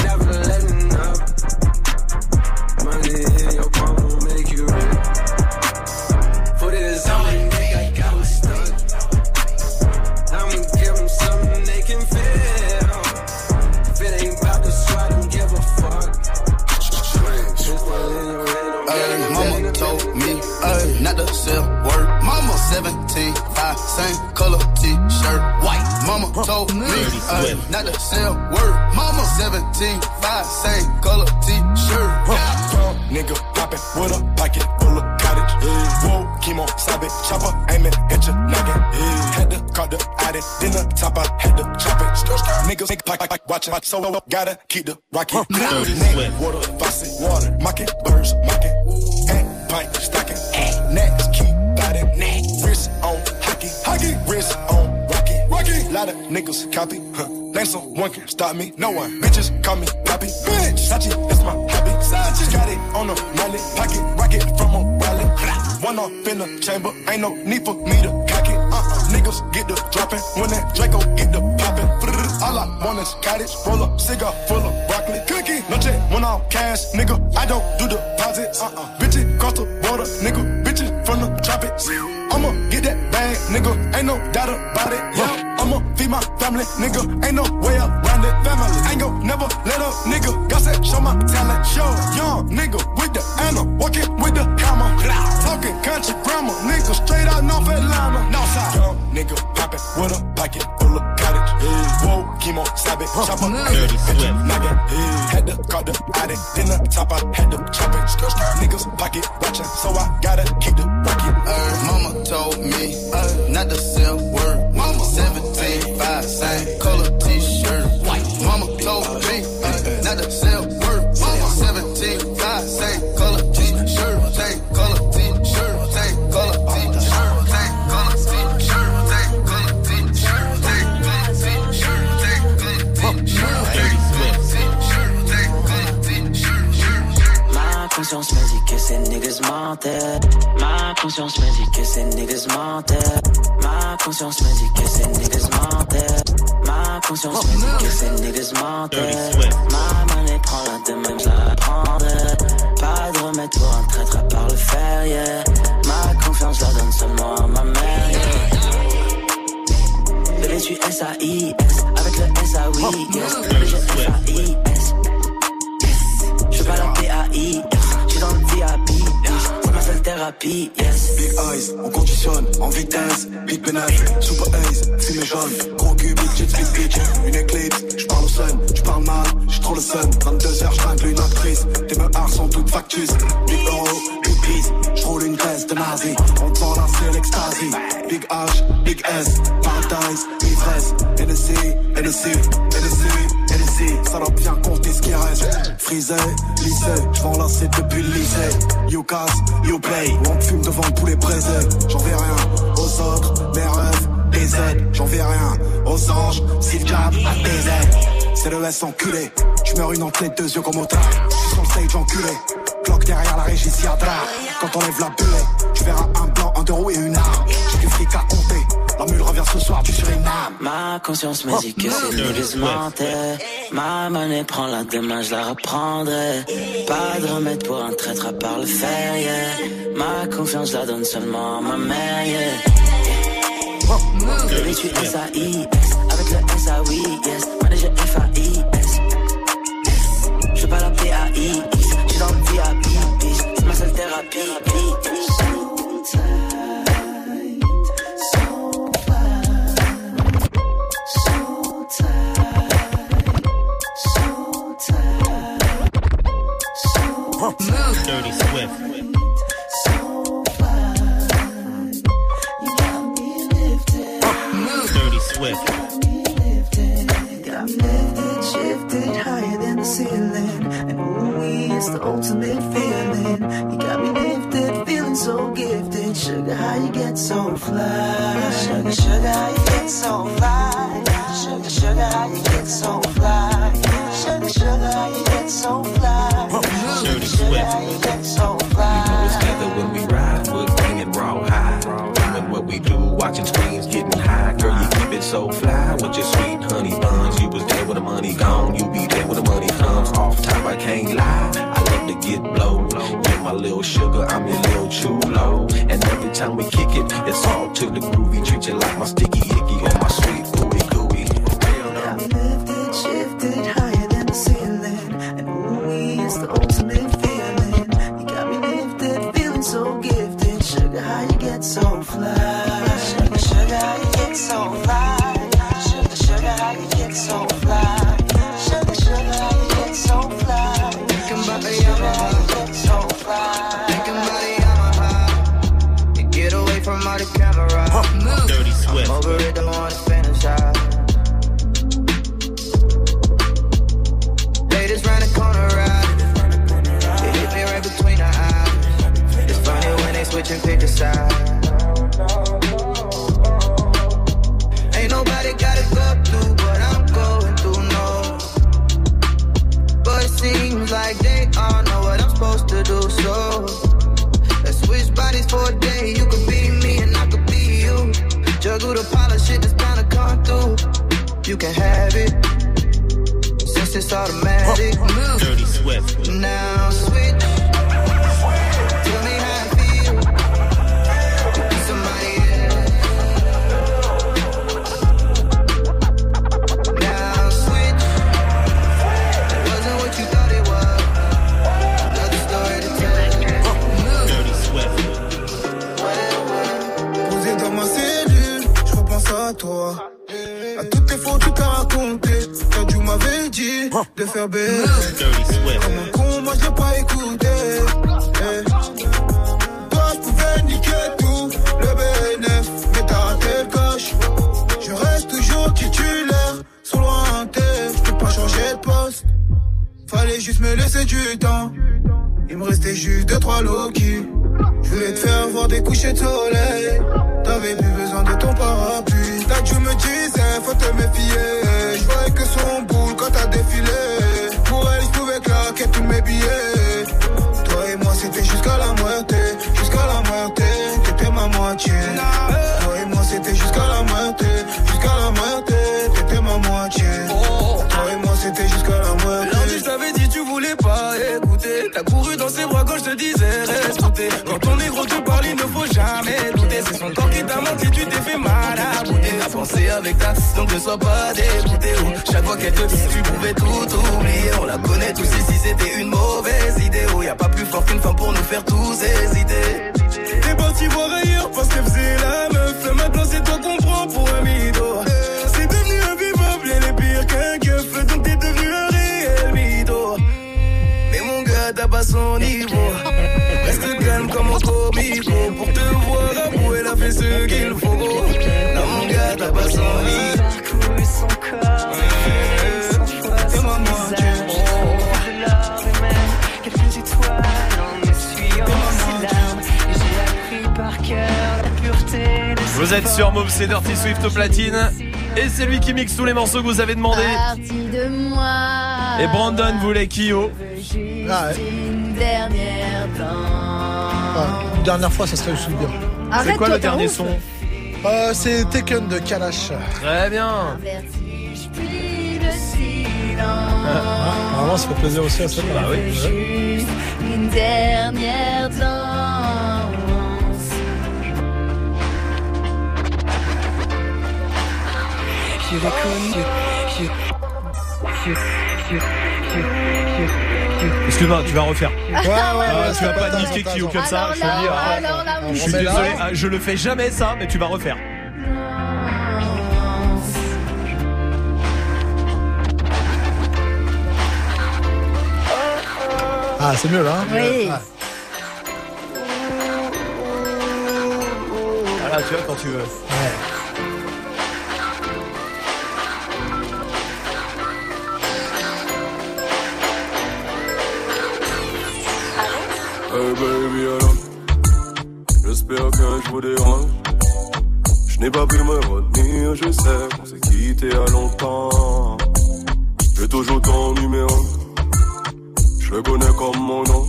Speaker 26: not to sell word. Mama 17, 5, same color t-shirt, white. Mama told me uh, ay, not to sell word. Mama 17, 5, same color t-shirt.
Speaker 7: Tall nigga poppin' with a pocket full of cottage. Yeah. Whoa, chemo, sabe, chopper, aiming at your noggin. Yeah. Had to call the addict, then the top, I had to chop it. Niggas make pipe, pipe, watchin' my solo, uh, gotta keep the rocket.
Speaker 1: Swift.
Speaker 7: water, faucet, water, mocking, birds, mocking. Lot of niggas copy, huh? Name someone can stop me, no one. Bitches call me Poppy, bitch. Sachi, that's my hobby. Sachi, got it on a mallet, pocket, rocket from a wallet. One off in the chamber, ain't no need for me to cock it. Uh-uh. Niggas get the dropping when that Draco get the popping. All I want is cottage, roll up, cigar full of broccoli. Cookie, no check, one off cash, nigga. I don't do deposits. Uh-uh. Bitches cross the border, nigga. Bitches from the tropics. I'ma get that bag, nigga. Ain't no doubt about it. Yeah, I'ma feed my family, nigga. Ain't no way around it. Family, ain't gon' never let up, nigga. Got that show my talent. Show young nigga with the Anna, walking with the hammer. Talking country grammar, nigga. Straight out North Atlanta. Northside. Young nigga poppin' with a pocket full of cottage. Yeah. Whoa, chemo, sabe, chopper,
Speaker 1: Dirty Swift.
Speaker 7: Noggin. Yeah. Had to call the addict, then the top, I had to chop it. Niggas pocket watchin', so I gotta keep the rocket.
Speaker 26: Ay, mama told me ay, not to sell word. Mama 17, 5, same color t-shirt, white. Mama told me not to sell word. Mama 17, 5, same color t-shirt, same color t-shirt, same color t-shirt, same color t-shirt, same color t-shirt, same color t-shirt, same color t-shirt, same color t-shirt.
Speaker 8: Ma conscience ces niggas mentaient. Ma conscience me dit que ces niggas mentaient. Ma conscience me dit que ces niggas mentaient. Ma conscience me dit que ces niggas mentaient. Ma monnaie prend la demain, je la prendrai. Pas de remède pour un traître à part le fer, yeah. Ma confiance, la donne seulement à ma mère, yeah. Bébé, suis S-A-I-S avec le S-A-Oui, yes. Bébé, je F-A-I-S. Je veux pas la PAI, le VIP, c'est ma seule thérapie, yes.
Speaker 7: Big eyes, on conditionne en vitesse. Big pénètre, super ace, fumée jaune. Gros big jet, big bitch. Une éclipse, j'parle au sun, j'parle mal, j'ai trop le sun. 22h, j'tringle une actrice. Tes meurs sont toutes factus. Big euro, big peace, j'roule une caisse de nazi. On t'en là, c'est l'extasie. Big H, big S, paradise, ivresse. NSC, NSC, NSC, Ça doit bien compter ce qui reste. Frisé, lycée, j'vends depuis le lycée. You casse, you play. On fume devant le poulet braisé. J'en fais rien aux autres, mes rêves, des aides. J'en fais rien aux anges, si le diable a des. C'est le S enculé. Tu meurs une en tête, deux yeux comme au train. J'suis sur le stage enculé. Cloque derrière la régie, si Quand on lève la bulle, tu verras un blanc, un deux roues et une arme. J'ai du fric à compter. La mule revient ce soir du Suriname.
Speaker 8: Ma conscience me dit que ces niggas mentaient. Ma monnaie prend la demain, je la reprendrai. Pas de remède pour un traître à part le fer, yeah. Ma confiance, je la donne seulement à ma mère, yeah. Bébé, tu S-A-I-S avec le S-A-Oui, yes. Manager F-A-I-S. Je pas la P-A-I, je suis dans le VIP, c'est ma seule thérapie.
Speaker 54: Get so fly? Sugar, sugar, get so fly? Sugar, sugar, get so fly? Sugar, sugar, get so fly? How you get so fly?
Speaker 55: It's together when we ride, we're bringing raw high. Doing what we do, watching screens, getting high. Girl, you keep it so fly with your sweet honey buns. You was there when the money gone, you be there when the money comes. Off top, I can't lie. I love to get blow. Little sugar, I'm your little chulo. And every time we kick it, it's all to the groovy. Treat you like my sticky
Speaker 27: switching pick a side. Ain't nobody gotta go through what I'm going through, no. But it seems like they all know what I'm supposed to do, so let's switch bodies for a day. You could be me and I could be you. Juggle the pile of shit that's bound to come through. You can have it since it's automatic.
Speaker 55: Dirty Swift.
Speaker 27: Now switch.
Speaker 56: De faire
Speaker 55: Swift.
Speaker 56: Comme un con, moi j'ai pas écouté. Eh. Toi, je pouvais niquer tout, le BNF, mais t'as raté le coche. Je reste toujours titulaire, sur lointain, je peux pas changer de poste. Fallait juste me laisser du temps. Il me restait juste deux, trois Loki. Je voulais te faire voir des couchers de soleil. T'avais plus besoin de ton parapluie. Là, tu me disais, faut te méfier.
Speaker 27: Donc ne sois pas dégoûté. Oh, Chaque fois qu'elle te dit, tu pouvais tout oublier. On la connaît tous ici, c'était une mauvaise idée. Oh, y a pas plus fort qu'une femme pour
Speaker 1: Vous êtes sur Move, c'est Dirty Swift au platine. Et c'est lui qui mixe tous les morceaux que vous avez demandé.
Speaker 4: De moi.
Speaker 1: Et Brandon voulait Kyo.
Speaker 4: Juste
Speaker 5: Ah ouais.
Speaker 4: une dernière danse.
Speaker 5: Ah, une dernière fois, ça serait bien.
Speaker 4: Arrête,
Speaker 1: C'est quoi
Speaker 4: toi,
Speaker 1: le dernier
Speaker 4: ouf.
Speaker 1: son
Speaker 5: Euh, c'est Taken de Kalash.
Speaker 1: Très bien.
Speaker 4: Le silence.
Speaker 5: Ah, Vraiment, ça fait plaisir aussi à celle-là.
Speaker 1: Bah oui.
Speaker 4: Juste une dernière danse.
Speaker 1: Excuse-moi, tu vas refaire.
Speaker 5: Ouais, ouais, ouais.
Speaker 1: Ah, tu vas pas niquer Kyo comme ça, je te le dis.
Speaker 4: là, alors là, mon
Speaker 1: Je suis
Speaker 5: Mais là-
Speaker 1: désolé, je le fais jamais ça, mais tu vas refaire.
Speaker 5: Ah, c'est mieux là. hein
Speaker 4: Oui.
Speaker 5: Ah.
Speaker 1: Voilà, tu vois quand tu veux.
Speaker 53: Hey J'espère qu'un
Speaker 18: je vous dérange. Je n'ai pas pu me retenir, je sais qu'on s'est quitté à longtemps. J'ai toujours ton numéro, je le connais comme mon nom.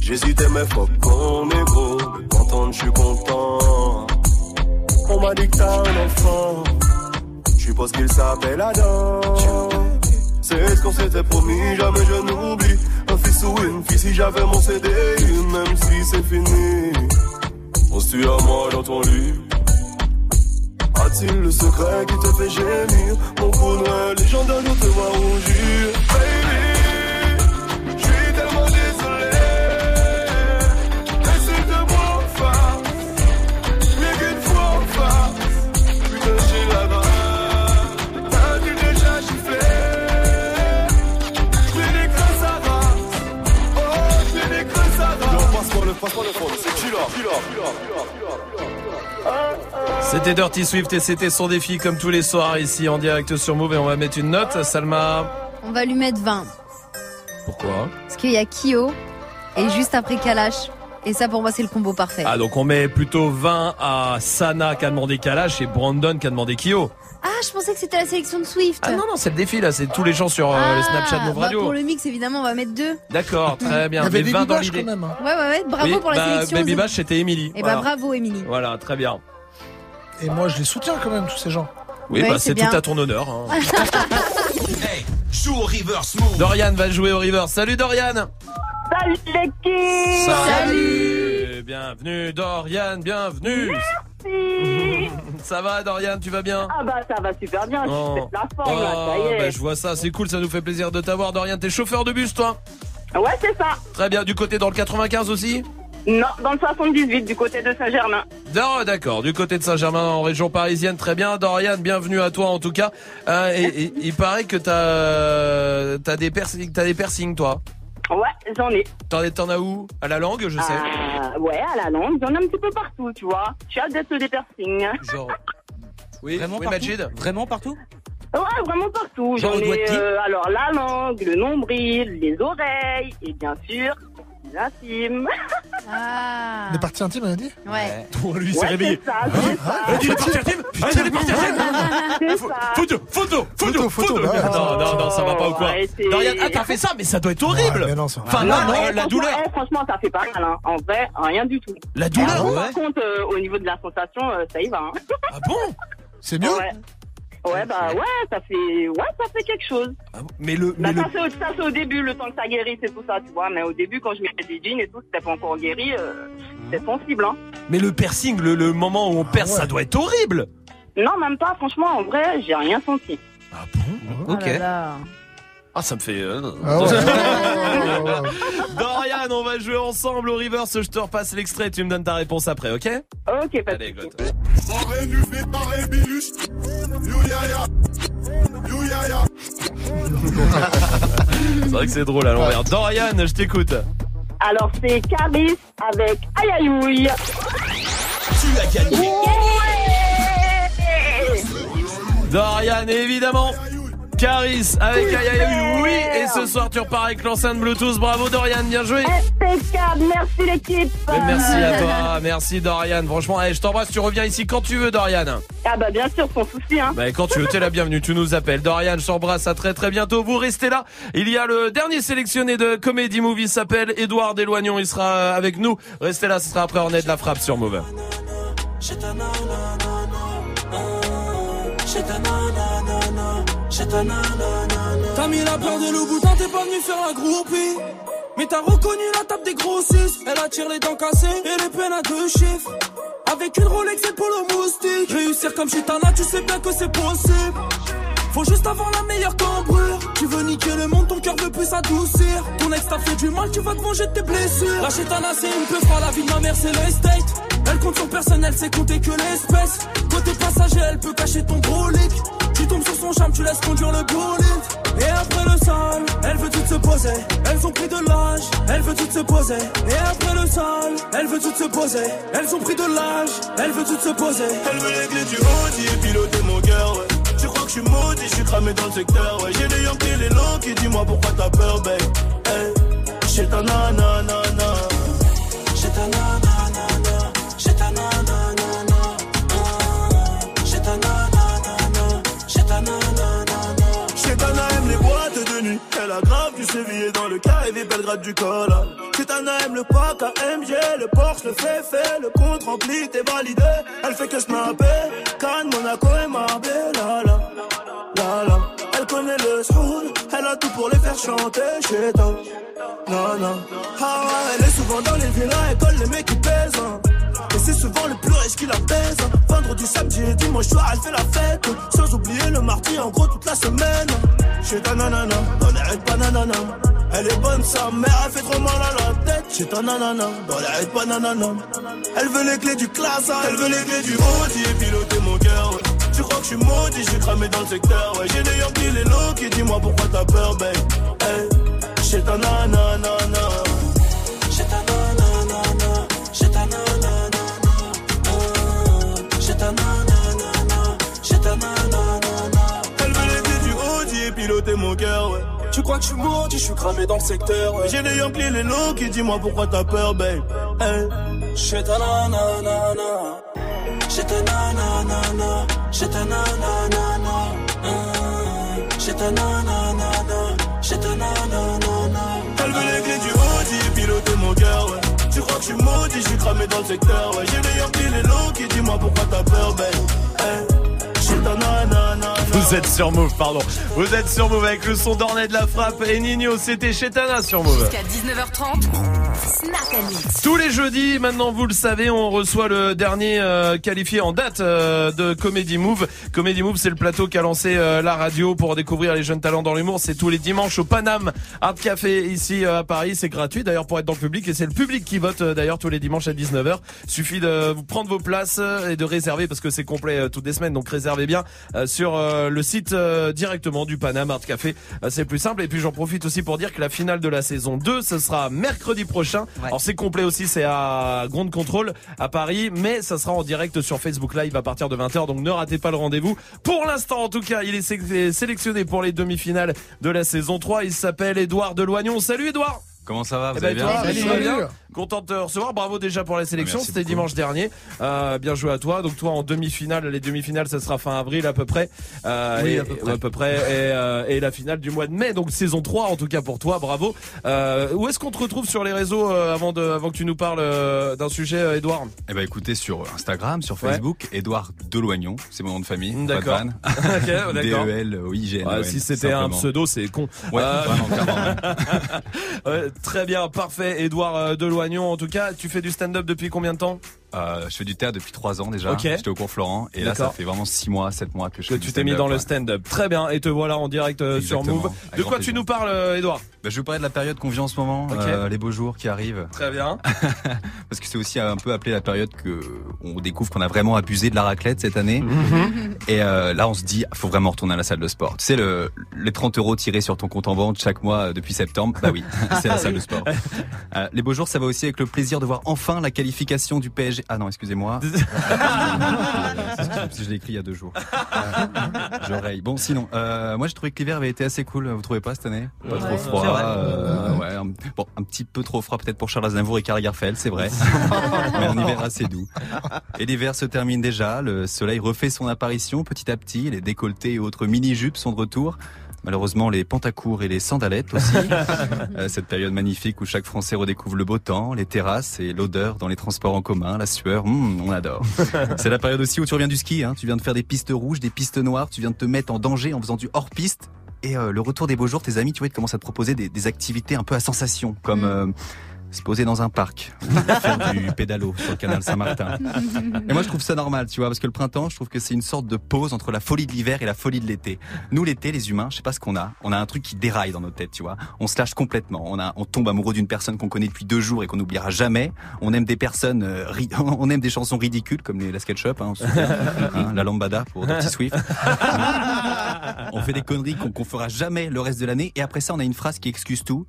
Speaker 18: J'hésitais mais faut qu'on est gros, je suis content. On m'a dit que t'as un enfant, je suppose qu'il s'appelle Adam. C'est ce qu'on s'était promis, jamais je n'oublie. Si j'avais mon CD, même si c'est fini. On se tue à moi dans ton lit. A-t-il le secret qui te fait gémir? Mon coup noir, les doivent te voir rougir
Speaker 1: C'était Dirty Swift et c'était son défi comme tous les soirs ici en direct sur Move et on va mettre une note. Salma,
Speaker 4: On va lui mettre 20.
Speaker 1: pourquoi
Speaker 4: Parce qu'il y a Kyo et juste après Kalash. Et ça, pour moi, c'est le combo parfait.
Speaker 1: Ah donc on met plutôt 20 à Sana qui a demandé Kalash et Brandon qui a demandé Kyo.
Speaker 4: Ah, je pensais que c'était la sélection de Swift.
Speaker 1: Ah non non c'est le défi là, c'est tous les gens sur euh, le Snapchat Move
Speaker 4: bah,
Speaker 1: Radio.
Speaker 4: pour le mix, évidemment, on va mettre 2.
Speaker 1: D'accord, très bien.
Speaker 5: Il y avait
Speaker 1: Mais 20
Speaker 5: Baby
Speaker 1: dans
Speaker 5: Bash
Speaker 1: l'idée.
Speaker 5: quand même. hein.
Speaker 4: Ouais, ouais, ouais. Bravo
Speaker 1: Oui,
Speaker 4: pour la
Speaker 1: bah,
Speaker 4: sélection.
Speaker 1: Baby Bash c'était Emily.
Speaker 4: Et
Speaker 1: Voilà.
Speaker 4: bah, bravo, Émilie.
Speaker 1: Voilà, très bien.
Speaker 5: Et moi, je les soutiens quand même, tous ces gens.
Speaker 1: Oui,
Speaker 4: Ouais,
Speaker 1: bah,
Speaker 4: c'est
Speaker 1: tout à ton honneur. hein.
Speaker 3: Hey, joue au reverse move.
Speaker 1: Dorian va jouer au River. Salut Dorian
Speaker 57: Salut l'équipe
Speaker 1: Salut Bienvenue Dorian, bienvenue Ça va Dorian, tu vas bien
Speaker 57: Ah bah ça va super bien, je
Speaker 1: Oh.
Speaker 57: suis la forme là, ça y
Speaker 1: Oh,
Speaker 57: est.
Speaker 1: bah, je vois ça, c'est cool, ça nous fait plaisir de t'avoir Dorian. T'es chauffeur de bus toi
Speaker 57: Ouais c'est ça.
Speaker 1: Très bien, du côté dans le 95 aussi
Speaker 57: Non, dans le 78 du côté de Saint-Germain.
Speaker 1: Non, d'accord, du côté de Saint-Germain en région parisienne, très bien. Dorian, bienvenue à toi en tout cas. Euh, et, et- il paraît que t'as des piercings, des piercings toi.
Speaker 57: Ouais, j'en ai.
Speaker 1: T'en es- t'en as où? À la langue, je sais.
Speaker 57: Ah, ouais, à la langue, j'en ai un petit peu partout, tu vois. Je suis hâte d'être des piercings.
Speaker 1: Genre. Oui,
Speaker 6: Vraiment
Speaker 1: oui,
Speaker 6: partout?
Speaker 1: Majid?
Speaker 6: Vraiment partout?
Speaker 57: Ouais, vraiment partout.
Speaker 6: Genre
Speaker 57: J'en ai euh, alors la langue, le nombril, les oreilles et bien sûr l'intime.
Speaker 4: Ah.
Speaker 5: Des parties intimes, on a dit
Speaker 4: Ouais.
Speaker 1: Oh, lui, il
Speaker 57: Ouais,
Speaker 1: s'est réveillé.
Speaker 57: c'est ça, c'est ça.
Speaker 1: Ah, il est parti intime Putain, il est parti intime
Speaker 57: C'est ça.
Speaker 1: Photo, photo, photo, photo.
Speaker 5: bah ouais.
Speaker 1: Non, non, non, ça va pas ou quoi
Speaker 57: Arrêtez.
Speaker 1: Dorian, ah, t'as fait ça, mais ça doit être horrible.
Speaker 5: Ouais, mais non, ça va.
Speaker 1: Enfin,
Speaker 57: Non,
Speaker 1: là, la
Speaker 57: franchement,
Speaker 1: douleur.
Speaker 57: eh, franchement, ça fait pas mal. Hein. En vrai, rien du tout.
Speaker 1: La douleur
Speaker 57: Par contre, euh, au niveau de la sensation, euh, ça y va. Hein.
Speaker 1: Ah bon
Speaker 5: C'est mieux
Speaker 57: Ouais. Ouais, bah ouais, ça fait, ouais, ça fait quelque chose.
Speaker 1: Mais le,
Speaker 57: Bah,
Speaker 1: mais le,
Speaker 57: ça, c'est au, début, le temps que ça guérisse et tout ça, tu vois. Mais au début, quand je mettais des jeans et tout, c'était pas encore guéri, euh, c'était sensible, hein.
Speaker 1: mais le piercing, le, le moment où on perce,
Speaker 5: ouais.
Speaker 1: ça doit être horrible.
Speaker 57: Non, même pas, franchement, en vrai, j'ai rien senti.
Speaker 1: Ah bon?
Speaker 6: Ok.
Speaker 4: Oh là là.
Speaker 1: Ah, ça me fait. euh,
Speaker 5: Ah ouais.
Speaker 1: Dorian, on va jouer ensemble au reverse. Je te repasse l'extrait. Tu me donnes ta réponse après, ok
Speaker 57: Ok, pas de
Speaker 1: Allez. C'est vrai que c'est drôle à l'envers. Dorian, je t'écoute.
Speaker 57: Alors, c'est Caris avec Ayayoui.
Speaker 3: Tu as gagné.
Speaker 1: Dorian, évidemment. Caris avec Aïe, oui. Et ce soir, tu repars avec l'enceinte Bluetooth. Bravo, Dorian, bien joué.
Speaker 57: Impeccable, merci l'équipe.
Speaker 1: Merci à toi, merci Dorian. Franchement, allez, je t'embrasse, tu reviens ici quand tu veux, Dorian.
Speaker 57: Ah bah bien sûr, sans souci, hein.
Speaker 1: Bah, quand tu veux, t'es la bienvenue, tu nous appelles. Dorian, je t'embrasse, à très très bientôt. Vous restez là. Il y a le dernier sélectionné de Comedy Movie, s'appelle Edouard Deloignon. Il sera avec nous. Restez là, ce sera après On est de la frappe sur
Speaker 11: T'as mis la peur de loup boutin, t'es pas venu faire la groupie. Mais t'as reconnu la table des grossistes. Elle attire les dents cassées et les peines à deux chiffres. Avec une Rolex et polo moustique. Réussir comme Chitana, tu sais bien que c'est possible. Faut juste avoir la meilleure cambrure. Tu veux niquer le monde, ton cœur veut plus s'adoucir. Ton ex t'a fait du mal, tu vas te manger de tes blessures. La Chitana, c'est une peu froid, la vie de ma mère, c'est l'estate. Elle compte son personnel, c'est compter que l'espèce. Côté passager, elle peut cacher ton brolic. Tu tombes sur son charme, tu laisses conduire le bolide. Et après le sale, elle veut tout se poser. Elles ont pris de l'âge, elle veut tout se poser. Et après le sale, elle veut tout se poser. Elles ont pris de l'âge, elle veut tout se poser.
Speaker 58: Elle veut les clés du Audi et piloter mon cœur, ouais. Tu crois que je suis maudit, je suis cramé dans le secteur, ouais. J'ai les Yankees, les longs qui dis-moi pourquoi t'as peur, babe. Hey, j'ai ta nanana,
Speaker 54: sévillé dans le carré Belgrade du col. Kitana aime le pack AMG, le Porsche, le fait fait, le compte rempli, t'es validé. Elle fait que snapper, Cannes, Monaco et Marbella. La, la, la. Elle connaît le soul, elle a tout pour les faire chanter chez toi. Non, non. Ah elle est souvent dans les villas, elle colle les mecs qui pèsent. C'est souvent le plus riche qui la hein. Vendredi, samedi et dimanche soir, elle fait la fête. Sans oublier le mardi, en gros, toute la semaine. Chez ta nanana, dans les raids bananana. Elle est bonne, sa mère, elle fait trop mal à la tête. Chez ta nanana, dans les raids bananana. Elle veut les clés du classe, elle veut les clés du Audi et piloter mon cœur. Tu crois que je suis maudit, je suis cramé dans le secteur. Ouais, j'ai des Yankees, les low qui dis-moi pourquoi t'as peur, babe. Chez ta nanana. Ouais. Tu crois que je suis maudit, je suis cramé dans le secteur, ouais. J'ai des Yankees, les low qui dis-moi pourquoi t'as peur, babe. Hey, chez ta nanana. Chez ta nanana. Chez ta nanana. Chez ta nanana. Chez ta nanana. Elle veut les clés du Audi et piloter mon cœur, ouais. Tu crois que je suis maudit, je suis cramé dans le secteur, ouais. J'ai des Yankees, les low qui dis-moi pourquoi t'as peur, babe.
Speaker 1: Vous êtes sur Move, pardon. Vous êtes sur Move avec le son d'ornée de la frappe et Nino, c'était chez Tana sur Move.
Speaker 44: Jusqu'à 19h30, Snap Mix.
Speaker 1: Tous les jeudis, maintenant vous le savez, on reçoit le dernier euh, qualifié en date euh, de Comedy Move. Comedy Move, c'est le plateau qu'a lancé euh, la radio pour découvrir les jeunes talents dans l'humour. C'est tous les dimanches au Paname Art Café ici euh, à Paris. C'est gratuit d'ailleurs pour être dans le public et c'est le public qui vote euh, d'ailleurs tous les dimanches à 19h. Suffit de vous prendre vos places euh, et de réserver parce que c'est complet toutes les semaines. Donc réservez bien euh, sur euh, le site euh, directement du Paname Art Café. Euh, c'est plus simple. Et puis j'en profite aussi pour dire que la finale de la saison 2, ce sera mercredi prochain. Alors c'est complet aussi, c'est à Grande Contrôle à Paris, mais ça sera en direct sur Facebook Live à partir de 20h. Donc ne ratez pas le rendez-vous. Pour l'instant, en tout cas, il est sé- sélectionné pour les demi-finales de la saison 3. Il s'appelle Édouard Deloignon. Salut Édouard
Speaker 59: Comment ça va? Vous
Speaker 1: eh ben,
Speaker 59: allez bien?
Speaker 1: toi,
Speaker 59: Salut.
Speaker 1: bien Content de te recevoir. Bravo déjà pour la sélection.
Speaker 59: Merci
Speaker 1: C'était
Speaker 59: beaucoup.
Speaker 1: dimanche dernier. Euh, bien joué à toi. Donc toi en demi-finale, les demi-finales, ça sera fin avril à peu près. Euh,
Speaker 59: Oui,
Speaker 1: et,
Speaker 59: à peu près.
Speaker 1: à peu près. Et, euh, et la finale du mois de mai. Donc saison 3 en tout cas pour toi. Bravo. Euh, où est-ce qu'on te retrouve sur les réseaux euh, avant de, avant que tu nous parles euh, d'un sujet, euh, Edouard
Speaker 59: Eh ben écoutez sur Instagram, sur
Speaker 1: Ouais.
Speaker 59: Facebook, Édouard Deloignon, c'est mon nom de famille.
Speaker 1: D'accord.
Speaker 59: Pas de vanne.
Speaker 1: Ok, d'accord.
Speaker 59: D-E-L, oui, G-N.
Speaker 1: Ouais, si c'était un pseudo, c'est con.
Speaker 59: Ouais,
Speaker 1: Euh,
Speaker 59: vraiment, clairement.
Speaker 1: ouais, très bien, parfait. Edouard euh, En tout cas, tu fais du stand-up depuis combien de temps?
Speaker 59: Euh, je fais du théâtre depuis trois ans déjà. J'étais au cours Florent et là ça fait vraiment six mois, sept mois que je fais du
Speaker 1: tu t'es mis dans le stand-up. Très bien, et te voilà en direct euh, sur Move. De quoi tu nous parles, euh, Edouard
Speaker 59: Bah, je vous parler de la période qu'on vit en ce moment, euh, les beaux jours qui arrivent.
Speaker 1: Très bien.
Speaker 59: Parce que c'est aussi un peu appelé la période que on découvre qu'on a vraiment abusé de la raclette cette année.
Speaker 1: Mhm.
Speaker 59: Et euh, là, on se dit, faut vraiment retourner à la salle de sport. Tu sais, le, les 30 euros tirés sur ton compte en banque chaque mois euh, depuis septembre, bah oui, c'est la salle de sport. Euh, les beaux jours, ça va aussi avec le plaisir de voir enfin la qualification du PSG. Ah non, excusez-moi. Si je l'ai écrit il y a deux jours. Euh, J'oreille. Bon, sinon, euh, moi j'ai trouvé que l'hiver avait été assez cool. Vous trouvez pas cette année? Pas
Speaker 1: Ouais,
Speaker 59: trop froid.
Speaker 1: vrai.
Speaker 59: euh, ouais, un, bon, un petit peu trop froid peut-être pour Charles Aznavour et Karl Lagerfeld, c'est vrai. Mais un hiver assez doux. Et l'hiver se termine déjà. Le soleil refait son apparition petit à petit. Les décolletés et autres mini-jupes sont de retour. Malheureusement, les pantacours et les sandalettes aussi. Euh, cette période magnifique où chaque Français redécouvre le beau temps, les terrasses et l'odeur dans les transports en commun, la sueur, hum, on adore. C'est la période aussi où tu reviens du ski, hein. tu viens de faire des pistes rouges, des pistes noires, tu viens de te mettre en danger en faisant du hors-piste. Et euh, le retour des beaux jours, tes amis, tu vois, ils commencent à te proposer des, des activités un peu à sensation, comme euh, se poser dans un parc, faire du pédalo sur le canal Saint-Martin. Et moi, je trouve ça normal, tu vois, parce que le printemps, je trouve que c'est une sorte de pause entre la folie de l'hiver et la folie de l'été. Nous, l'été, les humains, je sais pas ce qu'on a. On a un truc qui déraille dans nos têtes, tu vois. On se lâche complètement. On a, on tombe amoureux d'une personne qu'on connaît depuis deux jours et qu'on n'oubliera jamais. On aime des personnes, euh, ri- on aime des chansons ridicules comme les, la SketchUp, hein, hein, la lambada pour Dirty Swift. on fait des conneries qu'on qu'on fera jamais le reste de l'année et après ça, on a une phrase qui excuse tout.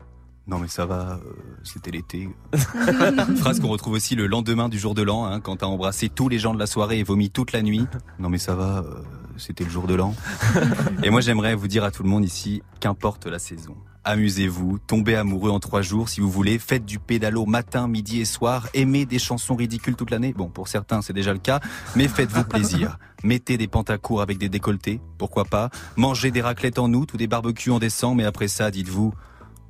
Speaker 59: Non mais ça va, euh, c'était l'été. Phrase qu'on retrouve aussi le lendemain du jour de l'an, hein, quand t'as embrassé tous les gens de la soirée et vomi toute la nuit. Non mais ça va, euh, c'était le jour de l'an. Et moi j'aimerais vous dire à tout le monde ici, qu'importe la saison, Amusez-vous, tombez amoureux en trois jours si vous voulez, faites du pédalo matin, midi et soir, aimez des chansons ridicules toute l'année. Bon, pour certains c'est déjà le cas, mais faites-vous plaisir. Mettez des pantacours avec des décolletés, pourquoi pas. Mangez des raclettes en août ou des barbecues en décembre, mais après ça, dites-vous,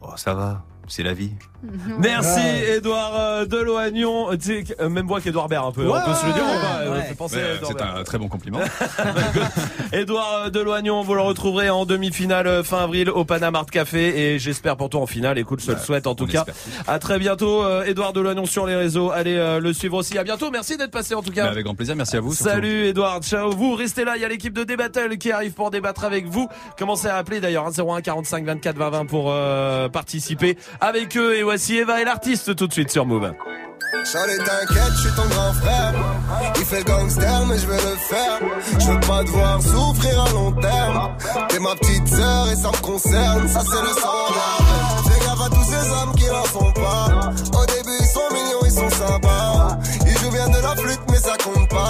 Speaker 59: oh ça va, c'est la vie.
Speaker 1: Merci
Speaker 59: Ouais.
Speaker 1: Edouard euh, Deloignon. Euh, même voix qu'Edouard Baird un peu. on peut se le dire ou pas
Speaker 59: Ouais.
Speaker 1: Penser
Speaker 59: c'est un très bon compliment.
Speaker 1: Edouard euh, Deloignon, vous le retrouverez en demi-finale euh, fin avril au Panama Art Café et j'espère pour toi en finale. Écoute, je te le souhaite en tout cas. À très bientôt, euh, Edouard Deloignon sur les réseaux. Allez euh, le suivre aussi. À bientôt. Merci d'être passé en tout cas.
Speaker 59: Mais avec grand plaisir, merci à vous. surtout.
Speaker 1: Salut Edouard, ciao. Vous restez là, il y a l'équipe de Débattle qui arrive pour débattre avec vous. Commencez à appeler d'ailleurs hein, 01 45 24 20 20 pour euh, participer avec eux. Et voici Eva et l'artiste tout de suite sur Move.
Speaker 60: Charlie t'inquiète, je suis ton grand frère. Il fait gangster mais je vais le faire. Je veux pas te voir souffrir à long terme. T'es ma petite sœur et ça me concerne. Ça c'est le sang Fais gaffe à tous ces hommes qui n'en font pas. Au début ils sont mignons, ils sont sympas. Ils jouent bien de la flûte mais ça compte pas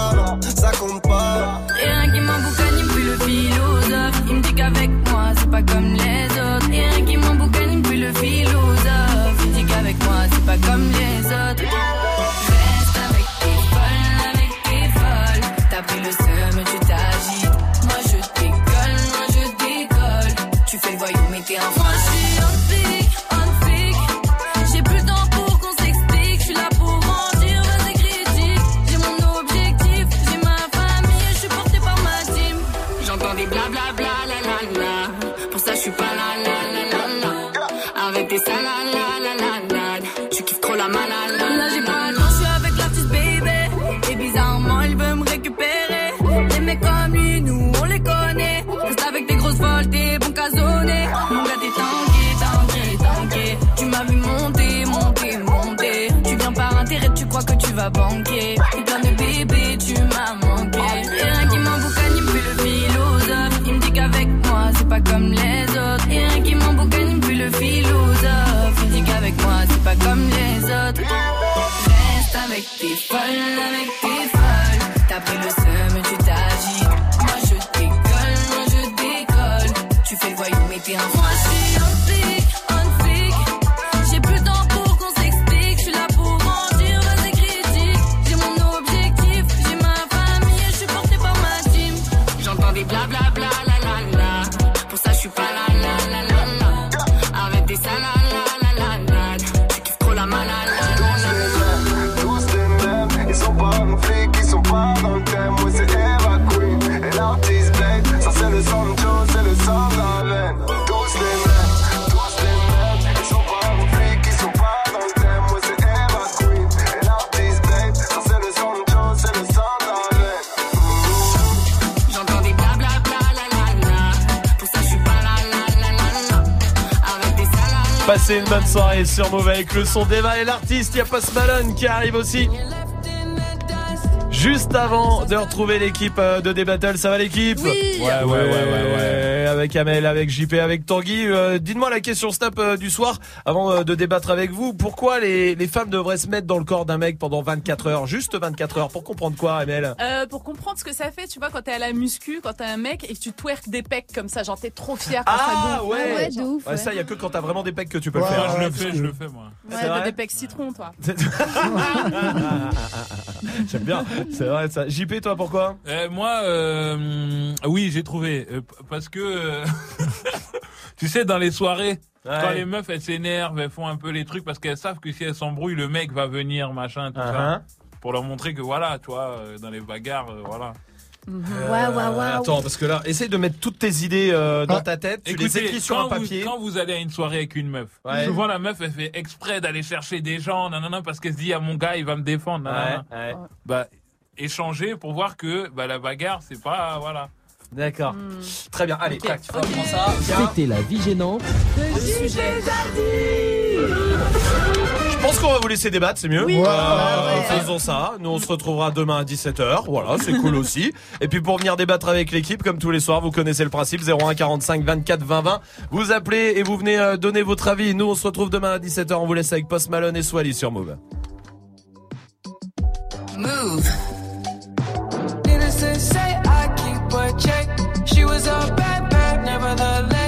Speaker 61: vas banquer. T'es plein de bébé, tu m'as manqué. Et rien qui m'emboucane, il le philosophe. Il me dit qu'avec moi, c'est pas comme les autres. Et rien qui m'emboucane, il me fait le philosophe. Il me dit qu'avec moi, c'est pas comme les autres. Reste avec tes folles, avec tes
Speaker 1: bonne soirée sur Move avec le son d'Eva et l'artiste. Il y a Post Malone qui arrive aussi. Juste avant de retrouver l'équipe euh, de Débattle, ça va l'équipe?
Speaker 61: Oui.
Speaker 1: ouais, ouais, ouais, ouais, ouais. Avec Amel, avec JP, avec Tanguy. Euh, Dites-moi la question snap euh, du soir avant euh, de débattre avec vous. Pourquoi les, les femmes devraient se mettre dans le corps d'un mec pendant 24 heures Juste 24 heures? Pour comprendre quoi, Amel?
Speaker 62: Euh, pour comprendre ce que ça fait, tu vois, quand t'es à la muscu, quand t'es un mec et que tu twerk des pecs comme ça, genre t'es trop fier quand ça
Speaker 1: Ah
Speaker 62: gonfle.
Speaker 1: ouais,
Speaker 62: genre.
Speaker 1: Ouais, Ça, il y a que quand t'as vraiment des pecs que tu peux
Speaker 62: Ouais,
Speaker 1: le faire.
Speaker 62: moi, je le fais, je le
Speaker 63: fais, moi.
Speaker 62: Ouais, t'as des pecs citron, toi.
Speaker 1: J'aime bien. C'est vrai ça. JP, toi, pourquoi?
Speaker 63: Euh, moi, euh, oui, j'ai trouvé. Parce que, euh, tu sais, dans les soirées, quand les meufs, elles s'énervent, elles font un peu les trucs parce qu'elles savent que si elles s'embrouillent, le mec va venir, machin, tout
Speaker 1: Uh-huh.
Speaker 63: ça. Pour leur montrer que voilà, tu vois, euh, dans les bagarres, euh, voilà.
Speaker 4: Ouais, ouais, ouais.
Speaker 1: Attends, parce que là, essaye de mettre toutes tes idées euh, dans ta tête. Tu les
Speaker 63: Écoutez,
Speaker 1: écris sur
Speaker 63: quand
Speaker 1: un papier.
Speaker 63: Vous, quand vous allez à une soirée avec une meuf,
Speaker 1: Ouais.
Speaker 63: souvent la meuf, elle fait exprès d'aller chercher des gens, nanana, parce qu'elle se dit, ah, mon gars, il va me défendre, nanana.
Speaker 1: Ouais, ouais.
Speaker 63: Bah, échanger pour voir que bah, la bagarre, c'est pas, voilà.
Speaker 1: D'accord. Très bien. Allez,
Speaker 63: Ok.
Speaker 1: tac, prend ça.
Speaker 64: C'était la vie gênante.
Speaker 1: Je pense qu'on va vous laisser débattre, c'est mieux.
Speaker 64: Oui.
Speaker 1: Euh. Faisons ça. Nous, on se retrouvera demain à 17h. Voilà, c'est cool aussi. Et puis, pour venir débattre avec l'équipe, comme tous les soirs, vous connaissez le principe 01 45 24 20 20. Vous appelez et vous venez euh, donner votre avis. Nous, on se retrouve demain à 17h. On vous laisse avec Post Malone et Swally sur Move.
Speaker 61: Move.
Speaker 65: She was a bad, bad, nevertheless.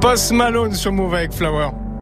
Speaker 52: Post Malone sur Move avec Flower.